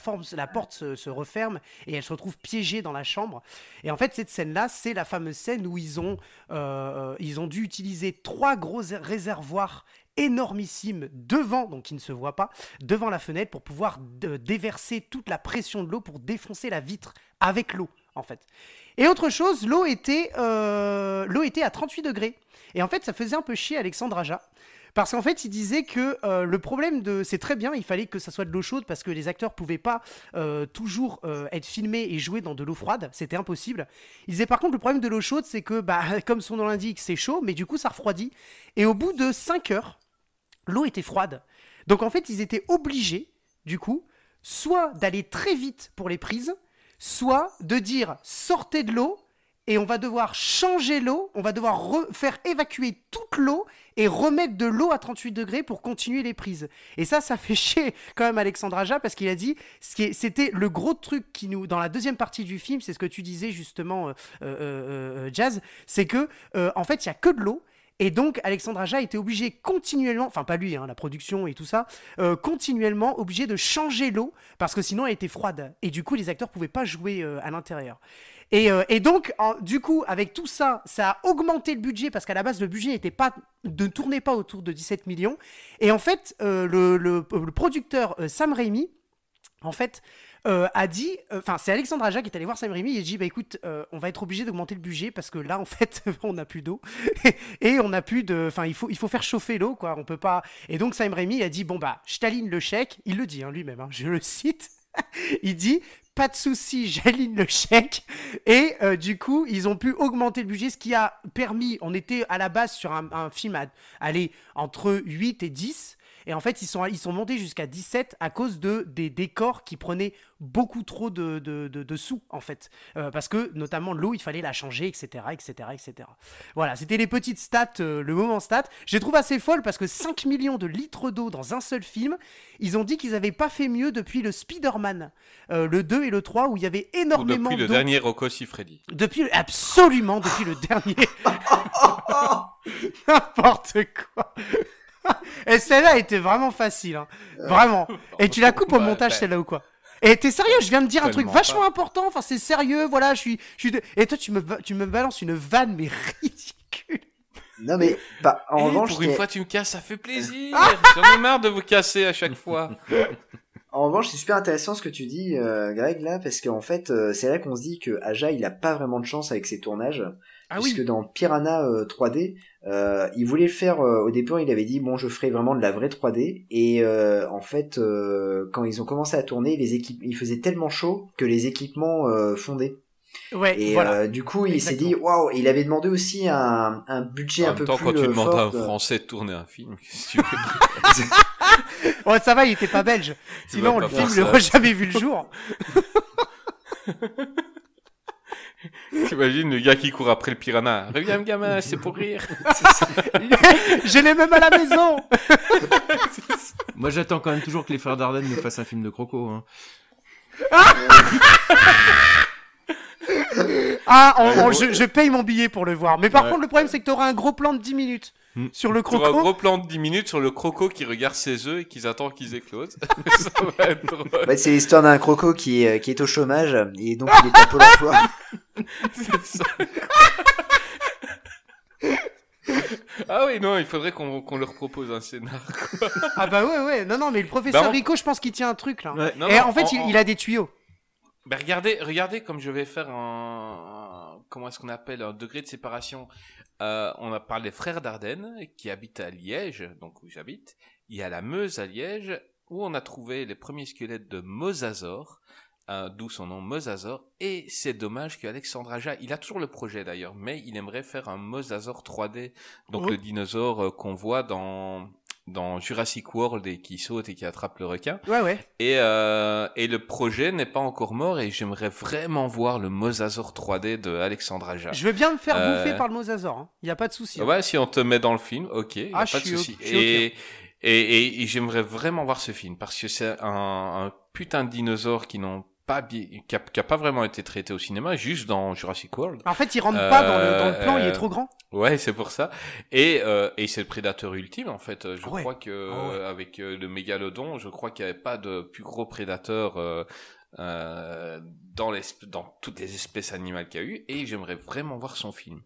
porte se, referme et elle se retrouve piégée dans la chambre. Et en fait, cette scène-là, c'est la fameuse scène où ils ont, euh, ils ont dû utiliser trois gros réservoirs énormissimes devant, donc qui ne se voient pas, devant la fenêtre pour pouvoir déverser toute la pression de l'eau pour défoncer la vitre avec l'eau, en fait. Et autre chose, l'eau était, euh, l'eau était à 38 degrés. Et en fait, ça faisait un peu chier Alexandre Aja. Parce qu'en fait, il disait que euh, le problème de. C'est très bien, il fallait que ça soit de l'eau chaude parce que les acteurs pouvaient pas euh, toujours être filmés et jouer dans de l'eau froide. C'était impossible. Il disait par contre, le problème de l'eau chaude, c'est que, bah, comme son nom l'indique, c'est chaud, mais du coup, ça refroidit. Et au bout de 5 heures, l'eau était froide. Donc en fait, ils étaient obligés, du coup, soit d'aller très vite pour les prises, soit de dire sortez de l'eau et on va devoir changer l'eau, on va devoir re- faire évacuer toute l'eau et remettre de l'eau à 38 degrés pour continuer les prises. Et ça, ça fait chier quand même Alexandre Aja parce qu'il a dit, c'était le gros truc qui nous, dans la deuxième partie du film, c'est ce que tu disais justement, euh, euh, euh, Jazz, c'est que en fait, il y a que de l'eau. Et donc, Alexandre Aja était obligé continuellement, enfin pas lui, hein, la production et tout ça, euh, continuellement obligé de changer l'eau parce que sinon elle était froide. Et du coup, les acteurs pouvaient pas jouer euh, à l'intérieur. Et, euh, donc, du coup, avec tout ça, ça a augmenté le budget parce qu'à la base, le budget n'était pas, ne tournait pas autour de 17 millions. Et en fait, le, le- producteur Sam Raimi, en fait, euh, a dit, enfin, c'est Alexandre Aja qui est allé voir Sam Raimi et dit, bah écoute, euh, on va être obligé d'augmenter le budget parce que là, en fait, on n'a plus d'eau et on n'a plus de, enfin, il faut, il faut faire chauffer l'eau, quoi. On peut pas. Et donc Sam Raimi a dit, bon bah, je t'aligne le chèque. Il le dit hein, lui-même, hein, je le cite. il dit, pas de souci, j'aligne le chèque. Et euh, du coup, ils ont pu augmenter le budget, ce qui a permis, on était à la base sur un, un film à aller entre 8 et 10. Et en fait, ils sont, ils sont montés jusqu'à 17 à cause de, des décors qui prenaient beaucoup trop de, de, de- de sous, en fait. Euh, parce que, notamment, l'eau, il fallait la changer, etc., etc., etc. Voilà, c'était les petites stats, euh, le moment stat. Je les trouve assez folle parce que 5 millions de litres d'eau dans un seul film, ils ont dit qu'ils n'avaient pas fait mieux depuis le Spider-Man, euh, le 2 et le 3, où il y avait énormément depuis le dernier Rocco Siffredi. Depuis, absolument, depuis le dernier. N'importe quoi. Et celle-là était vraiment facile, hein. Vraiment. Et tu la coupes au Bah, montage, bah. celle-là ou quoi? Et t'es sérieux, je viens de dire un truc vachement pas. important, enfin c'est sérieux, voilà, je suis... Je suis de- Et toi tu me, ba- tu me balances une vanne, mais ridicule. Non mais pas. En Eh, revanche, pour une c'est- fois, tu me casses, ça fait plaisir. Ah J'en ai marre de vous casser à chaque fois. En revanche, c'est super intéressant ce que tu dis, euh, Greg, là, parce qu'en fait, euh, c'est là qu'on se dit que Aja, il a pas vraiment de chance avec ses tournages, Ah puisque oui, dans Piranha euh, 3D, euh, il voulait le faire. euh, au départ, il avait dit bon, je ferai vraiment de la vraie 3D, et euh, en fait, euh, quand ils ont commencé à tourner, les équipes, il faisait tellement chaud que les équipements euh, fondaient. ouais, Et voilà. euh, du coup, il s'est dit waouh. Il avait demandé aussi un, un budget En un même peu temps, plus quand tu demandes à un Français de tourner un film, qu'est-ce que tu veux Ouais, ça va, il était pas belge. Sinon, le film n'aurait jamais vu le jour. T'imagines le gars qui court après le piranha. Reviens, gamin, c'est pour rire. Je l'ai même à la maison. Moi, j'attends quand même toujours que les frères Dardenne nous fassent un film de croco. Hein. Ah, on- on- je, je paye mon billet pour le voir. Mais par Ouais. contre, le problème, c'est que t'auras un gros plan de 10 minutes Hmm. sur le Tu auras un croco. gros plan de 10 minutes sur le croco qui regarde ses œufs et qui attend qu'ils éclosent. ça va être drôle. Ouais, c'est l'histoire d'un croco qui est, qui est au chômage et donc il est à Pôle emploi. C'est ça. ah oui, non, il faudrait qu'on qu'on leur propose un scénar. quoi. Ah bah ouais, ouais. Non, non, mais le professeur Bah, on- Rico, je pense qu'il tient un truc là. Ouais. Non, Et non, en fait, il a des tuyaux. Ben regardez, regardez comme je vais faire un, un- comment est-ce qu'on appelle un degré de séparation. Euh, on a parlé des frères Dardenne qui habitent à Liège, donc où j'habite. Il y a la Meuse à Liège où on a trouvé les premiers squelettes de Mosasaur, euh, d'où son nom Mosasaur. Et c'est dommage qu'Alexandre Aja, il a toujours le projet d'ailleurs, mais il aimerait faire un Mosasaur 3D, donc Oh. le dinosaure euh, qu'on voit dans dans Jurassic World et qui saute et qui attrape le requin. Ouais, ouais. Et, euh, et le projet n'est pas encore mort et j'aimerais vraiment voir le Mosasaur 3D de Alexandre Aja. Je veux bien me faire Euh, bouffer par le mosasaur. Hein. Y a pas de souci. hein. Ouais, si on te met dans le film, ok, a Ah, pas je de suis souci. Et, et, et, et j'aimerais vraiment voir ce film parce que c'est un, un putain de dinosaure qui n'ont pas bien, qui a, qui a pas vraiment été traité au cinéma, juste dans Jurassic World. En fait, il rentre pas dans le, dans le plan, il est Euh, trop grand. Ouais, c'est pour ça. Et, euh, et c'est le prédateur ultime en fait. Je ouais. crois que Ah ouais. avec euh, le mégalodon, je crois qu'il n'y avait pas de plus gros prédateur euh, euh, dans, l'es- dans toutes les espèces animales qu'il y a eu. Et j'aimerais vraiment voir son film.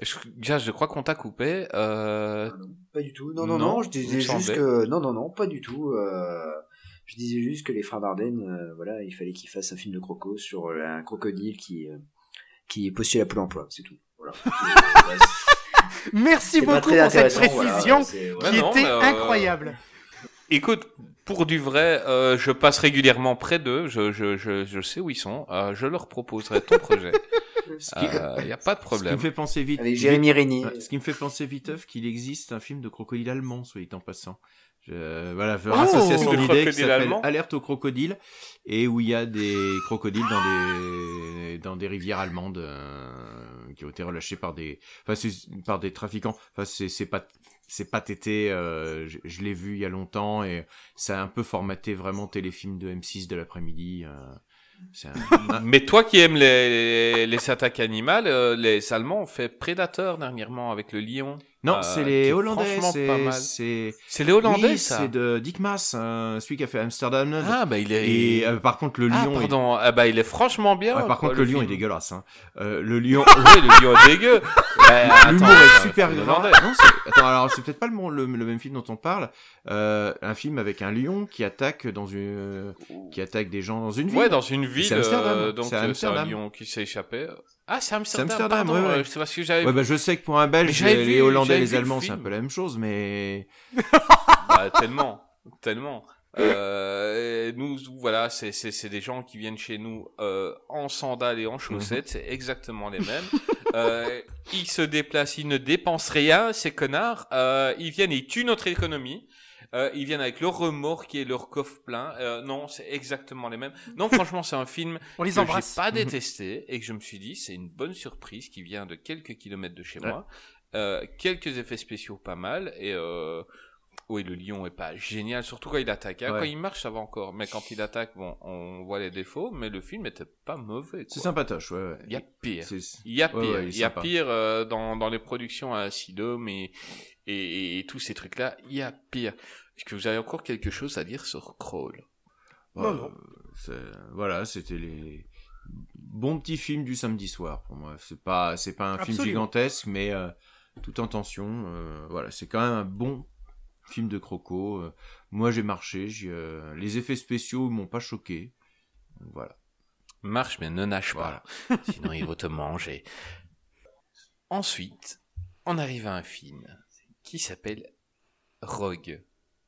Je, déjà, je crois qu'on t'a coupé. Euh... Pas du tout. Non, non, Non, non, je disais juste que. Non, non, non, pas du tout. Euh... Je disais juste que les frères Dardenne, euh, voilà, il fallait qu'ils fassent un film de croco sur euh, un crocodile qui, euh, qui postule à Pôle emploi, c'est tout. Voilà. Ouais, c'est- Merci beaucoup pour cette voilà, précision Ouais, qui non, était euh, incroyable. Écoute, pour du vrai, euh, je passe régulièrement près d'eux. Je, je, je, je sais où ils sont. Euh, je leur proposerai ton projet. Il n'y a pas de ce qui problème. me fait penser vite. Avec Jérémy Régnier. Ce qui me fait penser viteuf qu'il existe un film de crocodile allemand, soit dit en passant. Je, voilà, faire association Le d'idées qui s'appelle Alerte au crocodile et où il y a des crocodiles dans des dans des rivières allemandes euh, qui ont été relâchés par des enfin par des trafiquants. Enfin c'est c'est pas c'est pas tété. euh, je je l'ai vu il y a longtemps et ça a un peu formaté vraiment téléfilm de M6 de l'après-midi. euh, un- Mais toi qui aimes les, les attaques animales, euh, les Allemands ont fait Prédateur dernièrement avec le lion. Non, Euh, c'est les est Hollandais. c'est- pas mal. C'est C'est les Hollandais, oui, ça c'est de Dick Maas, euh, celui qui a fait Amsterdam. Ah, bah il est... Et euh, par contre, le ah, lion. est- pardon. Ah, bah il est franchement bien. Ouais, par quoi, contre, le, lion film. est dégueulasse. Hein. Euh, le lion. Oui, le lion est dégueu. Ouais, L'humour est super. Non, c'est- attends, alors c'est peut-être pas le, mon- le, le même film dont on parle. Euh, un film avec un lion qui attaque dans une, qui attaque des gens dans une ville. Ouais, dans une ville. C'est Amsterdam. euh, donc C'est un lion qui s'est échappé. Ah, c'est Amsterdam. Amsterdam, pardon, ouais, ouais. euh, C'est parce que j'avais. Ouais, bah je sais que pour un Belge, les vu- Hollandais, les le Allemands, c'est un peu la même chose, mais Bah, tellement, tellement. Euh, nous, voilà, c'est c'est c'est des gens qui viennent chez nous euh, en sandales et en chaussettes, c'est exactement les mêmes. Euh, ils se déplacent, ils ne dépensent rien, ces connards. Euh, ils viennent, et ils tuent notre économie. Euh, ils viennent avec leur remorque et leur coffre plein. Euh, non, c'est exactement les mêmes. Non, franchement, c'est un film On les que j'ai pas détesté et que je me suis dit c'est une bonne surprise qui vient de quelques kilomètres de chez moi. Euh, quelques effets spéciaux pas mal et euh, Oui, le lion est pas génial, surtout quand il attaque. hein. Ouais. Quand il marche, ça va encore. Mais quand il attaque, bon, on voit les défauts, mais le film était pas mauvais. C'est sympatoche, ouais. ouais. Il y a pire. Il y a pire. ouais, il y a pire euh, dans, dans les productions à Sidom et, et, et tous ces trucs-là. Il y a pire. Est-ce que vous avez encore quelque chose à dire sur Crawl? Non, Euh, non. Voilà, c'était les bons petits films du samedi soir pour moi. C'est pas, c'est pas un film gigantesque, mais euh, tout en tension. euh, voilà, c'est quand même un bon film de croco. euh. moi, j'ai marché. euh, les effets spéciaux m'ont pas choqué. Voilà. Marche, mais ne nage Voilà. pas. Sinon, ils vont te manger. Ensuite, on arrive à un film qui s'appelle Rogue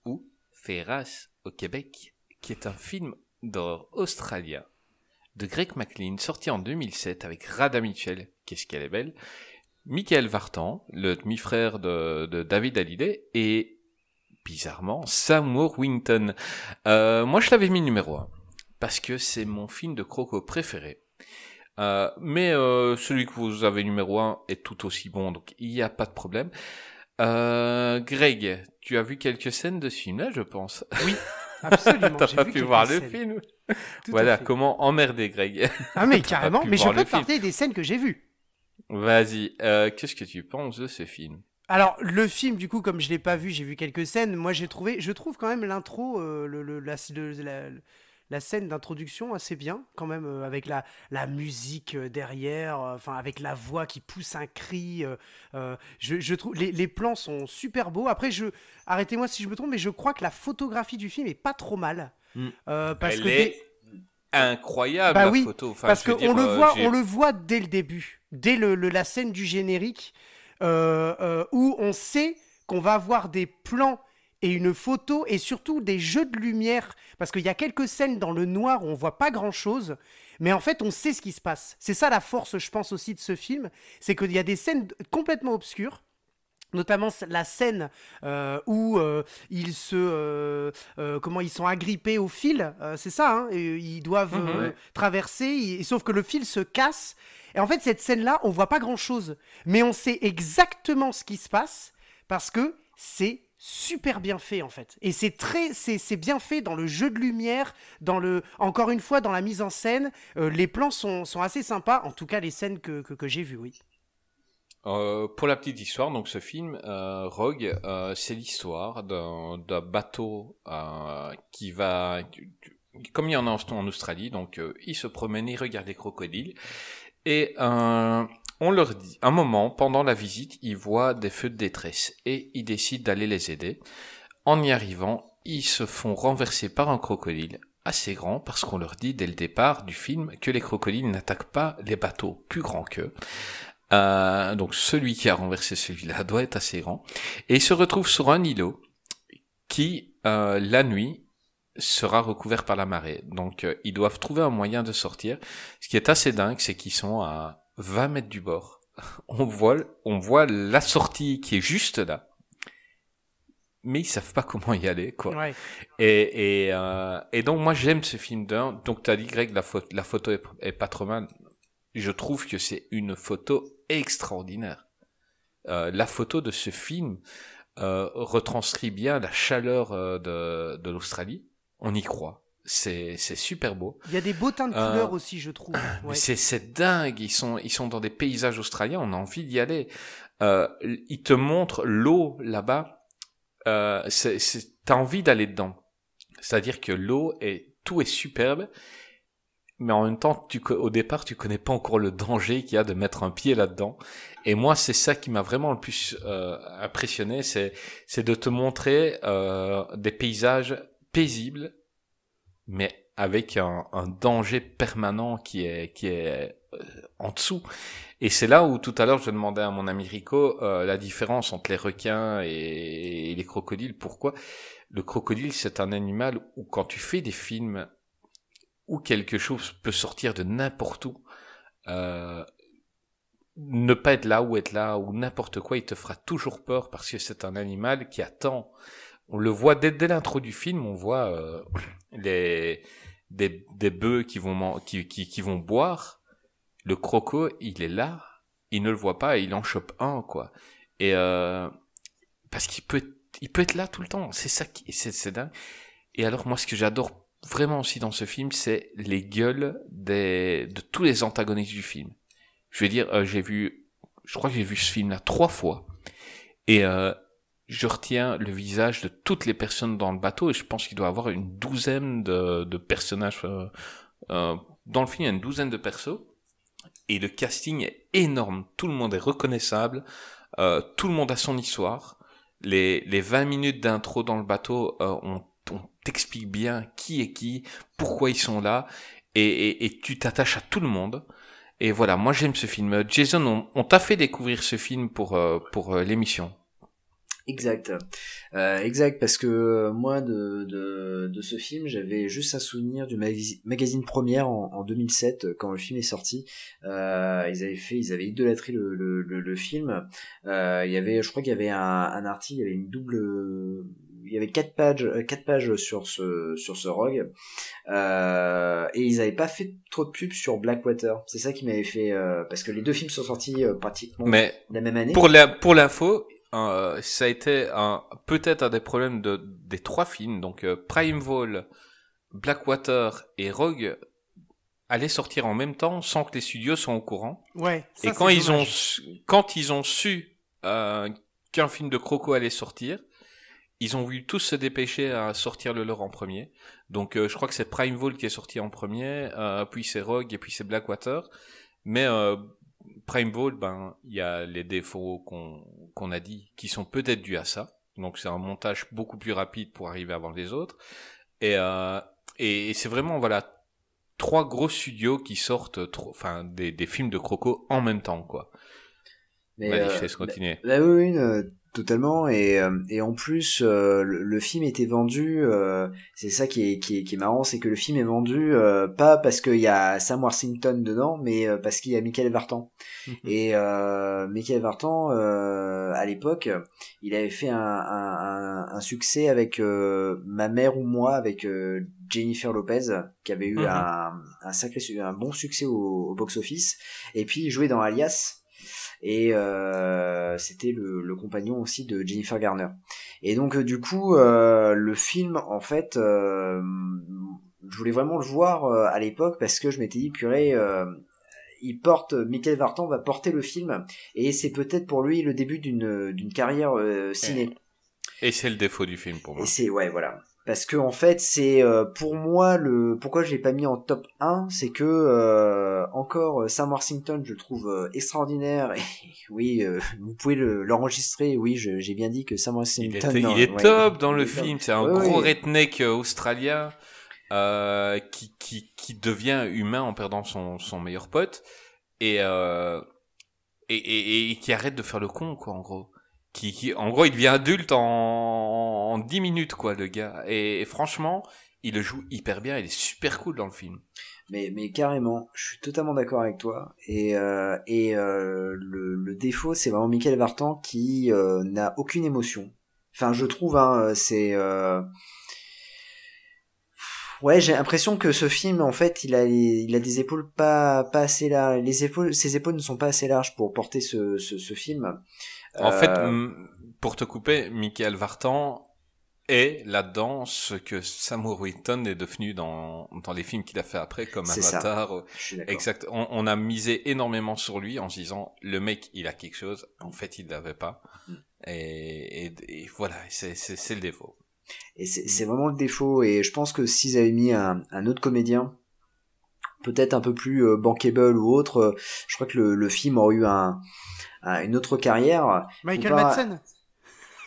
ou Ferras au Québec, qui est un film d'horreur australien de Greg McLean, sorti en 2007 avec Rada Mitchell, qu'est-ce qu'elle est belle, Michael Vartan, le demi-frère de, David Hallyday, et bizarrement Sam Worthington. Euh, moi, je l'avais mis numéro 1 parce que c'est mon film de croco préféré. Euh, mais euh, celui que vous avez numéro 1 est tout aussi bon, donc il n'y a pas de problème. Euh, Greg, tu as vu quelques scènes de ce film-là, je pense. Absolument. T'as pas vu pu voir le film. Tout voilà, comment emmerder Greg. Ah mais carrément, mais je peux le parler des scènes que j'ai vues. Vas-y, euh, qu'est-ce que tu penses de ce film? Alors le film du coup comme je l'ai pas vu, j'ai vu quelques scènes. Moi j'ai trouvé, je trouve quand même l'intro, euh, le, le- la, le- la- la scène d'introduction assez bien quand même euh, avec la, la musique euh, derrière, euh, enfin avec la voix qui pousse un cri. je, je trouve les, les plans sont super beaux. Après je, arrêtez-moi si je me trompe, mais je crois que la photographie du film est pas trop mal. Mm. Euh, parce Elle que est incroyable Bah la oui, photo. Enfin, Parce qu'on le voit, on le voit dès le début, dès le, le- la scène du générique, où on sait qu'on va avoir des plans et une photo et surtout des jeux de lumière, parce qu'il y a quelques scènes dans le noir où on voit pas grand chose, mais en fait on sait ce qui se passe. C'est ça la force, je pense aussi de ce film, c'est qu'il y a des scènes complètement obscures. Notamment la scène euh, où euh, ils se, euh, comment ils sont agrippés au fil, c'est ça, hein, et ils doivent Mhm. Ouais. traverser, et- sauf que le fil se casse. Et en fait, cette scène-là, on voit pas grand-chose, mais on sait exactement ce qui se passe parce que c'est super bien fait en fait. Et c'est très, c'est bien fait dans le jeu de lumière, dans le, encore une fois, dans la mise en scène. Euh, les plans sont, sont assez sympas, en tout cas les scènes que, que, j'ai vues, oui. Euh, pour la petite histoire, donc ce film, euh, Rogue, c'est l'histoire d'un bateau qui va, comme il y en a en, en Australie, donc il se promène, il regarde les crocodiles, et on leur dit, un moment, pendant la visite, ils voient des feux de détresse, et ils décident d'aller les aider. En y arrivant, ils se font renverser par un crocodile assez grand, parce qu'on leur dit dès le départ du film que les crocodiles n'attaquent pas les bateaux plus grands qu'eux. Euh, donc celui qui a renversé celui-là doit être assez grand. Et il se retrouve sur un îlot qui, euh, la nuit, sera recouvert par la marée. Donc euh, ils doivent trouver un moyen de sortir. Ce qui est assez dingue, c'est qu'ils sont à 20 mètres du bord. On voit, on voit la sortie qui est juste là. Mais ils savent pas comment y aller, quoi. Ouais. Et, et, euh, et donc moi j'aime ce film d'un. Donc tu as dit Greg, la, photo la photo est, est pas trop mal. Je trouve que c'est une photo extraordinaire. Euh, la photo de ce film euh, retranscrit bien la chaleur euh, de, de l'Australie. On y croit. C'est c'est super beau. Il y a des beaux teintes de Euh, couleurs aussi, je trouve. Ouais. C'est c'est dingue. Ils sont ils sont dans des paysages australiens. On a envie d'y aller. Euh, ils te montrent l'eau là-bas. Euh, T'as envie d'aller dedans. C'est-à-dire que l'eau est tout est superbe, mais en même temps, tu, au départ, tu connais pas encore le danger qu'il y a de mettre un pied là-dedans. Et moi, c'est ça qui m'a vraiment le plus euh, impressionné, c'est c'est de te montrer euh, des paysages paisibles, mais avec un, un danger permanent qui est qui est euh, en dessous. Et c'est là où tout à l'heure je demandais à mon ami Rico euh, la différence entre les requins et, les crocodiles. Pourquoi? Le crocodile c'est un animal où quand tu fais des films où quelque chose peut sortir de n'importe où, euh, ne pas être là ou être là ou n'importe quoi, il te fera toujours peur parce que c'est un animal qui attend. On le voit dès, l'intro du film, on voit euh, des, des bœufs qui vont qui, qui, qui vont boire. Le croco, il est là, il ne le voit pas il en chope un quoi. Et euh, parce qu'il peut il peut être là tout le temps. C'est ça qui, c'est, c'est dingue. Et alors, moi, ce que j'adore vraiment aussi dans ce film, c'est les gueules des, de tous les antagonistes du film. Je veux dire, euh, j'ai vu, je crois que j'ai vu ce film-là trois fois. Et euh, je retiens le visage de toutes les personnes dans le bateau et je pense qu'il doit y avoir une douzaine de, personnages euh, euh, dans le film. Il y a une douzaine de persos et le casting est énorme. Tout le monde est reconnaissable. Euh, tout le monde a son histoire. Les, les 20 minutes d'intro dans le bateau, on, t'explique bien qui est qui, pourquoi ils sont là, et, tu t'attaches à tout le monde. Et voilà, moi j'aime ce film. Jason, on, on t'a fait découvrir ce film pour, pour l'émission. Exact, euh, exact, parce que euh, moi de, de, de ce film, j'avais juste un souvenir du magazine Première en, en 2007 euh, quand le film est sorti. Euh, ils avaient fait, ils avaient idolâtré le, le, le, le film. Euh, il y avait, je crois qu'il y avait un, un article, il y avait une double, il y avait quatre pages, euh, quatre pages sur ce sur ce rogue, euh, et ils avaient pas fait trop de pubs sur Blackwater. C'est ça qui m'avait fait, euh, parce que les deux films sont sortis euh, pratiquement Mais la même année. pour la, pour l'info, euh, ça a été un, peut-être un des problèmes de, des trois films. Donc euh, Primeval, Blackwater et Rogue allaient sortir en même temps sans que les studios soient au courant. Ouais. ça, et quand ils ont su, quand ils ont su euh, qu'un film de Croco allait sortir, ils ont voulu tous se dépêcher à sortir le leur en premier. Donc euh, je crois que c'est Primeval qui est sorti en premier, euh, puis c'est Rogue et puis c'est Blackwater. Mais euh, Primeval, ben il y a les défauts qu'on a dit qui sont peut-être dus à ça. Donc c'est un montage beaucoup plus rapide pour arriver avant les autres. Et euh, et, et c'est vraiment voilà trois gros studios qui sortent trop, enfin des, des films de Croco en même temps quoi. Mais, Vas-y, euh, je te laisse continuer. Bah oui, oui, euh, totalement. Et, euh, et en plus, euh, le, le film était vendu. euh, c'est ça qui est, qui est, qui est marrant, c'est que le film est vendu euh, pas parce qu'il y a Sam Worthington dedans, mais euh, parce qu'il y a Michael Vartan. Et euh, Michael Vartan, euh, à l'époque, il avait fait un, un, un, un succès avec euh, Ma mère ou moi, avec euh, Jennifer Lopez, qui avait eu Mhm. un, un sacré, un bon succès au, au box-office. Et puis il jouait dans Alias et euh, c'était le, le compagnon aussi de Jennifer Garner. Et donc euh, du coup, euh, le film, en fait, euh, je voulais vraiment le voir euh, à l'époque parce que je m'étais dit, purée, euh, il porte, Michael Vartan va porter le film et c'est peut-être pour lui le début d'une d'une carrière euh, ciné. Et c'est le défaut du film pour moi. Et c'est ouais voilà. Parce que en fait, c'est euh, pour moi le pourquoi je l'ai pas mis en top 1, c'est que euh, encore euh, Sam Worthington, je le trouve euh, extraordinaire. Et oui, euh, vous pouvez le- l'enregistrer. oui, j'ai bien dit que Sam Il Worthington. est, non, il est ouais, top dans le film. C'est un Ouais, gros redneck euh, australien euh, qui, qui, qui devient humain en perdant son, son meilleur pote et, euh, et, et, et qui arrête de faire le con, quoi, en gros. En gros, il devient adulte en, en 10 minutes, quoi, le gars. Et, franchement, il le joue hyper bien. Il est super cool dans le film. Mais, carrément, je suis totalement d'accord avec toi. Et, euh, euh, le, défaut, c'est vraiment Michael Vartan qui euh, n'a aucune émotion. Enfin, je trouve, hein, c'est... Ouais, j'ai l'impression que ce film, en fait, il a, des épaules pas, assez larges. Les épaules, ses épaules ne sont pas assez larges pour porter ce film. En fait, Euh, pour te couper, Michael Vartan est là-dedans ce que Sam Worthington est devenu dans, dans les films qu'il a fait après, comme. Avatar. d'accord. Exact. On, on a misé énormément sur lui en se disant le mec il a quelque chose. En fait il l'avait pas. Mm. Et, et, et voilà, c'est le défaut. Et c'est c'est vraiment le défaut. Et je pense que s'ils avaient mis un, un autre comédien, peut-être un peu plus euh, bankable ou autre, euh, je crois que le, le film aurait eu un, un- une autre carrière. Michael pas- Madsen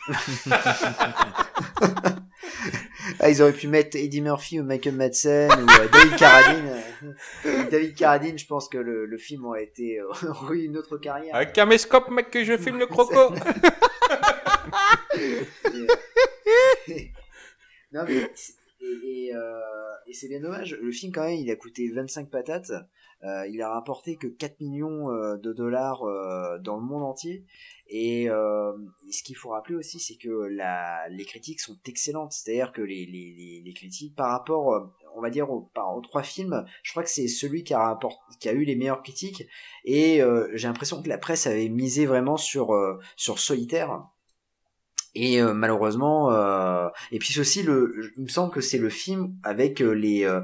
Ah, ils auraient pu mettre Eddie Murphy ou Michael Madsen ou euh, David Carradine. Euh, David Carradine, je pense que le, le film aurait été euh, aurait eu une autre carrière. Un caméscope mec que je filme le croco. Et- non mais c'est- et, et, euh, et c'est bien dommage. Le film quand même, il a coûté 25 patates. Euh, il a rapporté que 4 millions euh, de dollars euh, dans le monde entier. Et, euh, ce qu'il faut rappeler aussi, c'est que la, les critiques sont excellentes. C'est-à-dire que les, les, les, critiques par rapport, euh, on va dire, aux, trois films, je crois que c'est celui qui a, rapport, qui a eu les meilleures critiques. Et j'ai l'impression que la presse avait misé vraiment sur, sur Solitaire. Et euh, malheureusement, euh, et puis aussi le, il me semble que c'est le film avec les euh,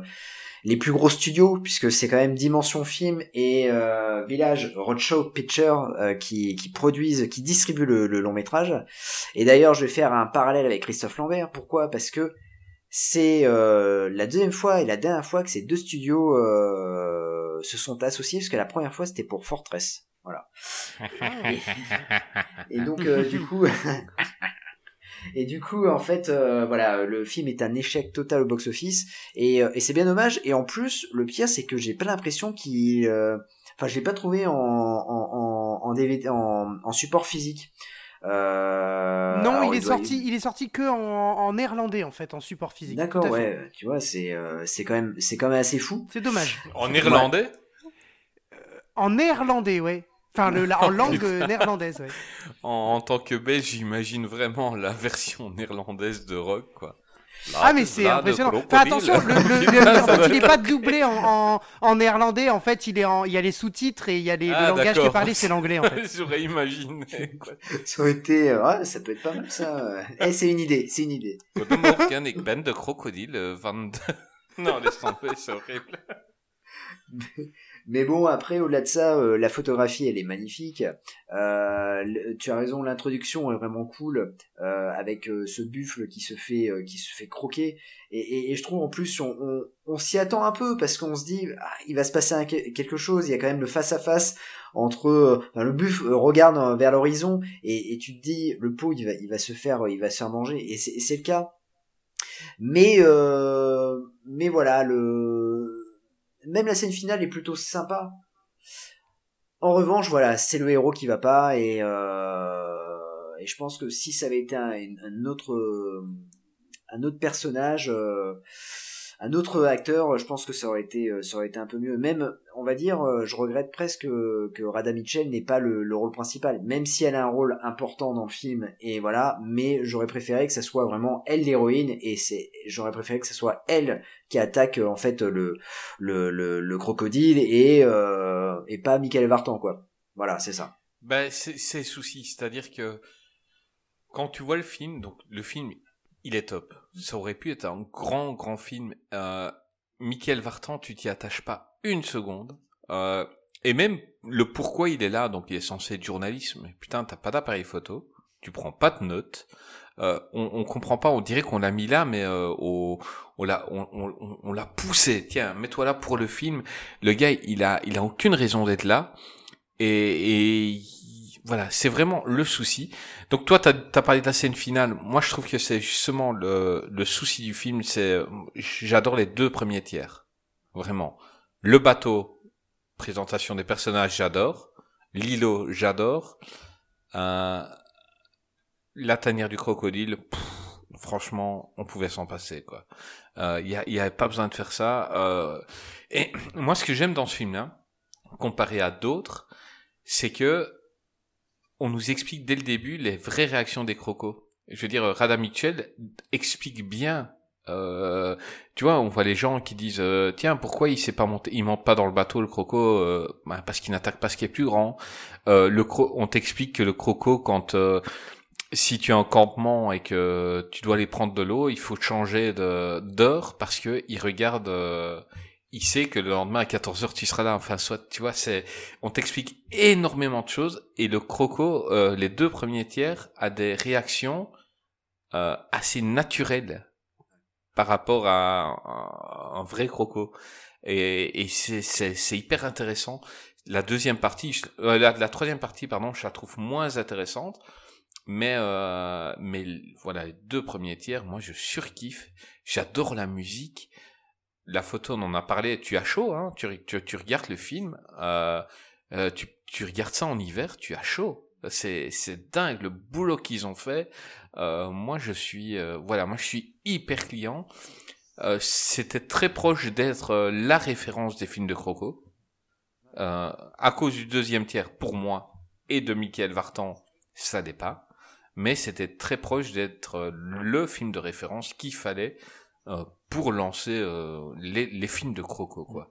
les plus gros studios puisque c'est quand même Dimension Film et euh, Village Roadshow Picture euh, qui qui produisent, qui distribuent le, le long métrage. Et d'ailleurs, je vais faire un parallèle avec Christophe Lambert. Pourquoi? Parce que c'est euh, la deuxième fois et la dernière fois que ces deux studios euh, se sont associés, parce que la première fois c'était pour Fortress. Voilà. Et donc euh, du coup, et du coup en fait euh, voilà, le film est un échec total au box-office et, euh, et c'est bien dommage. Et en plus, le pire c'est que j'ai pas l'impression qu'il, euh, enfin je l'ai pas trouvé en en en, en, DVD, en, en support physique. Euh, non, alors, il est doit- sorti, il est sorti que en, en néerlandais en fait, en support physique. D'accord, fait. ouais, tu vois, c'est euh, c'est quand même c'est quand même assez fou. C'est dommage. En irlandais En néerlandais, ouais. Enfin, le, la- en langue euh, néerlandaise, ouais. en, en tant que belge, j'imagine vraiment la version néerlandaise de rock, quoi. Ah, mais c'est impressionnant. Enfin, attention, le, le- le- en fait, il n'est pas doublé en, en, en néerlandais. En fait, il est en, il y a les sous-titres et il y a les, Ah, le langage qui est parlé, c'est l'anglais, en fait. J'aurais imaginé. quoi. Ça aurait été, euh, ça peut être pas mal ça. Eh, c'est une idée, c'est une idée. Goedemorgen, ik ben de krokodil eh, van. Non, laisse tomber, c'est horrible. Mais bon, après, au-delà de ça, euh, la photographie, elle est magnifique. Euh, tu as raison, l'introduction est vraiment cool, euh, avec euh, ce buffle qui se fait, euh, qui se fait croquer. Et, et- et je trouve en plus, on, on, on s'y attend un peu parce qu'on se dit, ah, il va se passer quelque chose. Il y a quand même le face à face entre euh, le buffle euh, regarde vers l'horizon et, et tu te dis, le pot, il va, il va se faire, il va se faire manger. Et c'est le cas. Mais, mais voilà, le même la scène finale est plutôt sympa. En revanche, voilà, c'est le héros qui va pas et euh, je pense que si ça avait été un, un autre euh, un autre personnage, euh, un autre acteur, je pense que ça aurait été euh, ça aurait été un peu mieux. Même, on va dire, euh, je regrette presque que, Radha Mitchell n'ait pas le, le rôle principal, même si elle a un rôle important dans le film et voilà. Mais j'aurais préféré que ça soit vraiment elle l'héroïne et c'est j'aurais préféré que ce soit elle qui attaque euh, en fait le le, le, le crocodile et euh, et pas Michael Vartan quoi. Voilà, c'est ça. Ben, c'est souci, c'est-à-dire que quand tu vois le film, donc le film, il est top. Ça aurait pu être un grand, grand film. Euh, Michael Vartan, tu t'y attaches pas une seconde. Euh, et même le pourquoi il est là, donc il est censé être journaliste, mais putain, t'as pas d'appareil photo, tu prends pas de notes. Euh, on, on comprend pas, on dirait qu'on l'a mis là, mais euh, on l'a, on, on, on l'a poussé. Tiens, mets-toi là pour le film. Le gars, il a, il a aucune raison d'être là. Et, et voilà, c'est vraiment le souci. Donc toi, t'as as parlé de la scène finale. Moi, je trouve que c'est justement le, le souci du film. C'est, j'adore les deux premiers tiers, vraiment. Le bateau, présentation des personnages, j'adore. L'îlot, j'adore. Euh, la tanière du crocodile, franchement, on pouvait s'en passer, quoi. Il euh, y, a, y avait pas besoin de faire ça. Euh, et moi, ce que j'aime dans ce film-là, comparé à d'autres, c'est que on nous explique dès le début les vraies réactions des crocos. Je veux dire, Rada Mitchell explique bien. Euh, tu vois, on voit les gens qui disent euh, tiens pourquoi il s'est pas il monte pas dans le bateau le croco euh, bah, parce qu'il n'attaque pas ce qui est plus grand. Euh, le cro on t'explique que le croco quand euh, si tu es en campement et que tu dois aller prendre de l'eau, il faut changer de d'heure parce que il regarde euh, il sait que le lendemain à 14h tu seras là. Enfin, soit, tu vois, c'est, on t'explique énormément de choses et le croco, euh, les deux premiers tiers, a des réactions euh, assez naturelles par rapport à, un vrai croco. Et, et c'est, hyper intéressant. La deuxième partie, euh, la troisième partie, pardon, je la trouve moins intéressante. Mais, euh, mais voilà, les deux premiers tiers, moi je surkiffe. J'adore la musique la photo, on en a parlé, tu as chaud, hein, tu, tu, tu regardes le film, euh, euh, tu, tu regardes ça en hiver, tu as chaud. C'est, dingue le boulot qu'ils ont fait. Euh, moi, je suis, euh, voilà, moi je suis hyper client. Euh, c'était très proche d'être euh, la référence des films de Croco. À cause du deuxième tiers, pour moi, et de Michael Vartan, ça n'est pas. Mais c'était très proche d'être le film de référence qu'il fallait pour lancer euh, les, les films de Croco, quoi.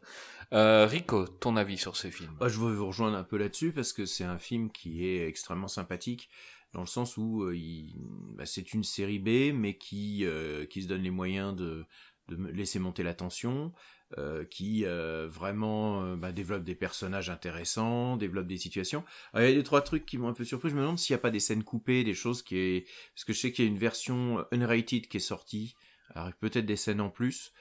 Euh, Rico, ton avis sur ce film Bah, je veux vous rejoindre un peu là-dessus parce que c'est un film qui est extrêmement sympathique. dans le sens où euh, il- bah, c'est une série B, mais qui, euh, qui se donne les moyens de, de laisser monter la tension, euh, qui euh, vraiment euh, bah, développe des personnages intéressants, développe des situations. Alors, il y a deux trois trucs qui m'ont un peu surpris. Je me demande s'il n'y a pas des scènes coupées, des choses qui est parce que je sais qu'il y a une version unrated qui est sortie, avec peut-être des scènes en plus.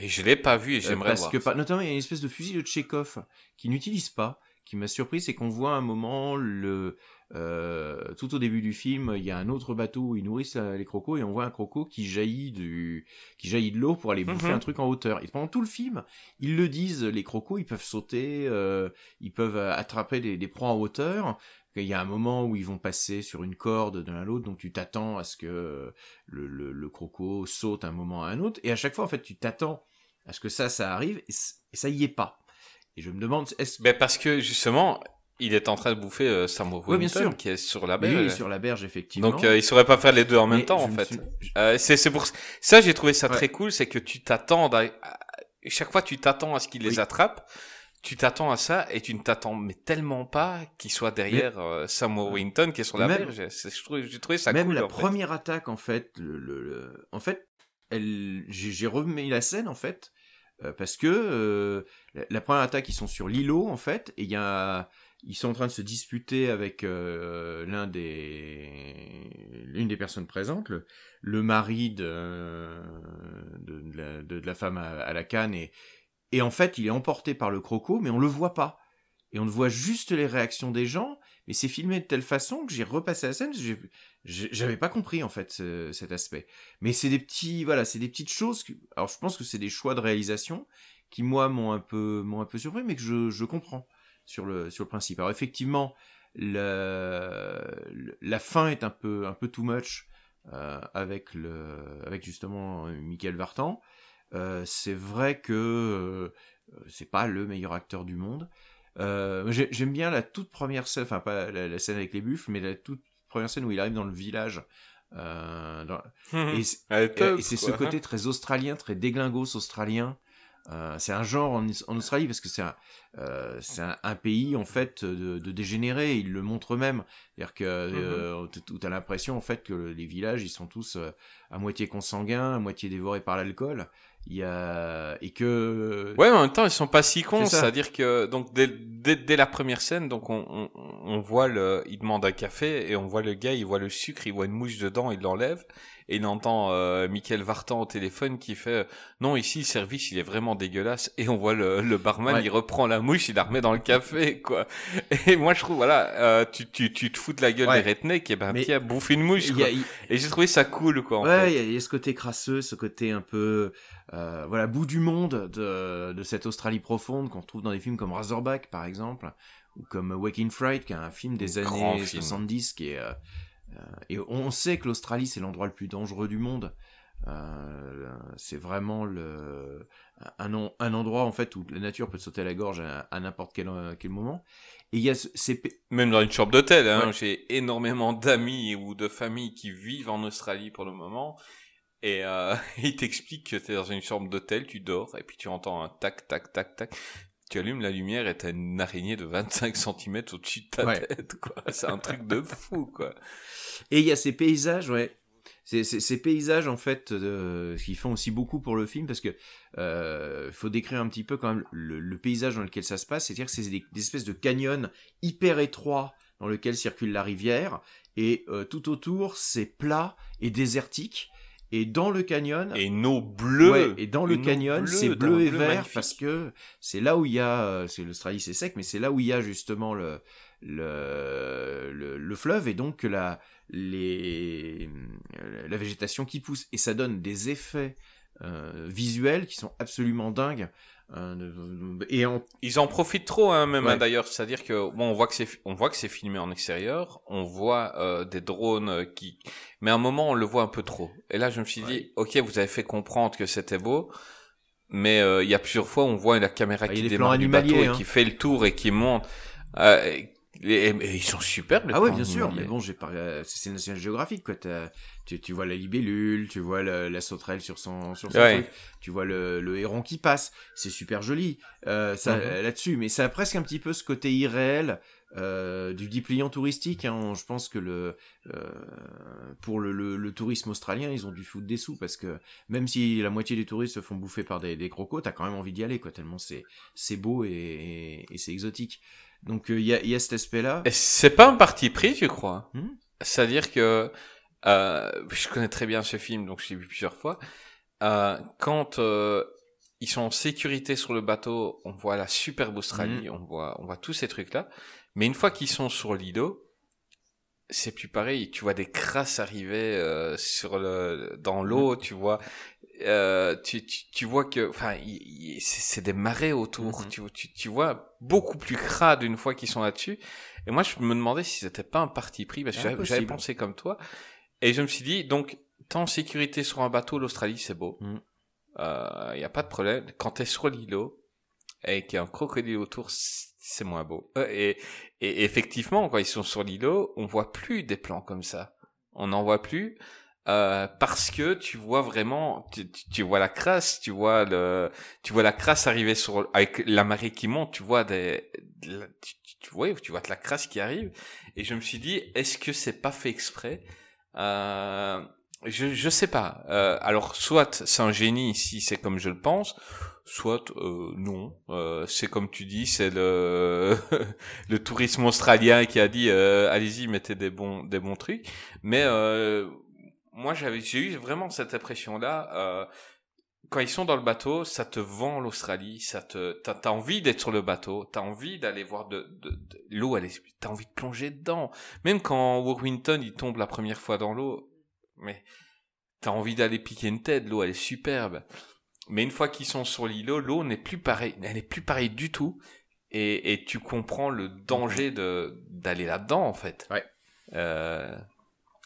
Et je l'ai pas vu et Euh, j'aimerais parce voir. que notamment il y a une espèce de fusil de Chekhov qui n'utilise pas, qui m'a surpris, c'est qu'on voit un moment le euh, tout au début du film, il y a un autre bateau où ils nourrissent les crocos et on voit un croco qui jaillit du qui jaillit de l'eau pour aller bouffer Mhm. un truc en hauteur. Et pendant tout le film, ils le disent, les crocos, ils peuvent sauter, euh, ils peuvent attraper des, des proies en hauteur. Il y a un moment où ils vont passer sur une corde de l'un à l'autre, donc tu t'attends à ce que le, le, le croco saute un moment à un autre. Et à chaque fois, en fait, tu t'attends à ce que ça, ça arrive, et, ça y est pas. Et je me demande, est-ce Ben parce que justement, il est en train de bouffer euh, Sam Ouais, bien sûr. qui est sur la berge. sur la berge, effectivement. Donc euh, il saurait pas faire les deux en même Mais temps en fait. suis- Euh, c'est pour ça j'ai trouvé ça Ouais. très cool, c'est que tu t'attends à... à- chaque fois tu t'attends à ce qu'il les attrape. Tu t'attends à ça et tu ne t'attends mais tellement pas qu'il soit derrière euh, Sam Worthington qui est sur la Même- berge. J'ai trouvé ça Même cool. la en fait. première attaque, en fait, le, le- le- en fait, elle, j'ai remis la scène, en fait, euh, parce que euh, la, la première attaque, ils sont sur l'îlot, en fait, et il y a, ils sont en train de se disputer avec euh, l'un des, l'une des personnes présentes, le, le mari de, de, de la, de- de la femme à, à la canne, et, et en fait, il est emporté par le croco, mais on le voit pas. Et on ne voit juste les réactions des gens, mais c'est filmé de telle façon que j'ai repassé la scène, j'avais pas compris en fait ce- cet aspect. Mais c'est des petits, voilà, c'est des petites choses. alors je pense que c'est des choix de réalisation qui moi m'ont un peu, m'ont un peu surpris, mais que je, comprends sur le sur le principe. Alors effectivement, la fin est un peu un peu too much euh, avec le avec justement euh, Michael Vartan. Euh, c'est vrai que euh, c'est pas le meilleur acteur du monde. Euh, j'ai- J'aime bien la toute première scène, enfin pas la, la scène avec les buffles, mais la toute première scène où il arrive dans le village. Euh, dans- et c'est- ce côté très australien, très déglingos australien. Euh, c'est un genre en, en Australie parce que c'est un, euh, un, un pays en fait de, de dégénérés. Ils le montrent eux-mêmes. C'est-à-dire que euh, t- où t'as l'impression en fait que les villages ils sont tous à moitié consanguins, à moitié dévorés par l'alcool. Il y a et que Ouais, mais en même temps, ils sont pas si cons. C'est-à-dire que donc dès, dès, dès la première scène, donc on, on, on voit le, il demande un café et on voit le gars, il voit le sucre, il voit une mouche dedans, il l'enlève et il entend euh, Michael Vartan au téléphone qui fait non ici le service il est vraiment dégueulasse et on voit le, le barman Ouais. il reprend la mouche, il la remet dans le café quoi. Et moi je trouve voilà, euh, tu, tu, tu te fous de la gueule Ouais. des rednecks et ben Mais tiens bouffe une mouche quoi. a- Et j'ai trouvé ça cool quoi. En ouais, il y, a- y a ce côté crasseux, ce côté un peu, euh, voilà, bout du monde de, de cette Australie profonde qu'on retrouve dans des films comme Razorback, par exemple, ou comme Waking Fright, qui est un film des Grand années film. 70, qui est, euh, euh, et on sait que l'Australie c'est l'endroit le plus dangereux du monde. Euh, c'est vraiment le, un, en- un endroit en fait où la nature peut te sauter à la gorge à, à n'importe quel, euh, quel moment. Et il y a ces, Même dans une chambre d'hôtel, hein, Ouais. j'ai énormément d'amis ou de familles qui vivent en Australie pour le moment. Et euh, ils t'expliquent que t'es dans une chambre d'hôtel, tu dors, et puis tu entends un tac, tac, tac, tac. Tu allumes la lumière et t'as une araignée de 25 cm au-dessus de ta Ouais. tête, quoi. C'est un truc de fou, quoi. Et il y a ces paysages, ouais. Ces paysages, en fait, euh, qui font aussi beaucoup pour le film, parce que euh, faut décrire un petit peu quand même le, le paysage dans lequel ça se passe. C'est-à-dire que c'est des, des espèces de canyons hyper étroits dans lesquels circule la rivière, et euh, tout autour, c'est plat et désertique. Et dans le canyon, Et bleue. Ouais, et dans le canyon, c'est bleu et bleu vert magnifique. parce que c'est là où il y a, euh, c'est l'Australie c'est sec, mais c'est là où il y a justement le le, le, le fleuve et donc la les la végétation qui pousse et ça donne des effets euh, visuels qui sont absolument dingues. Euh, et en, Ils en profitent trop, hein, même Ouais. hein, d'ailleurs. C'est-à-dire que bon, on voit que c'est, on voit que c'est filmé en extérieur, on voit euh, des drones euh, qui, mais à un moment on le voit un peu trop. Et là, je me suis dit, ok, vous avez fait comprendre que c'était beau, mais euh, il y a plusieurs fois on voit la caméra Ah, qui démarre du bateau et hein. qui fait le tour et qui monte. Euh, et, et- et ils sont super. les ah ouais bien sûr, mais bon j'ai pas, euh, c'est c'est National Geographic quoi. T'as- Tu, tu vois la libellule, tu vois le- la sauterelle sur son sur son Ouais. truc, tu vois le, le héron qui passe, c'est super joli euh, ça Mhm. euh, là-dessus, mais ça a presque un petit peu ce côté irréel euh, du dépliant touristique. Hein. Je pense que le euh, pour le, le, le, tourisme australien, ils ont dû foutre des sous parce que même si la moitié des touristes se font bouffer par des, des crocos, t'as quand même envie d'y aller, quoi. Tellement c'est c'est beau et, et, c'est exotique. Donc il y, a, y a cet aspect-là. C'est pas un parti pris, je crois? Hmm? C'est-à-dire que euh, je connais très bien ce film, donc je l'ai vu plusieurs fois. Euh, quand euh, ils sont en sécurité sur le bateau, on voit la superbe Australie, Mhm. on voit, on voit tous ces trucs-là. Mais une fois qu'ils sont sur l'îlot, c'est plus pareil. Tu vois des crasses arriver euh, sur le, dans l'eau, tu vois. Euh, tu, tu, tu vois que, enfin, c'est des marées autour. Mhm. tu, tu, tu vois beaucoup plus crade une fois qu'ils sont là-dessus. Et moi, je me demandais si c'était pas un parti pris parce que j'avais- pensé comme toi. Et je me suis dit, donc, en sécurité sur un bateau, l'Australie, c'est beau. Il Mhm. y a pas de problème. Quand t'es sur l'îlot et qu'il y a un crocodile autour, c'est moins beau. Euh, Et, et effectivement, quand ils sont sur l'îlot, on voit plus des plans comme ça. On n'en voit plus. euh, parce que tu vois vraiment, tu, tu- tu vois la crasse, tu vois le, tu vois la crasse arriver sur, avec la marée qui monte, tu vois des, de la- tu, tu- tu vois, tu vois de la crasse qui arrive. Et je me suis dit, est-ce que c'est pas fait exprès euh, je, je sais pas. Euh, alors, soit c'est un génie si c'est comme je le pense, soit euh, non. Euh, c'est comme tu dis, c'est le le tourisme australien qui a dit euh, allez-y, mettez des bons des bons trucs. Mais euh, moi, j'avais j'ai eu vraiment cette impression là. Quand ils sont dans le bateau, ça te vend l'Australie, ça te, t'as, t'as envie d'être sur le bateau, t'as envie d'aller voir de, de, de- l'eau, elle est, t'as envie de plonger dedans. Même quand Warrington, il tombe la première fois dans l'eau, mais t'as envie d'aller piquer une tête, l'eau, elle est superbe. Mais une fois qu'ils sont sur l'îlot, l'eau n'est plus pareille, elle n'est plus pareille du tout. Et, et tu comprends le danger de, d'aller là-dedans, en fait. Ouais. Euh,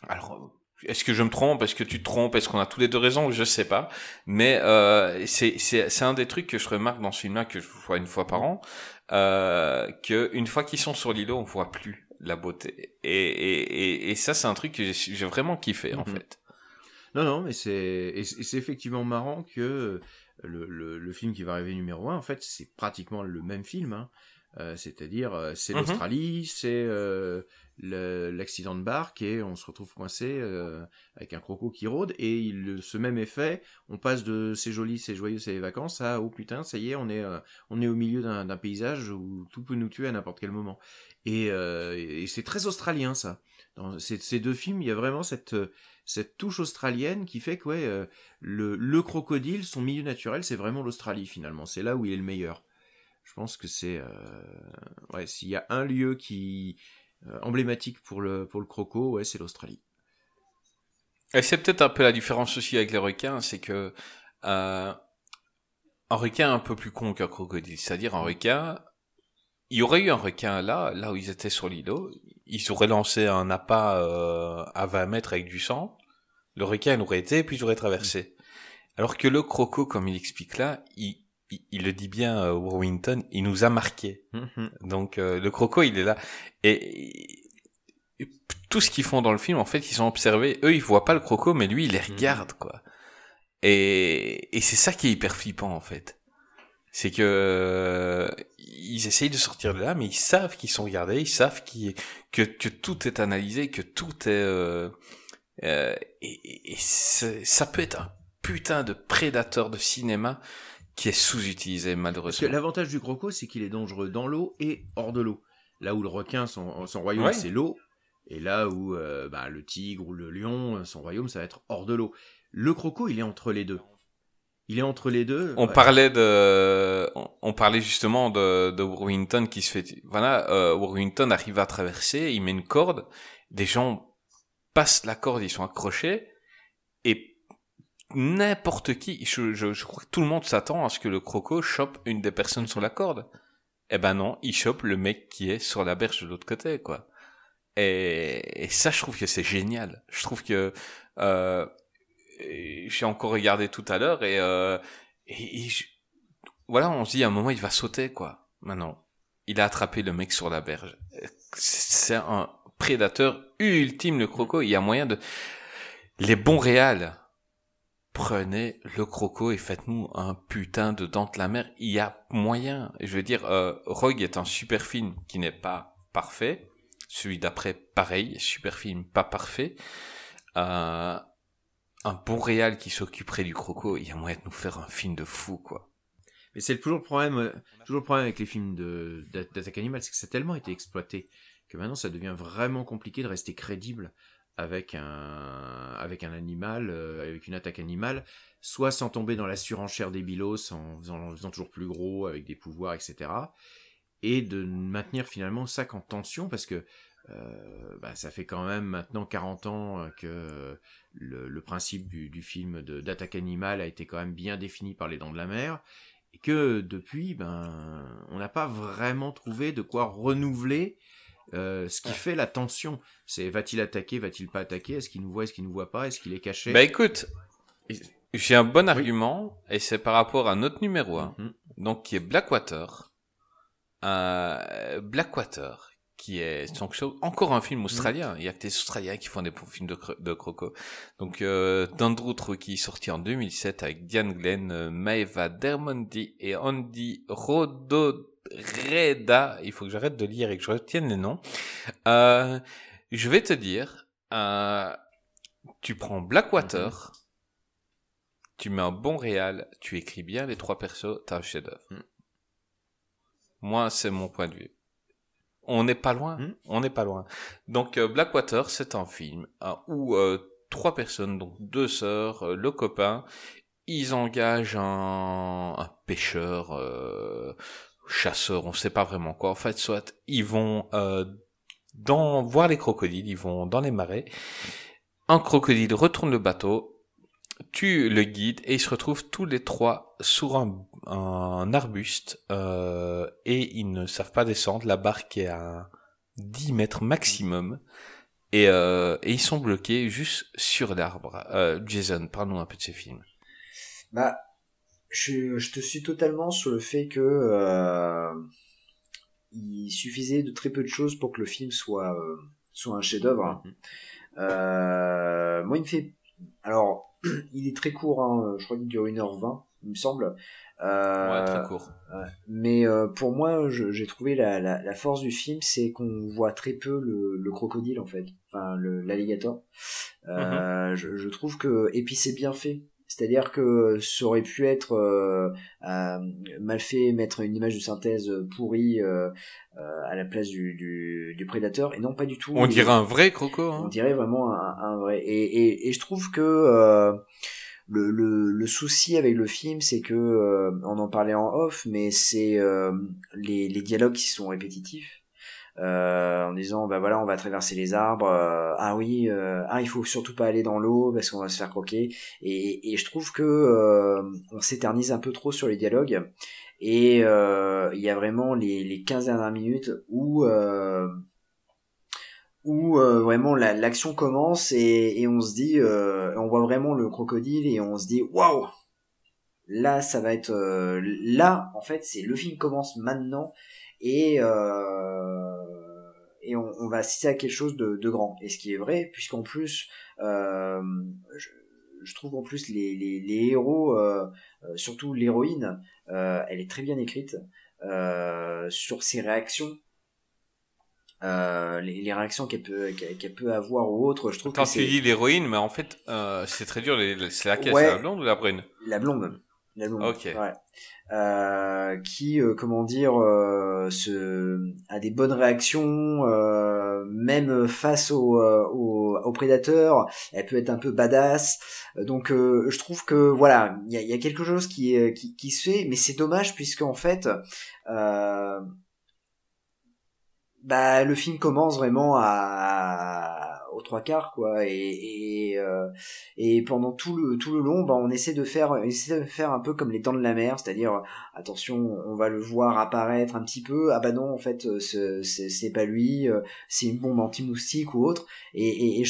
alors, est-ce que je me trompe? Est-ce que tu te trompes? Est-ce qu'on a tous les deux raison? Je sais pas. Mais euh, c'est un des trucs que je remarque dans ce film-là que je vois une fois par an, euh, que une fois qu'ils sont sur l'îlot, on voit plus la beauté. Et et et, et ça, c'est un truc que j'ai vraiment kiffé en Mhm. fait. Non, non, mais c'est effectivement marrant que le, le, le film qui va arriver numéro un, en fait, c'est pratiquement le même film. Hein. Euh, C'est-à-dire, euh, c'est Mhm. l'Australie, c'est euh, l'accident de barque et on se retrouve coincé euh, avec un croco qui rôde et il, ce même effet, on passe de c'est joli, c'est joyeux, c'est les vacances à oh putain, ça y est, on est euh, on est au milieu d'un paysage où tout peut nous tuer à n'importe quel moment. Et, euh, c'est très australien ça. Dans ces, deux films, il y a vraiment cette cette touche australienne qui fait que ouais, le, le crocodile, son milieu naturel, c'est vraiment l'Australie finalement. C'est là où il est le meilleur. Je pense que c'est ouais, s'il y a un lieu qui emblématique pour le pour le croco, ouais, c'est l'Australie. Et c'est peut-être un peu la différence aussi avec les requins, c'est que euh, un requin est un peu plus con qu'un crocodile. C'est-à-dire un requin, il y aurait eu un requin là, là où ils étaient sur l'îlot, ils auraient lancé un appât euh, à 20 mètres avec du sang, le requin il aurait été, puis ils auraient traversé. Alors que le croco, comme il explique là, il, il, il le dit bien, euh, Warrington, il nous a marqué. Donc euh, le croco, il est là. Et, et tout ce qu'ils font dans le film, en fait, ils ont observé. Eux, ils voient pas le croco, mais lui, il les regarde, quoi. Et, et c'est ça qui est hyper flippant, en fait. C'est que euh, ils essayent de sortir de là, mais ils savent qu'ils sont regardés, ils savent que, que tout est analysé, que tout est... euh, euh, et et- ça peut être un putain de prédateur de cinéma qui est sous-utilisé, Parce que malheureusement. l'avantage du croco, c'est qu'il est dangereux dans l'eau et hors de l'eau. Là où le requin, son, son royaume, Ouais. c'est l'eau. Et là où euh, bah, le tigre ou le lion, son royaume, ça va être hors de l'eau. Le croco, il est entre les deux. Il est entre les deux. On Ouais. parlait de, on, on parlait justement de, de Warrington qui se fait, voilà, euh, Warrington arrive à traverser, il met une corde, des gens passent la corde, ils sont accrochés, et n'importe qui, je, crois que tout le monde s'attend à ce que le croco chope une des personnes sur la corde. Eh ben non, il chope le mec qui est sur la berge de l'autre côté, quoi. Et, et ça, je trouve que c'est génial. Je trouve que euh, j'ai encore regardé tout à l'heure et, euh, voilà, on se dit à un moment il va sauter quoi. Maintenant, il a attrapé le mec sur la berge. C'est un prédateur ultime le croco. Il y a moyen de les bons réals. Prenez le croco et faites-nous un putain de Dante la mer. Il y a moyen. Je veux dire, euh, Rogue est un super film qui n'est pas parfait. Celui d'après, pareil, super film, pas parfait. Euh, un bon réal qui s'occuperait du croco, il y a moyen de nous faire un film de fou, quoi. Mais c'est toujours le problème, euh, toujours le problème avec les films d'attaque animale, c'est que ça a tellement été exploité que maintenant ça devient vraiment compliqué de rester crédible avec un animal, euh, avec une attaque animale, soit sans tomber dans la surenchère des bilos, en faisant, toujours plus gros avec des pouvoirs, etc. Et de maintenir finalement ça qu'en tension parce que euh, bah, ça fait quand même maintenant 40 ans euh, que le, principe du, du film d'attaque animale a été quand même bien défini par les dents de la mer et que depuis, ben, on n'a pas vraiment trouvé de quoi renouveler euh, ce qui fait la tension. C'est va-t-il attaquer, va-t-il pas attaquer, est-ce qu'il nous voit, est-ce qu'il nous voit pas, est-ce qu'il est caché? Bah écoute, j'ai un bon argument, et c'est par rapport à notre numéro 1, Mhm. donc qui est Blackwater. Euh, Blackwater, qui est encore un film australien. Il y a que des Australiens qui font des films de, cro- de croco. Donc euh, d'Andrew Truckee, sorti en 2007 avec Diane Glenn, euh, Maeva Dermondy et Andy Rodoreda. Il faut que j'arrête de lire et que je retienne les noms. Euh, je vais te dire, euh, tu prends Blackwater, tu mets un bon réal, tu écris bien les trois persos, t'as un chef-d'œuvre. Mhm. Moi, c'est mon point de vue. On n'est pas loin, Mhm. on n'est pas loin. Donc euh, Blackwater, c'est un film hein, où euh, trois personnes, donc deux sœurs, euh, le copain, ils engagent un, un pêcheur, euh, chasseur, on sait pas vraiment quoi. En fait, soit ils vont euh, dans voir les crocodiles, ils vont dans les marais. Un crocodile retourne le bateau, tue le guide et ils se retrouvent tous les trois sur un, un arbuste euh, et ils ne savent pas descendre. La barque est à 10 mètres maximum et, euh, et ils sont bloqués juste sur l'arbre. Euh, Jason, parle-nous un peu de ces films. Bah, je, je te suis totalement sur le fait que euh, il suffisait de très peu de choses pour que le film soit euh, soit un chef-d'œuvre. Mhm. Euh, moi, il me fait. Alors, il est très court. Hein, je crois qu'il dure 1h20, il me semble. Euh, Ouais, très court. mais euh, pour moi, j'ai trouvé la, la, la force du film, c'est qu'on voit très peu le, le crocodile en fait, enfin l'alligator. Euh, je, je trouve que et puis c'est bien fait. C'est-à-dire que ça aurait pu être euh, euh, mal fait, mettre une image de synthèse pourrie euh, euh, à la place du, du, du prédateur, et non pas du tout. On Et- dirait un vrai croco. on Hein. dirait vraiment un, un vrai. Et, et, et je trouve que euh, le, le, le souci avec le film, c'est que euh, on en parlait en off, mais c'est euh, les, les dialogues qui sont répétitifs. Euh, en disant bah voilà on va traverser les arbres euh, ah oui euh, ah il faut surtout pas aller dans l'eau parce qu'on va se faire croquer. Et, je trouve que on s'éternise un peu trop sur les dialogues. Et il y a vraiment les, les 15 dernières minutes où vraiment la- l'action commence et, on se dit, on voit vraiment le crocodile et on se dit, waouh, là ça va être, là en fait c'est le film commence maintenant et et on, on va assister à quelque chose de, de grand. Et ce qui est vrai, puisqu'en plus, euh, je, je trouve en plus les, les, les héros, euh, euh, surtout l'héroïne, elle est très bien écrite sur ses réactions euh, les, les réactions qu'elle peut qu'elle peut avoir ou autre je trouve Quand que tu dis l'héroïne, mais en fait, euh, c'est très dur. C'est laquelle Ouais. C'est la blonde ou la brune? La blonde la blonde Ok. ouais. Euh, qui euh, comment dire euh, se a des bonnes réactions euh, même face au, euh, au, au prédateur elle peut être un peu badass Euh, donc euh, je trouve que voilà il y a, y a quelque chose qui, qui qui se fait mais c'est dommage puisque en fait euh, bah le film commence vraiment à trois quarts quoi. Euh, et pendant tout le tout le long bah on essaie de faire on essaie de faire un peu comme les dents de la mer c'est-à-dire attention on va le voir apparaître un petit peu. Ah bah non en fait euh, ce- c'est pas lui euh, c'est une bombe anti-moustique ou autre. Et, euh,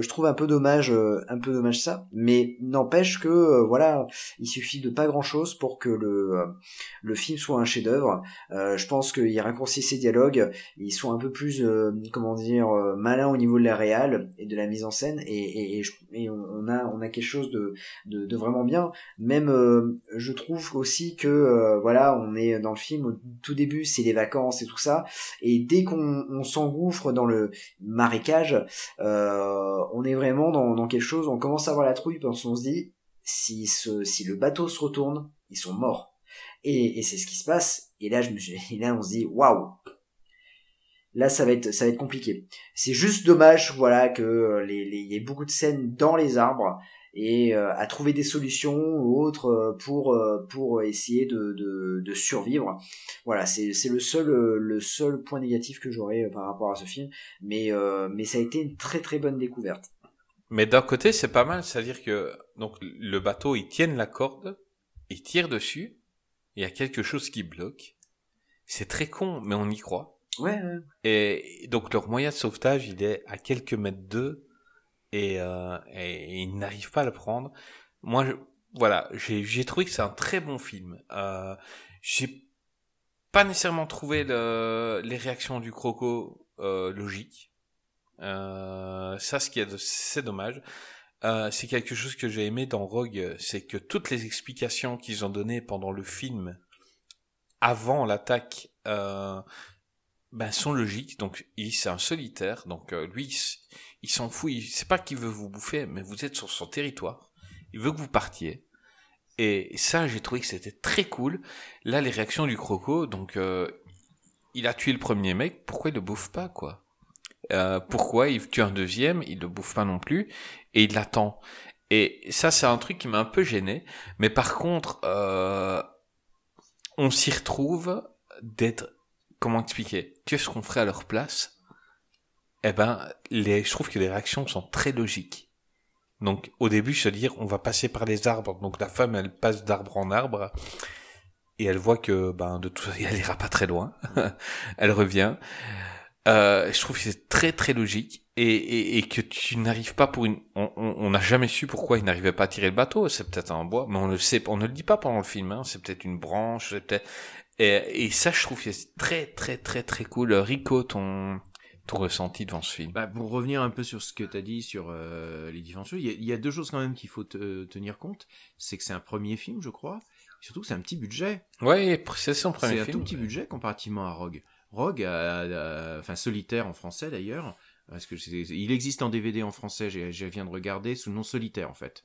je trouve un peu dommage un ça. Mais n'empêche que voilà il suffit de pas grand chose pour que le film soit un chef-d'œuvre. Je pense qu'il raccourcit ses dialogues ils sont un peu plus comment dire malins au niveau de la réal et de la mise en scène. Et, on, a on a quelque chose de de, vraiment bien. Même je trouve aussi que euh, voilà on est dans le film au tout début c'est les vacances et tout ça. Et dès qu'on on s'engouffre dans le marécage euh, on est vraiment dans, quelque chose on commence à avoir la trouille parce qu'on se dit si ce si le bateau se retourne ils sont morts. Et, c'est ce qui se passe. Et là je me et là on se dit waouh! Là ça va être ça va être compliqué. C'est juste dommage voilà que euh, les- il y ait beaucoup de scènes dans les arbres et euh, à trouver des solutions ou autres euh, pour euh, pour essayer de, de, de survivre voilà c'est c'est le seul le seul point négatif que j'aurais par rapport à ce film mais euh, mais ça a été une très très bonne découverte Mais d'un côté, c'est pas mal, c'est-à-dire que donc le bateau, ils tiennent la corde, ils tirent dessus, il y a quelque chose qui bloque. C'est très con, mais on y croit. ouais, ouais. Et donc leur moyen de sauvetage, il est à quelques mètres d'eux, et, euh, et ils n'arrivent pas à le prendre. Moi, je, voilà, j'ai trouvé que c'est un très bon film. Euh, j'ai pas nécessairement trouvé le, les réactions du croco euh, logiques. Euh, ça, ce qui est, c'est dommage. Euh, c'est quelque chose que j'ai aimé dans Rogue, c'est que toutes les explications qu'ils ont données pendant le film, avant l'attaque, euh, ben, sont logiques. Donc, il c'est un solitaire. Donc, euh, lui, il s'en fout. Sait pas qu'il veut vous bouffer, mais vous êtes sur son territoire. Il veut que vous partiez. Et ça, j'ai trouvé que c'était très cool. Là, les réactions du croco, donc, euh, il a tué le premier mec. Pourquoi il le bouffe pas, quoi? Euh, Pourquoi il tue un deuxième Il le bouffe pas non plus et il l'attend. Et ça, c'est un truc qui m'a un peu gêné. Mais par contre, euh, on s'y retrouve d'être, comment expliquer? Tu sais ce qu'on ferait à leur place Eh ben, les, je trouve que les réactions sont très logiques. Donc, au début, se dire, on va passer par les arbres. Donc, la femme, elle passe d'arbre en arbre. Et elle voit que, ben, de tout elle ira pas très loin. elle revient. Euh, je trouve que c'est très très logique et, et, et que tu n'arrives pas pour une. On n'a jamais su pourquoi il n'arrivait pas à tirer le bateau. C'est peut-être un bois, mais on le sait, on ne le dit pas pendant le film. Hein. C'est peut-être une branche, c'est peut-être. Et, et ça, je trouve que c'est très très très très cool. Rico, ton ton ressenti devant ce film. Bah, pour revenir un peu sur ce que tu as dit sur euh, les différentes choses, il y, a- il y a deux choses quand même qu'il faut te- tenir compte. C'est que c'est un premier film, je crois. Surtout que c'est un petit budget. Ouais, c'est son premier C'est un film. tout petit budget comparativement à Rogue. Rogue, a- a- enfin solitaire en français d'ailleurs, parce que il existe en DVD en français. Je viens de regarder sous le nom solitaire en fait.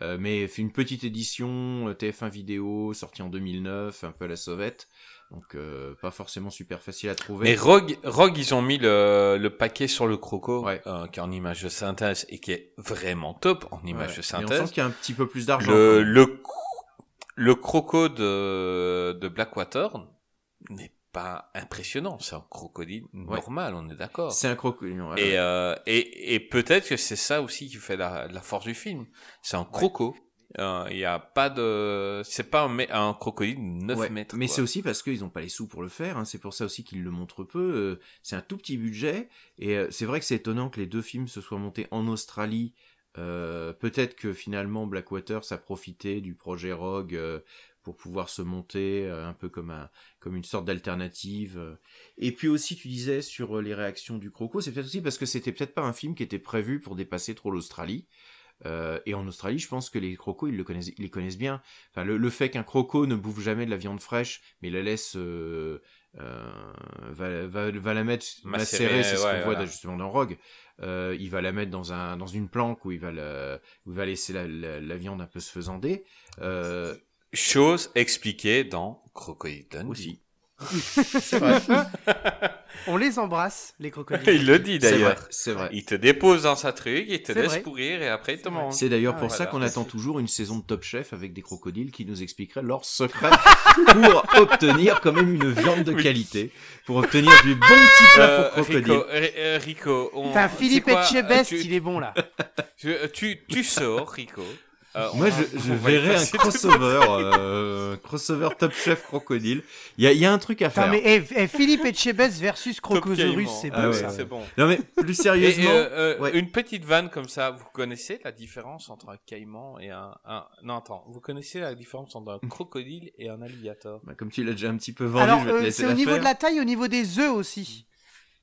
Euh, mais fait une petite édition euh, TF1 vidéo sortie en 2009, un peu à la sauvette. Donc euh, pas forcément super facile à trouver. Mais Rogue, Rogue, ils ont mis le, le paquet sur le croco, Ouais. euh, qui est en image de synthèse et qui est vraiment top en Ouais. image de Mais on synthèse. sent qu'il y a un petit peu plus d'argent. Le, le, le croco de, de Blackwater n'est pas impressionnant. C'est un crocodile normal, on est d'accord. C'est un crocodile. Et, euh, et, et peut-être que c'est ça aussi qui fait la, la force du film. C'est un croco. Euh, Il y a pas de, c'est pas un, un crocodile de 9 Ouais, mètres. Mais c'est aussi parce qu'ils n'ont pas les sous pour le faire. hein. C'est pour ça aussi qu'ils le montrent peu. Euh, c'est un tout petit budget. Et euh, c'est vrai que c'est étonnant que les deux films se soient montés en Australie. Euh, Peut-être que finalement Blackwater ça profité du projet Rogue euh, pour pouvoir se monter euh, un peu comme un comme une sorte d'alternative. euh. Et puis aussi tu disais sur euh, les réactions du croco, c'est peut-être aussi parce que c'était peut-être pas un film qui était prévu pour dépasser trop l'Australie. Euh, et en Australie, je pense que les crocos, ils le connaissent, ils les connaissent bien. Enfin, le, le fait qu'un croco ne bouffe jamais de la viande fraîche, mais la laisse, euh, euh, va, va, va la mettre Macérer, c'est ce qu'on voit justement dans Rogue. Euh, il va la mettre dans un dans une planque où il va la, où il va laisser la, la, la viande un peu se faisander. Euh, Chose expliquée dans Crocodile Dundee. aussi. C'est vrai. On les embrasse, les crocodiles. Il le dit d'ailleurs. C'est vrai. Il te dépose dans sa truc, il te laisse vrai. pourrir et après il te mange. C'est d'ailleurs Ah, pour voilà. ça qu'on attend toujours une saison de Top Chef avec des crocodiles qui nous expliqueraient leurs secrets pour obtenir quand même une viande de qualité, pour obtenir du bon petit plat Euh, pour crocodile. Rico, euh, euh, Rico, on... Sais Philippe Etchebest, tu, il est bon là. tu, tu, tu sors, Rico. Euh, Moi, je, je verrais un crossover, euh, crossover Top Chef crocodile. Il y a, il y a un truc à faire. mais eh, eh, Philippe Etchebest versus Crocosaurus, c'est bon Ah ouais, ça. c'est bon. Non mais plus Et, sérieusement, euh, euh, ouais. Une petite vanne comme ça, vous connaissez la différence entre un caïman et un, un... Non, attends, vous connaissez la différence entre un crocodile et un alligator? Bah, comme tu l'as déjà un petit peu vendu, Alors, je vais te euh, laisser c'est au niveau faire. de la taille, au niveau des œufs aussi.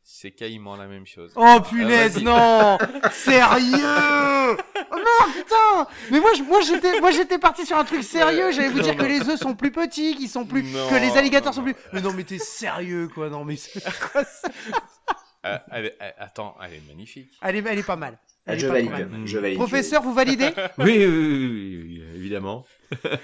C'est quasiment la même chose. Oh punaise, vas-y. non Sérieux Oh non, putain Mais moi, je- moi j'étais, moi j'étais parti sur un truc sérieux. J'allais vous Non, dire que les œufs sont plus petits, qu'ils sont plus, Non, que les alligators non, sont non. plus. Mais non, mais t'es sérieux, quoi Non, mais Euh, elle est- elle- attends, elle est magnifique. elle est, elle est pas mal. Elle est je pas valide, mal. je valide. Professeur, vous validez Oui, oui, oui, oui, oui, évidemment. Euh,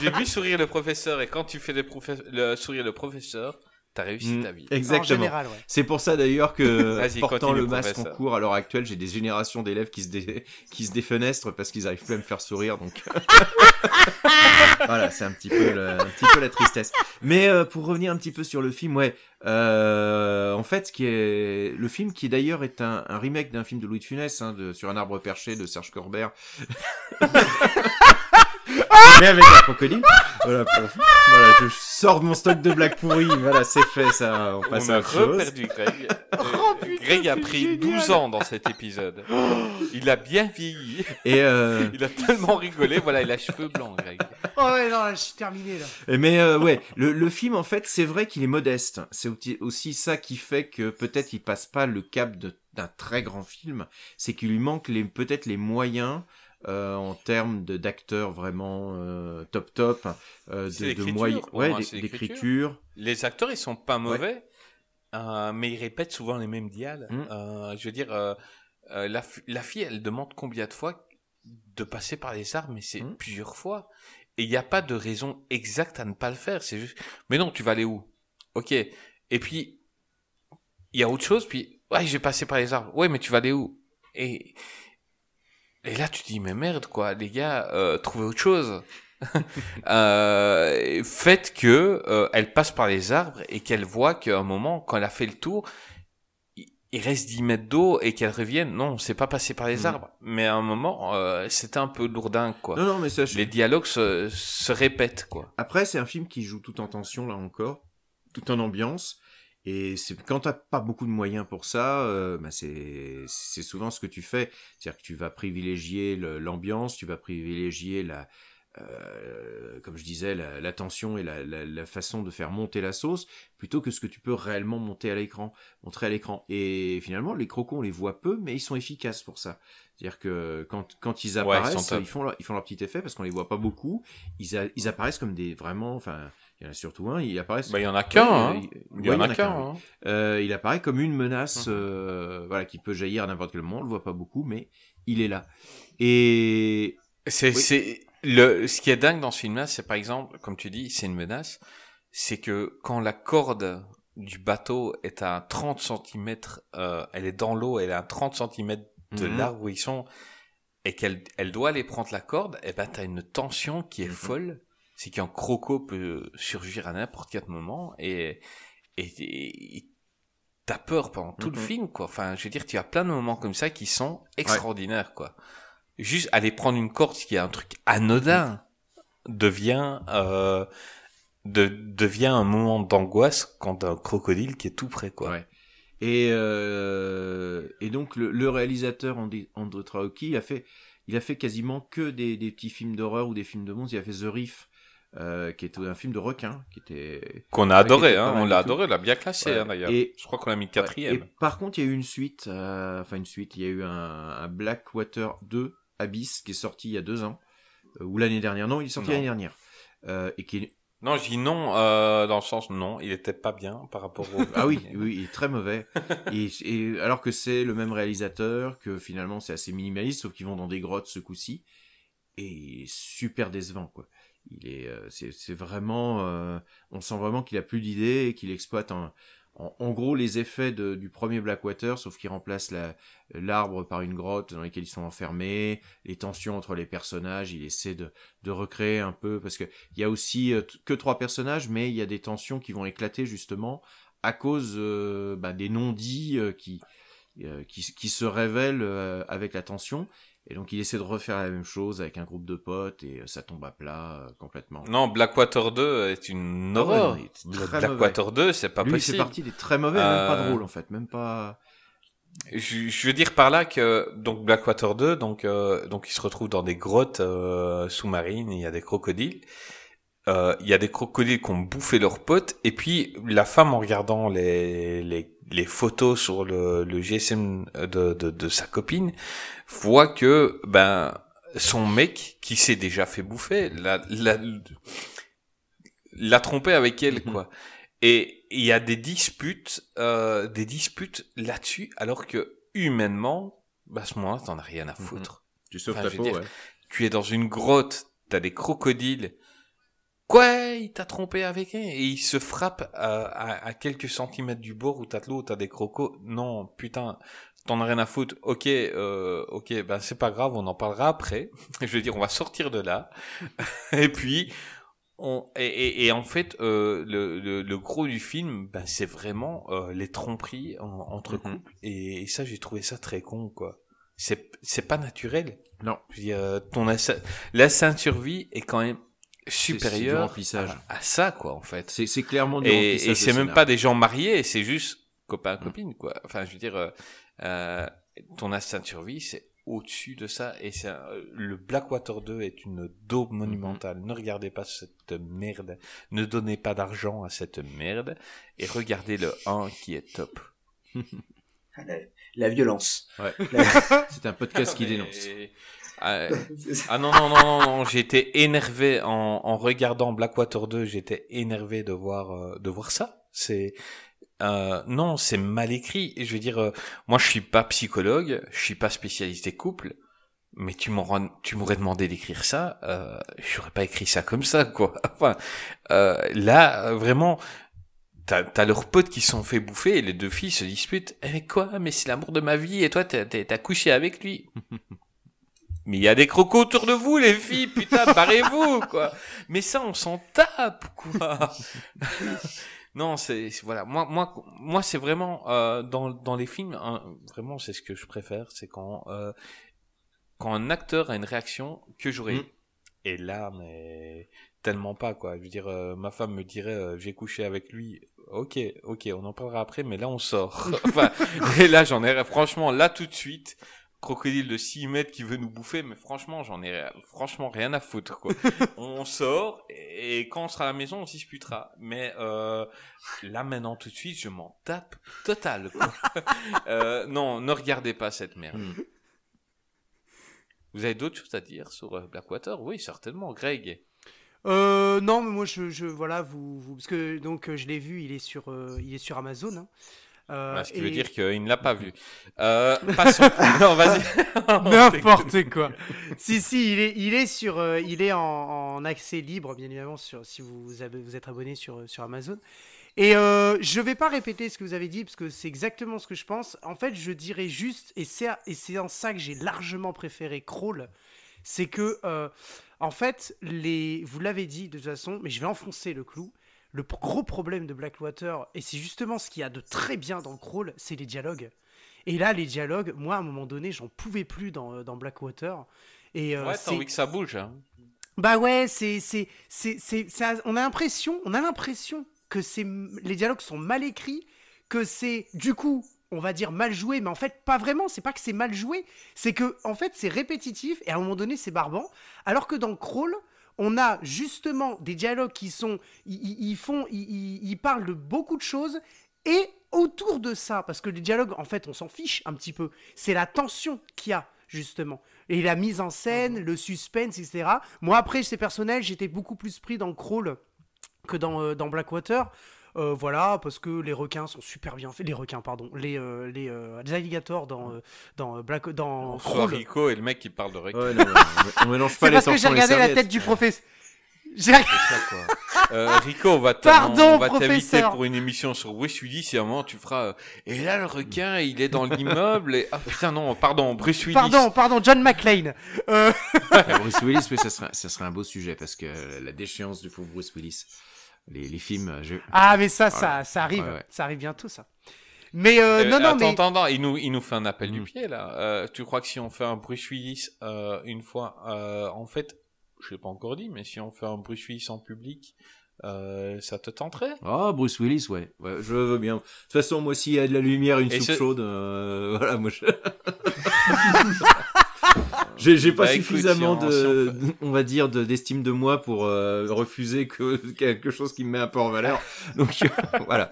J'ai vu sourire le professeur et quand tu fais le sourire le professeur, t'as réussi Mm, ta vie. En Exactement. ouais. C'est pour ça d'ailleurs que Vas-y, portant le masque en cours à l'heure actuelle, j'ai des générations d'élèves qui se dé- qui se défenestrent parce qu'ils arrivent plus à me faire sourire. Donc voilà, c'est un petit peu le- un petit peu la tristesse. Mais euh, pour revenir un petit peu sur le film, ouais, euh, en fait, ce qui est le film qui d'ailleurs est un, un remake d'un film de Louis de Funès, hein, de, sur un arbre perché de Serge Corbert. Mais avec un crocodile. Voilà, pour- voilà, je sors de mon stock de blagues pourries. Voilà, c'est fait, ça. On passe On à autre chose. reperdu Greg. Euh, Oh, putain, Greg a pris génial. 12 ans dans cet épisode. Il a bien vieilli. Et euh, Il a tellement rigolé. Voilà, il a cheveux blancs, Greg. Oh ouais, non, là, je suis terminé là. Mais euh, ouais, le, le film en fait, c'est vrai qu'il est modeste. C'est aussi- ça qui fait que peut-être il passe pas le cap d'un très grand film. C'est qu'il lui manque les peut-être les moyens euh, en termes de d'acteurs vraiment euh, top top, euh, de, de moyens, ouais, d'écriture. Les acteurs, ils sont pas mauvais, euh, mais ils répètent souvent les mêmes dialogues. Mm. Euh, je veux dire, euh, la, la fille, elle demande combien de fois de passer par les arbres, mais c'est Mm. plusieurs fois. Et il n'y a pas de raison exacte à ne pas le faire. C'est juste, mais non, tu vas aller où? Ok. Et puis, il y a autre chose, puis, ouais, je vais passer par les arbres. Ouais, mais tu vas aller où? Et, et là, tu te dis, mais merde, quoi, les gars, euh, trouvez autre chose. euh, faites que euh, elle passe par les arbres et qu'elle voit qu'à un moment, quand elle a fait le tour, il- reste 10 mètres d'eau et qu'elle revienne. Non, c'est pas passé par les Mhm. arbres. Mais à un moment, euh, c'était un peu lourdin, quoi. Non non, mais ça. je- Les dialogues se, se répètent, quoi. Après, c'est un film qui joue tout en tension là encore, tout en ambiance. Et c'est quand t'as pas beaucoup de moyens pour ça, euh, bah c'est c'est souvent ce que tu fais, c'est-à-dire que tu vas privilégier le- l'ambiance, tu vas privilégier la, euh, comme je disais, la, la tension et la, la, la façon de faire monter la sauce, plutôt que ce que tu peux réellement monter à l'écran, montrer à l'écran. Et finalement, les crocos on les voit peu, mais ils sont efficaces pour ça. C'est-à-dire que quand quand ils Ouais, ils apparaissent, ils font leur, ils font leur petit effet parce qu'on les voit pas beaucoup. Ils, a- ils apparaissent comme des vraiment, enfin, il y en a surtout un, il apparaît. Bah, il y en a qu'un, hein. il, Il y en a qu'un, oui. hein. Euh, il apparaît comme une menace, Mhm. euh, voilà, qui peut jaillir à n'importe quel moment. On le voit pas beaucoup, mais il est là. Et C'est, Oui. c'est, le, ce qui est dingue dans ce film-là, c'est par exemple, comme tu dis, c'est une menace, c'est que quand la corde du bateau est à 30 cm, euh, elle est dans l'eau, elle est à 30 cm de Mhm. l'arbre où ils sont, et qu'elle elle doit aller prendre la corde, et ben t'as une tension qui est Mhm. folle, c'est qu'un croco peut surgir à n'importe quel moment, et, et, t'as peur pendant tout le Mhm. film, quoi. Enfin, je veux dire, tu as plein de moments comme ça qui sont extraordinaires, quoi juste aller prendre une corde qui est un truc anodin devient euh, de, devient un moment d'angoisse quand un crocodile qui est tout près quoi. Ouais. Et, euh, et donc le, le réalisateur André Traoki, il a fait, il a fait quasiment que des, des petits films d'horreur ou des films de monstres. Il a fait The Reef, euh, qui était un film de requin, qui était. Qu'on a adoré, était hein, on l'a adoré, on l'a bien classé Ouais. hein, d'ailleurs. Et- Je crois qu'on l'a mis Ouais. quatrième. Et par contre, il y a eu une suite, euh, enfin une suite. Il y a eu un, un Blackwater 2 Abyss qui est sorti il y a deux ans euh, ou l'année dernière. Non, il est sorti l'année dernière. Et qui est- Non, je dis non dans le sens non, il était pas bien par rapport au. Ah oui, oui, il est très mauvais. et, et alors que c'est le même réalisateur, que finalement c'est assez minimaliste, sauf qu'ils vont dans des grottes ce coup-ci, et super décevant quoi. Euh, c'est, vraiment, euh, on sent vraiment qu'il a plus d'idées et qu'il exploite en, gros les effets du premier Blackwater, sauf qu'il remplace la, l'arbre par une grotte dans laquelle ils sont enfermés, les tensions entre les personnages, il essaie de, recréer un peu parce que il y a aussi euh, que trois personnages, mais il y a des tensions qui vont éclater justement à cause bah, des non-dits qui, qui se révèlent avec la tension. Et donc il essaie de refaire la même chose avec un groupe de potes et euh, ça tombe à plat euh, complètement. Non, Blackwater 2 est une Ah horreur. Blackwater 2, c'est pas Lui, possible. partie des très mauvais, même pas Euh, drôle en fait, même pas. Je, je veux dire par là que donc Blackwater 2, donc euh, donc il se retrouve dans des grottes euh, sous-marines, il y a des crocodiles. Euh, il y a des crocodiles qui ont bouffé leurs potes, et puis la femme en regardant les, les, les photos sur le, le GSM de, de, de sa copine voit que ben son mec qui s'est déjà fait bouffer l'a l'a l'a trompé avec elle quoi. Et il y a des disputes, euh, des disputes là-dessus, alors que humainement, bah, à ce moment-là, t'en as rien à foutre. Tu sauves Enfin, ta peau, dire, ouais. Tu es dans une grotte, t'as des crocodiles. Quoi? Il t'a trompé avec elle Et il se frappe à, à, à quelques centimètres du bord où t'as de l'eau, t'as des crocos. Non, putain, t'en as rien à foutre. Ok, euh, ok, ben c'est pas grave, on en parlera après. Je veux dire, on va sortir de là. et puis, on, et, et, et en fait, euh, le, le, le gros du film, ben, c'est vraiment euh, les tromperies en- entre Mhm. couples. Et, et ça, j'ai trouvé ça très con, quoi. C'est pas naturel. Non. Je veux dire, ton l'instinct de survie est quand même supérieur remplissage. à, à ça, quoi, en fait. C'est c'est clairement du Et, remplissage et c'est même pas des gens mariés, c'est juste copain Mm. copine, quoi. Enfin, je veux dire, euh, euh, ton instinct de survie, c'est au-dessus de ça. Et c'est un- le Blackwater 2 est une daube Mm-hmm. monumentale. Ne regardez pas cette merde. Ne donnez pas d'argent à cette merde. Et regardez le 1 qui est top. La, la violence. Ouais. La- C'est un podcast qui Mais- dénonce. Ah, ah non, non, non, non, non, j'étais énervé en, en regardant Blackwater 2, j'étais énervé de voir, euh, de voir ça. C'est, euh, non, c'est mal écrit. Je veux dire, euh, moi je suis pas psychologue, je suis pas spécialiste des couples, mais tu m'aurais, tu m'aurais demandé d'écrire ça, euh, j'aurais pas écrit ça comme ça, quoi. Enfin, euh, là, euh, vraiment, t'as, t'as leurs potes qui sont fait bouffer et les deux filles se disputent. Eh, mais quoi? Mais c'est l'amour de ma vie et toi, t'as, t'as couché avec lui. Mais il y a des crocos autour de vous, les filles, putain, barrez-vous, quoi. Mais ça, on s'en tape, quoi. non, c'est c'est- voilà. Moi, moi, moi, c'est vraiment euh, dans dans les films, hein, vraiment, c'est ce que je préfère, c'est quand euh, quand un acteur a une réaction que j'aurais. Mm. Et là, mais tellement pas, quoi. Je veux dire, euh, ma femme me dirait, euh, j'ai couché avec lui. Ok, ok, on en parlera après, mais là, on sort. enfin, et là, j'en ai, franchement, là, tout de suite, crocodile de 6 mètres qui veut nous bouffer, mais franchement, j'en ai franchement rien à foutre, quoi. on sort, et quand on sera à la maison, on s'y disputera. Mais euh, là, maintenant, tout de suite, je m'en tape total, quoi. euh, non, ne regardez pas cette merde. Hmm. Vous avez d'autres choses à dire sur euh, Blackwater? Oui, certainement, Greg. Euh, non, mais moi, je, je voilà, vous, vous- parce que donc je l'ai vu, il est sur, euh, il est sur Amazon. hein. Euh, Ah, ce qui et- veut dire qu'il ne l'a pas vu. Euh, passons. non, vas-y. N'importe quoi. si, si, il est, il est sur, euh, il est en, en accès libre, bien évidemment, sur, si vous, vous êtes abonné sur, sur Amazon. Et euh, je vais pas répéter ce que vous avez dit parce que c'est exactement ce que je pense. En fait, je dirais juste, et c'est et c'est en ça que j'ai largement préféré Crawl, c'est que, euh, en fait, les, vous l'avez dit de toute façon, mais je vais enfoncer le clou. Le gros problème de Blackwater, et c'est justement ce qu'il y a de très bien dans Crawl, c'est les dialogues. Et là, les dialogues, moi, à un moment donné, j'en pouvais plus dans, euh, dans Blackwater. Et euh, Ouais, t'as c'est- envie que ça bouge. Hein. bah ouais, c'est c'est c'est c'est ça- on a l'impression, on a l'impression que c'est les dialogues sont mal écrits, que c'est du coup, on va dire mal joué, mais en fait pas vraiment, c'est pas que c'est mal joué, c'est que en fait c'est répétitif et à un moment donné c'est barbant, alors que dans Crawl, on a justement des dialogues qui sont ils, font ils, parlent de beaucoup de choses et autour de ça parce que les dialogues en fait on s'en fiche un petit peu, c'est la tension qu'il y a justement et la mise en scène, le suspense, etc. Moi, après, c'est personnel, j'étais beaucoup plus pris dans Crawl que dans, euh, dans Blackwater. Euh, voilà, parce que les requins sont super bien faits. Les requins, pardon. Les, euh, les, euh, les alligators dans, euh, dans, Black, dans. Rico et le mec qui parle de requin. Ouais, non, on, on mélange pas C'est les parce que j'ai regardé la tête du professeur. J'ai C'est ça, quoi. Euh, Rico, on va t'inviter professeur. pour une émission sur Bruce Willis et à un moment tu feras. euh, et là, le requin, il est dans l'immeuble. Et... Ah putain, non, pardon, Bruce Willis. Pardon, pardon, John McClane. Euh, Bruce Willis, mais ça serait, ça serait un beau sujet parce que la déchéance du pauvre Bruce Willis, les, les films, je... Ah, mais ça, ça, Voilà. ça arrive. Ouais, ouais. Ça arrive bientôt, ça. Mais euh, Euh, non, non, attends, mais. attends, attends, il nous, il nous fait un appel du Mm. pied là. Euh, tu crois que si on fait un Bruce Willis euh, une fois, euh, en fait, je l'ai pas encore dit, mais si on fait un Bruce Willis en public, euh, ça te tenterait? Oh, Bruce Willis, ouais. ouais. Je veux bien. De toute façon, moi, s'il y a de la lumière, une Et soupe ce- chaude, euh, voilà, moi, je... J'ai j'ai pas Bah, écoute, suffisamment si on- de, si on va dire, de- d'estime de moi pour euh, refuser que quelque chose qui me met un peu en valeur. Donc voilà.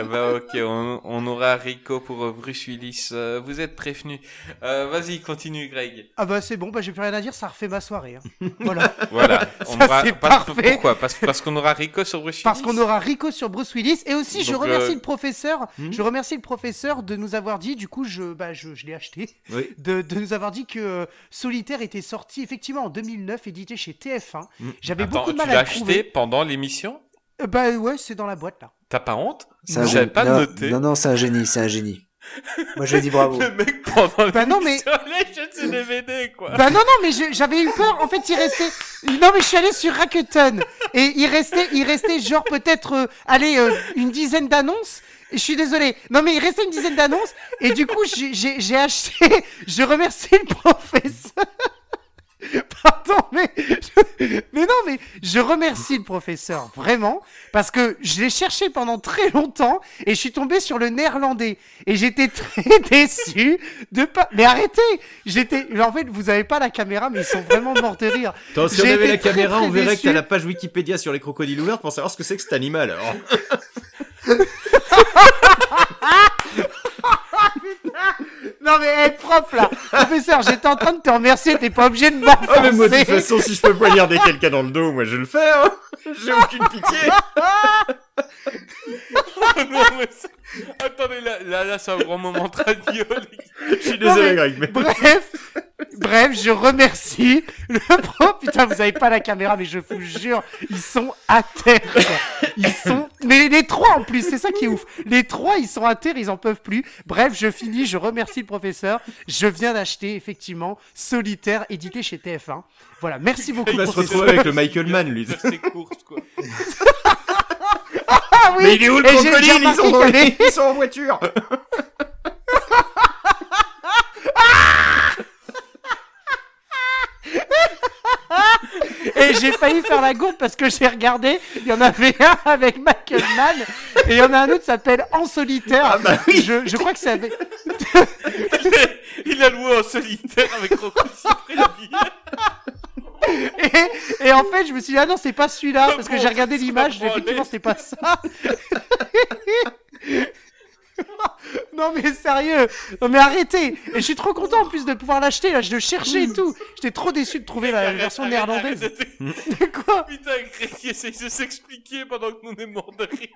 Eh ben, ok, on, on aura Rico pour euh, Bruce Willis. Euh, vous êtes prévenus. Euh, Vas-y, continue, Greg. Ah bah c'est bon, bah j'ai plus rien à dire, ça refait ma soirée. hein. voilà. Voilà. On Ça, aura, c'est parce- parfait. Pourquoi? Parce, parce qu'on aura Rico sur Bruce Willis. Parce qu'on aura Rico sur Bruce Willis et aussi je remercie euh, le professeur, Hmm? je remercie le professeur de nous avoir dit, du coup je, bah, je, je l'ai acheté, Oui. de, de nous avoir dit que euh, Solitaire était sorti effectivement en 2009, édité chez TF1. Hmm. J'avais beaucoup de tu mal l'as à le acheté pendant l'émission? Euh, bah ouais, c'est dans la boîte là. T'as pas honte C'est un J'avais pas non, noté. non, non, c'est un génie, c'est un génie. Moi, je dis bravo. Le mec pendant Bah non, mais- jeux de DVD, quoi. Bah non, non, mais je- j'avais eu peur. En fait, il restait. Non, mais je suis allé sur Rakuten. Et il restait, il restait genre peut-être, euh, allez, euh, une dizaine d'annonces. Je suis désolé. Non, mais il restait une dizaine d'annonces. Et du coup, j'ai acheté. Je remercie le professeur. Pardon, mais, je- mais non, mais je remercie le professeur, vraiment, parce que je l'ai cherché pendant très longtemps et je suis tombé sur le néerlandais et j'étais très déçu de pas. Mais arrêtez, j'étais. En fait, vous avez pas la caméra, mais ils sont vraiment morts de rire. Attends, si on avait la très, caméra, très on verrait déçu. que t'as la page Wikipédia sur les crocodiles ouverts pour savoir ce que c'est que cet animal. Alors. Non mais être propre là, professeur, j'étais en train de te remercier, t'es pas obligé de Ah, mais moi, de toute m'enfoncer. façon, si je peux poignarder quelqu'un dans le dos, moi, je le fais, hein. J'ai aucune pitié. non, mais Attendez, là, là, là c'est un grand moment radio. Je suis désolé, mais- Greg, mais... Bref, bref, je remercie le pro. Putain, vous avez pas la caméra, mais je vous jure, ils sont à terre. quoi. Ils sont, mais les trois en plus, c'est ça qui est ouf. Les trois, ils sont à terre, ils en peuvent plus. Bref, je finis, je remercie le professeur. Je viens d'acheter effectivement Solitaire, édité chez TF1. Voilà, merci beaucoup. Il va se retrouver avec le Michael Mann, lui. Faire ses courses, quoi. Ah oui. Mais il est où le crocodile ils sont, ils sont en voiture Et j'ai failli faire la gourde parce que j'ai regardé, il y en avait un avec Michael Mann et il y en a un autre qui s'appelle En solitaire. Ah bah oui. je, je crois que c'est avec... Il a loué en solitaire avec Rocco Siffredi. et, et en fait, je me suis dit, ah non, c'est pas celui-là parce que j'ai regardé l'image, effectivement, c'était pas ça. non mais sérieux, non mais arrêtez. Et je suis trop content en plus de pouvoir l'acheter là, je le cherchais et tout. J'étais trop déçu de trouver la Arrête, version arrête, néerlandaise. arrête. De quoi Putain, il essaye de s'expliquer pendant que nous on est mort de rire.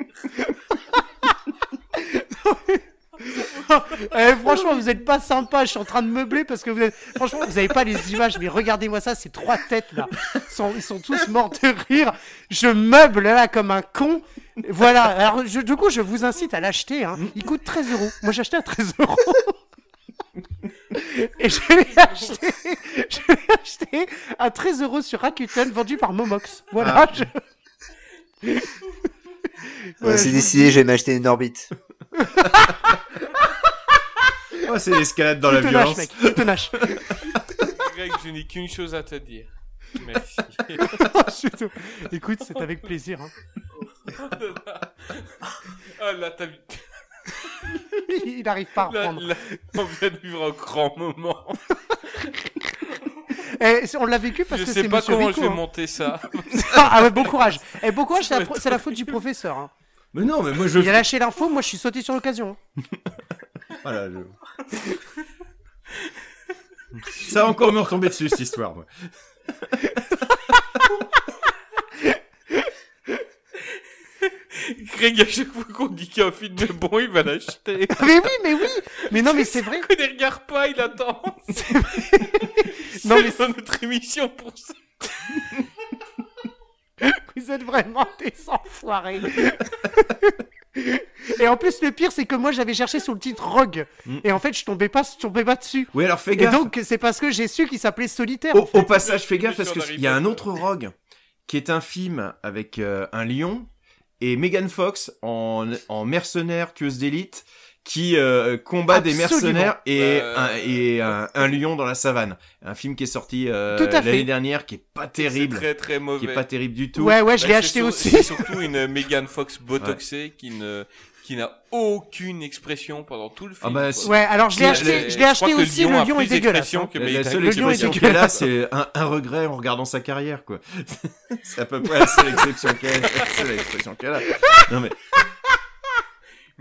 Eh, franchement, vous êtes pas sympa. Je suis en train de meubler parce que vous êtes. Franchement, vous avez pas les images, mais regardez-moi ça. Ces trois têtes là, ils sont, ils sont tous morts de rire. Je meuble là comme un con. Voilà. Alors, je- du coup, je vous incite à l'acheter. Hein. Il coûte 13 euros. Moi, j'ai acheté à 13 euros. Et je l'ai acheté, je l'ai acheté à 13 euros sur Rakuten, vendu par Momox. Voilà. je- Ouais, Ouais, c'est décidé, je vais m'acheter une orbite. Oh, c'est l'escalade dans la violence. mec. Tu te lâches. Greg, je n'ai qu'une chose à te dire. Merci. Je te- Écoute, c'est avec plaisir. hein. Ah là, t'as vu. Il n'arrive pas à reprendre. là, on vient de vivre un grand moment. Eh, on l'a vécu parce je que sais c'est pas Monsieur comment Rico, je vais hein. monter ça. Ah ouais, bon courage. Et bon courage, c'est la, c'est la faute du professeur. hein. Mais non, mais moi, je... Il a lâché l'info, moi je suis sauté sur l'occasion. Voilà, je- Ça va encore me retomber dessus, cette histoire, moi. Greg, à chaque fois qu'on dit qu'un film est bon, il va l'acheter. Mais oui, mais oui. Mais non, mais c'est vrai. Il ne regarde pas, il attend. Non, mais C'est notre émission pour ça. vous êtes vraiment des enfoirés. Et en plus, le pire, c'est que moi j'avais cherché sous le titre Rogue. Et en fait, je tombais pas, je tombais pas dessus. Oui, alors fais Et gaffe. donc, c'est parce que j'ai su qu'il s'appelait Solitaire. Au, en fait. au passage, fais gaffe parce qu'il y a un autre Rogue qui est un film avec euh, un lion et Megan Fox en, en mercenaire tueuse d'élite qui euh, combat des mercenaires et, Euh, un, et un, un lion dans la savane. Un film qui est sorti euh, l'année dernière qui est pas terrible, très très qui mauvais. est pas terrible du tout. Ouais, ouais, je Bah, l'ai acheté sur- aussi. C'est surtout une Megan Fox botoxée qui ne qui n'a aucune expression pendant tout le film. Ah bah, Ouais, alors je l'ai acheté, Et je l'ai acheté aussi, lion le a lion est dégueulasse. hein. que La, seule Le lion est expression dégueulasse. qu'elle a, c'est un, un regret en regardant sa carrière, quoi. c'est à peu près la seule exception qu'elle la seule expression qu'elle a. Non, mais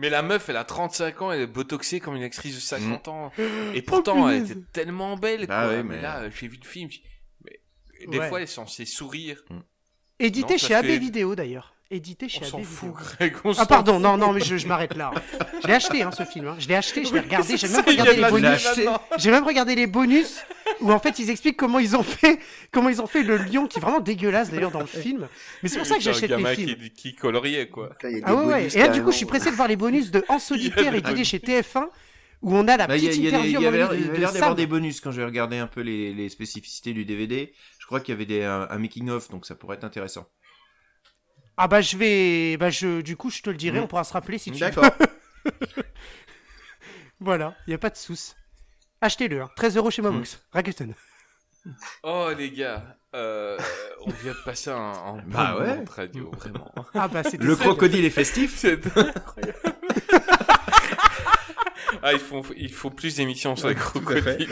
Mais la meuf, elle a 35 ans, elle est botoxée comme une actrice de 50 ans. Et Oh, pourtant, elle était tellement belle, Bah quoi. ouais, mais... mais- là, j'ai vu le film, mais des Ouais. fois, elle est censée sourire. Édité Non, chez parce AB que- Vidéo d'ailleurs. Édité chez On AB s'en Vidéo. fout, Greg. on Ah s'en pardon, fout. non, non, mais je, je m'arrête là. Je l'ai acheté, hein, ce film. hein. Je l'ai acheté, je l'ai regardé, j'ai même il y a regardé les bonus. J'ai même regardé les bonus où en fait ils expliquent comment ils ont fait, comment ils ont fait le lion qui est vraiment dégueulasse d'ailleurs dans le film. Mais c'est pour ça que j'achète les films. Qui, qui coloriait, quoi. Ah ouais, ouais. Et là, du coup, je suis pressé de voir les bonus de En solitaire édité chez TF1 où on a la bah, petite il y a des- interview il y avait de, l'air d'avoir des bonus quand j'ai regardé un peu les, les spécificités du DVD. Je crois qu'il y avait des, un, un making-of, donc ça pourrait être intéressant. Ah bah je vais, bah je, du coup, je te le dirai, Mm. on pourra se rappeler si tu veux. D'accord. Voilà, il y a pas de souci. Achetez-le, hein. 13 euros chez Momox. Mm. Rakuten. Oh, les gars, euh, on vient de passer un, un bon Bah ouais. moment de radio, vraiment. Ah bah c'est Le crocodile est festif. C'est incroyable. ah, il faut, il faut plus d'émissions sur les crocodiles.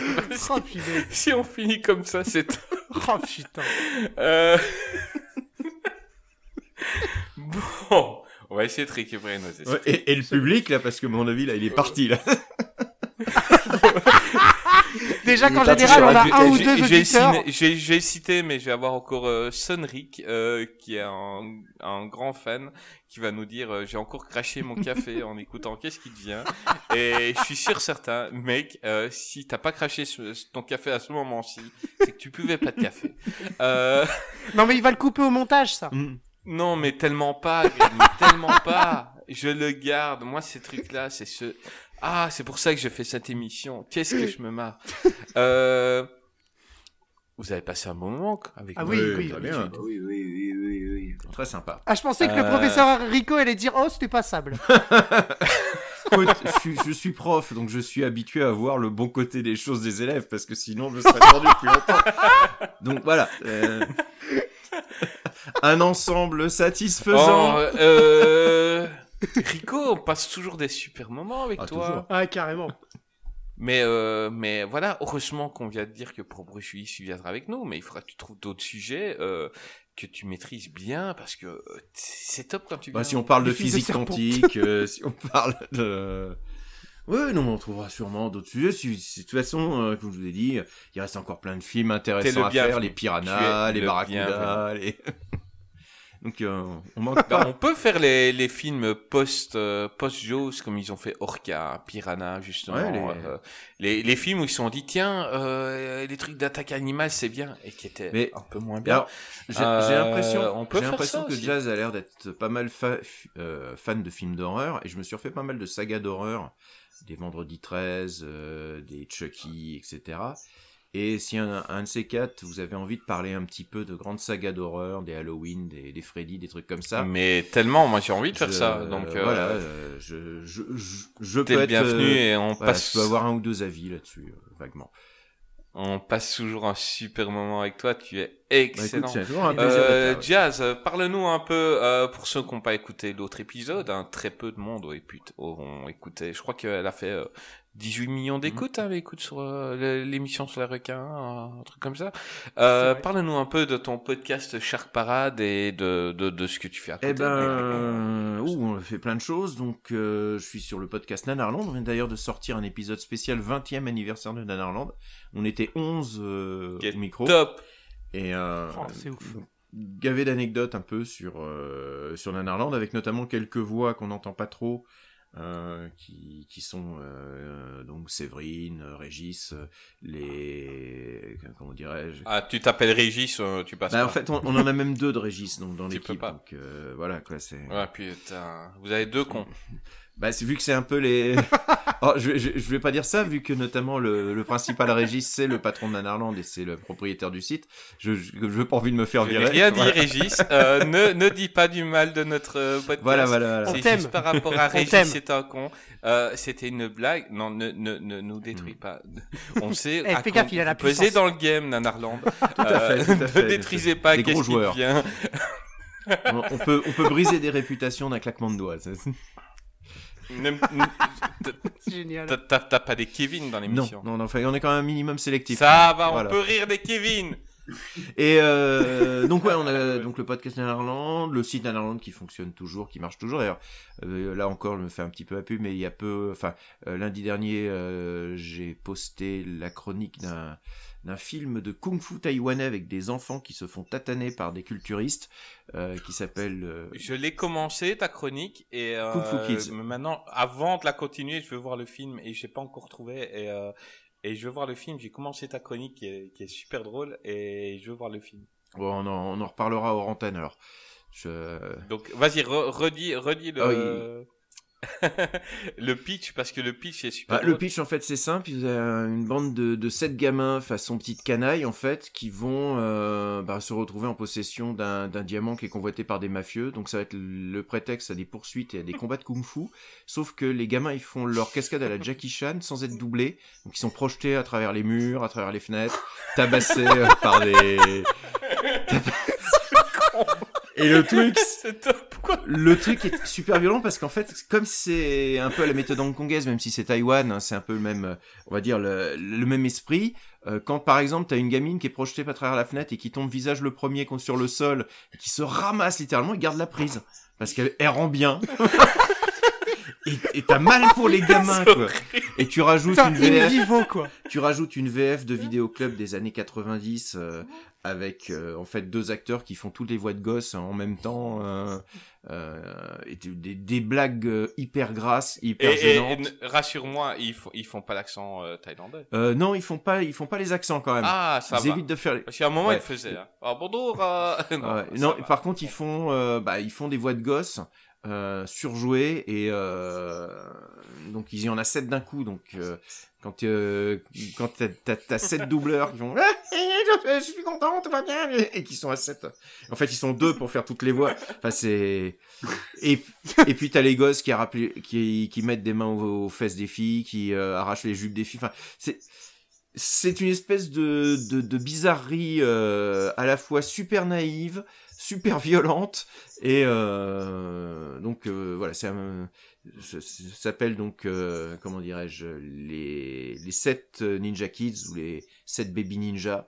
Oh putain. si on finit comme ça, c'est... Oh putain. Euh... bon, on va essayer de récupérer nos esprits. Ouais, et, et le public, là, parce que à mon avis, là, il est parti, là. Déjà qu'en général, on la a un ou J'ai- deux auditeurs. ciner- Je vais, je vais citer, mais je vais avoir encore euh, Sonric, euh, qui est un, un grand fan, qui va nous dire euh, j'ai encore craché mon café en écoutant qu'est-ce qui devient. Et je suis sûr certain, mec, euh, si t'as pas craché ce- ton café à ce moment-ci, c'est que tu buvais pas de café. Euh, Non mais il va le couper au montage, ça. Mm. Non, mais tellement pas, mais tellement pas. Je le garde. Moi, ces trucs-là, c'est ce. Ah, c'est pour ça que je fais cette émission. Qu'est-ce que je me marre. Euh... Vous avez passé un bon moment quoi, avec Ah moi. oui, oui, très oui. bien. Oui, oui, oui, oui, oui. Très sympa. Ah, je pensais que le Euh. professeur Rico allait dire Oh, c'était pas sable. Écoute, je, suis- je suis prof, donc je suis habitué à voir le bon côté des choses des élèves, parce que sinon je serais tordu depuis longtemps. Donc voilà. euh, Un ensemble satisfaisant. Oh, euh... Rico, on passe toujours des super moments avec Ah, toi. toujours. Ah, carrément. Mais, euh, mais voilà, heureusement qu'on vient de dire que pour Bruchui, tu viendras avec nous, mais il faudra que tu trouves d'autres sujets euh, que tu maîtrises bien, parce que euh, c'est top quand tu viens. Bah, si on parle de physique quantique, euh, si on parle de... Ouais, non, mais on trouvera sûrement d'autres sujets. Si, si- de toute façon, euh, comme je vous ai dit, il reste encore plein de films intéressants à faire. Les piranhas, es les le barracudas, les... Donc, euh, on manque Bah, pas. on peut faire les, les films post euh, post Jaws comme ils ont fait Orca, Piranha justement. Ouais, les- euh, les... les films où ils se sont dit tiens les trucs d'attaque animale c'est bien et qui étaient Mais- un peu moins bien. J'ai l'impression, j'ai l'impression que aussi. Jazz a l'air d'être pas mal fa- fan de films d'horreur, et je me suis refait pas mal de sagas d'horreur, des Vendredi 13, euh, des Chucky, etc. Et si un, un de ces quatre, vous avez envie de parler un petit peu de grandes sagas d'horreur, des Halloween, des, des Freddy, des trucs comme ça. Mais tellement moi j'ai envie de faire je- ça donc euh, voilà, euh, je, je, je, peux être, bienvenu euh, et on voilà, passe je peux avoir un ou deux avis là-dessus, euh, vaguement. on passe toujours un super moment avec toi tu es Bah, excellent. écoute, un Euh. Jazz, euh, parle-nous un peu, euh, pour ceux qui n'ont pas écouté l'autre épisode, hein, très peu de monde ont, écouté. Je crois qu'elle a fait euh, 18 millions d'écoutes, hein, l'écoute sur euh, l'émission sur les requins, euh, un truc comme ça. Euh, parle-nous un peu de ton podcast Shark Parade et de, de, de ce que tu fais à côté. Eh ben, ouh, on fait plein de choses. Donc, euh, je suis sur le podcast Nanarland. On vient d'ailleurs de sortir un épisode spécial 20e anniversaire de Nanarland. On était 11 euh, Qui est au micro. Top Et euh, Oh, c'est ouf. gavé d'anecdotes un peu sur, euh, sur Nanarland, avec notamment quelques voix qu'on n'entend pas trop. euh, qui, qui sont euh, donc Séverine, Régis, les comment dirais-je? Ah, tu t'appelles Régis, euh, tu passes Bah, pas. en fait, on, on en a même deux de Régis donc, dans Tu peux l'équipe. pas. Donc euh, voilà quoi, c'est. Ah putain, vous avez deux cons. Bah, c'est vu que c'est un peu les. Oh, je, je, je vais pas dire ça, vu que notamment le, le principal Régis, c'est le patron de Nanarland et c'est le propriétaire du site. Je je je veux pas envie de me faire virer. rien dit. Régis. Euh, ne, ne dis pas du mal de notre euh, podcast. Voilà, voilà. voilà. C'est juste par rapport à Régis, c'est un con. Euh, C'était une blague. Non, ne, ne, ne nous détruis Mm. pas. On sait. Eh, à fais gaffe, il a la puissance. dans le game, Nanarland. Tout à fait, tout à fait. Ne détruisez pas Des gros qui joueurs. vient. On, on peut, on peut briser des réputations d'un claquement de doigts. C'est génial. T'as- pas des Kevin dans l'émission. non, non, enfin, on est quand même un minimum sélectif. Ça va, on Voilà. peut rire des Kevin. Et euh, donc ouais, on a donc le podcast Nanarland, le site Nanarland qui fonctionne toujours, qui marche toujours. D'ailleurs, euh, là encore, je me fais un petit peu à pub, mais il y a peu, enfin euh, lundi dernier, euh, j'ai posté la chronique d'un d'un film de kung-fu taïwanais avec des enfants qui se font tataner par des culturistes, euh, qui s'appelle euh, Je l'ai commencé ta chronique et euh, Kung Fu Kids. mais maintenant, avant de la continuer, je veux voir le film et j'ai pas encore trouvé et euh, et je veux voir le film. J'ai commencé ta chronique qui est, qui est super drôle et je veux voir le film. bon, on, en, on en reparlera hors antenne alors. Je... Donc vas-y, re- redis, redis le Ah le pitch parce que le pitch est super. Bah, le pitch en fait c'est simple, il y a une bande de, de sept gamins façon petite canaille en fait qui vont euh, bah, se retrouver en possession d'un d'un diamant qui est convoité par des mafieux, donc ça va être le prétexte à des poursuites et à des combats de kung-fu, sauf que les gamins ils font leur cascade à la Jackie Chan sans être doublés, donc ils sont projetés à travers les murs, à travers les fenêtres, tabassés euh, par des... Et le truc, c'est top. Le truc est super violent parce qu'en fait, comme c'est un peu la méthode hongkongaise, même si c'est Taïwan, hein, c'est un peu le même, on va dire le, le même esprit. euh, quand par exemple t'as une gamine qui est projetée à travers la fenêtre et qui tombe visage le premier contre- sur le sol, et qui se ramasse littéralement, il garde la prise parce qu'elle elle rend bien. et t'as mal pour les gamins quoi. Et tu rajoutes Putain, une in VF vivo, quoi. tu rajoutes une VF de vidéoclub des années 90 euh, avec euh, en fait deux acteurs qui font toutes les voix de gosses en même temps euh, euh, et des, des- blagues euh, hyper grasses, hyper Et, gênantes. et rassure-moi, ils font ils font pas l'accent euh, thaïlandais. Euh, non, ils font pas ils font pas les accents quand même. Ah, ça ils va. évitent de faire les... Parce qu'à un moment, Ouais. ils faisaient. Hein. Ah, bonjour. euh, non, non, va. par contre, ils font, euh, bah, ils font des voix de gosses euh, surjouées et euh, donc il y en a sept d'un coup. Donc euh, quand euh, quand t'as- sept doubleurs qui font, Ah, je suis content, tout va bien, et qui sont à sept. En fait, ils sont deux pour faire toutes les voix. Enfin, c'est et et puis t'as les gosses qui qui qui mettent des mains aux, aux fesses des filles, qui euh, arrachent les jupes des filles. Enfin, c'est c'est une espèce de, de, de bizarrerie euh, à la fois super naïve, super violente, et euh, donc euh, voilà, ça s'appelle donc, euh, comment dirais-je, les, les 7 Ninja Kids ou les 7 Baby Ninja,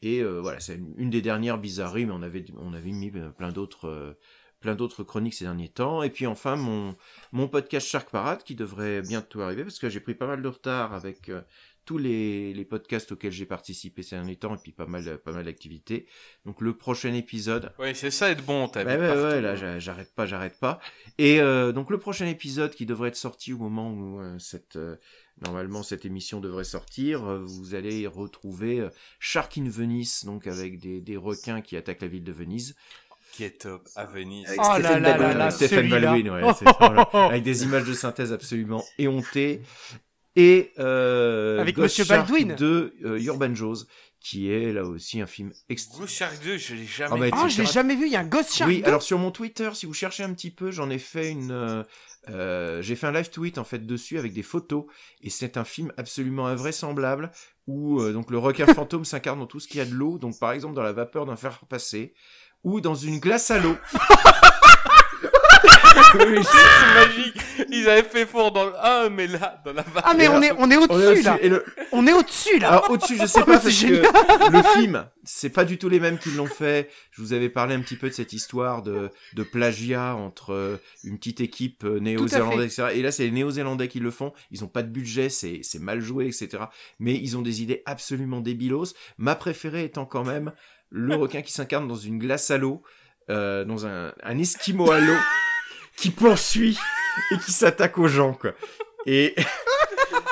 et voilà, c'est une, des dernières bizarreries, mais on avait, on avait mis plein d'autres... plein d'autres chroniques ces derniers temps. Et puis enfin mon mon podcast Shark Parade qui devrait bientôt arriver parce que j'ai pris pas mal de retard avec tous les, les podcasts auxquels j'ai participé ces derniers temps et puis pas mal pas mal d'activités. Donc le prochain épisode. Ouais, c'est ça être bon, t'as Ouais, ouais, ouais, là j'a- j'arrête pas, j'arrête pas. Et euh, donc le prochain épisode qui devrait être sorti au moment où euh, cette euh, normalement cette émission devrait sortir, vous allez retrouver Shark in Venice donc avec des, des requins qui attaquent la ville de Venise. Qui est top à Venise. Avec Oh là là là. Baldwin, ouais, voilà. avec des images de synthèse absolument éhontées. Et euh, Avec Ghost Monsieur Shark Baldwin. de euh, Urban Jaws, qui est là aussi un film extra. Ghost Shark 2, je l'ai jamais Ah bah, vu. Ah, tu- je l'ai jamais vu, il y a un Ghost Shark. Oui, 2. alors sur mon Twitter, si vous cherchez un petit peu, j'en ai fait une. euh, euh, j'ai fait un live tweet en fait dessus avec des photos et c'est un film absolument invraisemblable où euh, donc le requin fantôme s'incarne dans tout ce qu'il y a de l'eau, donc par exemple dans la vapeur d'un fer passé ou dans une glace à l'eau. C'est magique. Ils avaient fait fort dans le 1, mais là, dans la vague. Ah, mais on est, on est au-dessus, là. et le- On est au-dessus, là. Alors au-dessus, je sais Oh, pas parce c'est que le film, c'est pas du tout les mêmes qui l'ont fait. Je vous avais parlé un petit peu de cette histoire de, de plagiat entre euh, une petite équipe euh, néo-zélandaise, etc. Et là, c'est les néo-zélandais qui le font. Ils ont pas de budget, c'est c'est mal joué, etc. Mais ils ont des idées absolument débilos. Ma préférée étant quand même le requin qui s'incarne dans une glace à l'eau, euh, dans un, un esquimau à l'eau, qui poursuit et qui s'attaque aux gens, quoi. Et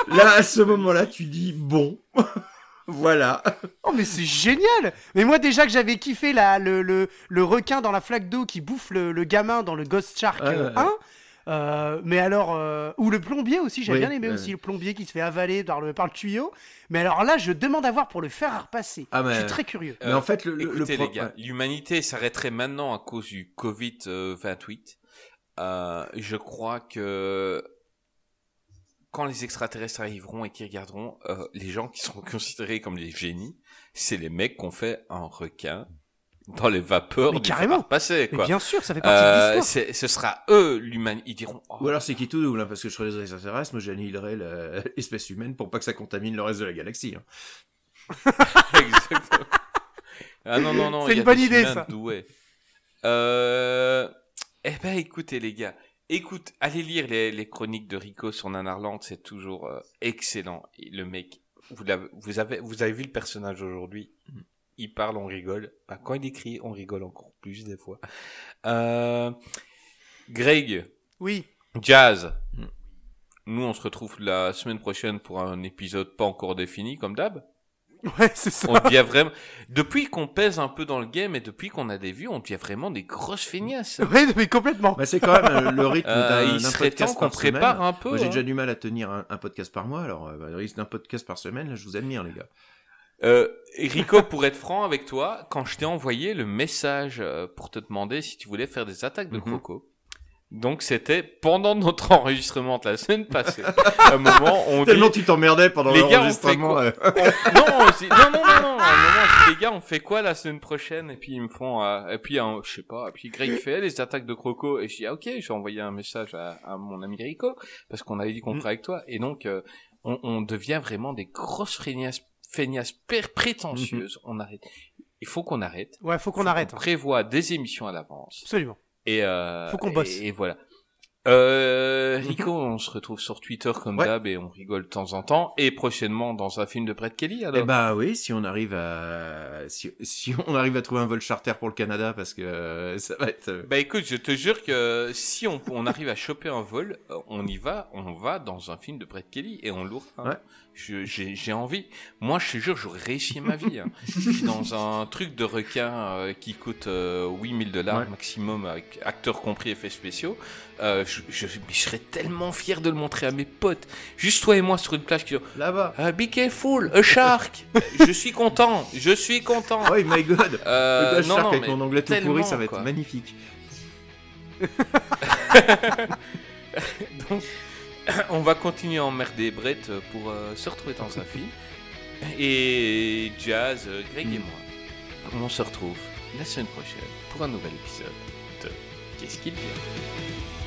là, à ce moment-là, tu dis bon, voilà. Oh, mais c'est génial Mais moi, déjà que j'avais kiffé la, le, le, le requin dans la flaque d'eau qui bouffe le, le gamin dans le Ghost Shark Ouais, euh, ouais, 1, euh, mais alors... euh, ou le plombier aussi, j'ai Oui, bien aimé ouais, aussi le plombier qui se fait avaler par le, par le tuyau. Mais alors là, je demande à voir pour le faire à repasser. Ah, mais- Je suis très curieux. Mais en fait, le, le- le Écoutez, pro- les gars, l'humanité s'arrêterait maintenant à cause du Covid-28. Euh, je crois que quand les extraterrestres arriveront et qu'ils regarderont, euh, les gens qui seront considérés comme les génies, c'est les mecs qui ont fait un requin dans les vapeurs Mais du carrément. passé, Mais bien sûr, ça fait partie de Euh, l'histoire. c'est- ce sera eux, l'humanité. Ils diront. oh, Ou alors c'est qui tout double, hein, parce que je serais des extraterrestres, moi j'annihilerais l'espèce humaine pour pas que ça contamine le reste de la galaxie. hein. Exactement. Ah non, non, non. C'est une bonne idée, ça. doués. Euh... Eh ben, écoutez, les gars. Écoute, allez lire les, les chroniques de Rico sur Nanarland, c'est toujours euh, excellent. Et le mec, vous, avez, vous avez vu le personnage aujourd'hui? Il parle, on rigole. Bah, quand il écrit, on rigole encore plus des fois. Euh... Greg, Oui. Jazz. Mm. Nous, on se retrouve la semaine prochaine pour un épisode pas encore défini, comme d'hab. Ouais, c'est ça. On devient vraiment. Depuis qu'on pèse un peu dans le game et depuis qu'on a des vues, on devient vraiment des grosses feignasses. Ouais, mais complètement. Bah, c'est quand même euh, le rythme Euh, d'un il d'un serait temps podcast qu'on par semaine. prépare un peu. Moi j'ai hein. déjà du mal à tenir un, un podcast par mois, alors euh, bah, le rythme d'un podcast par semaine, là je vous admire les gars. Euh, Rico, pour être franc avec toi, quand je t'ai envoyé le message pour te demander si tu voulais faire des attaques de Mhm. croco, donc c'était pendant notre enregistrement de la semaine passée. à un moment, on dit, Tellement tu t'emmerdais pendant Les gars, on fait l'enregistrement. quoi euh. on- non, dit- non, non, non, non, à un moment, je dis, les gars, on fait quoi la semaine prochaine? Et puis ils me font, euh, et puis je sais pas, et puis Greg fait les attaques de croco, et je dis, ah, ok, j'ai envoyé un message à, à mon ami Rico, parce qu'on avait dit qu'on Mm. ferait avec toi, et donc euh, on, on devient vraiment des grosses feignasses, feignasses pr- prétentieuses, on arrête. Il faut qu'on arrête. Ouais, faut qu'on arrête. On hein. prévoit des émissions à l'avance. Absolument. Et euh, Faut qu'on bosse. Et, et voilà. Euh, Rico, on se retrouve sur Twitter comme Ouais. d'hab et on rigole de temps en temps. Et prochainement dans un film de Brett Kelly, alors. Eh bah oui, si on arrive à si, si on arrive à trouver un vol charter pour le Canada parce que euh, ça va être euh, Bah écoute, je te jure que si on, on arrive à choper un vol, on y va, on va dans un film de Brett Kelly et on lourd. Ouais. J'ai envie. Moi, je te jure, j'aurais réussi ma vie. hein. Je suis dans un truc de requin euh, qui coûte euh, 8000 dollars Ouais. maximum, avec acteurs compris, effets spéciaux. Euh, je, je, mais je serais tellement fier de le montrer à mes potes. Juste toi et moi sur une plage qui là-bas. Ah, Be careful, a shark. je suis content, je suis content. Oh my god. Euh, le non, shark non, avec mon anglais tout pourri, ça va être magnifique. Donc, on va continuer à emmerder Brett pour euh, se retrouver dans un film. Et Jazz, euh, Greg et moi, on se retrouve la semaine prochaine pour un nouvel épisode de Qu'est-ce qu'il vient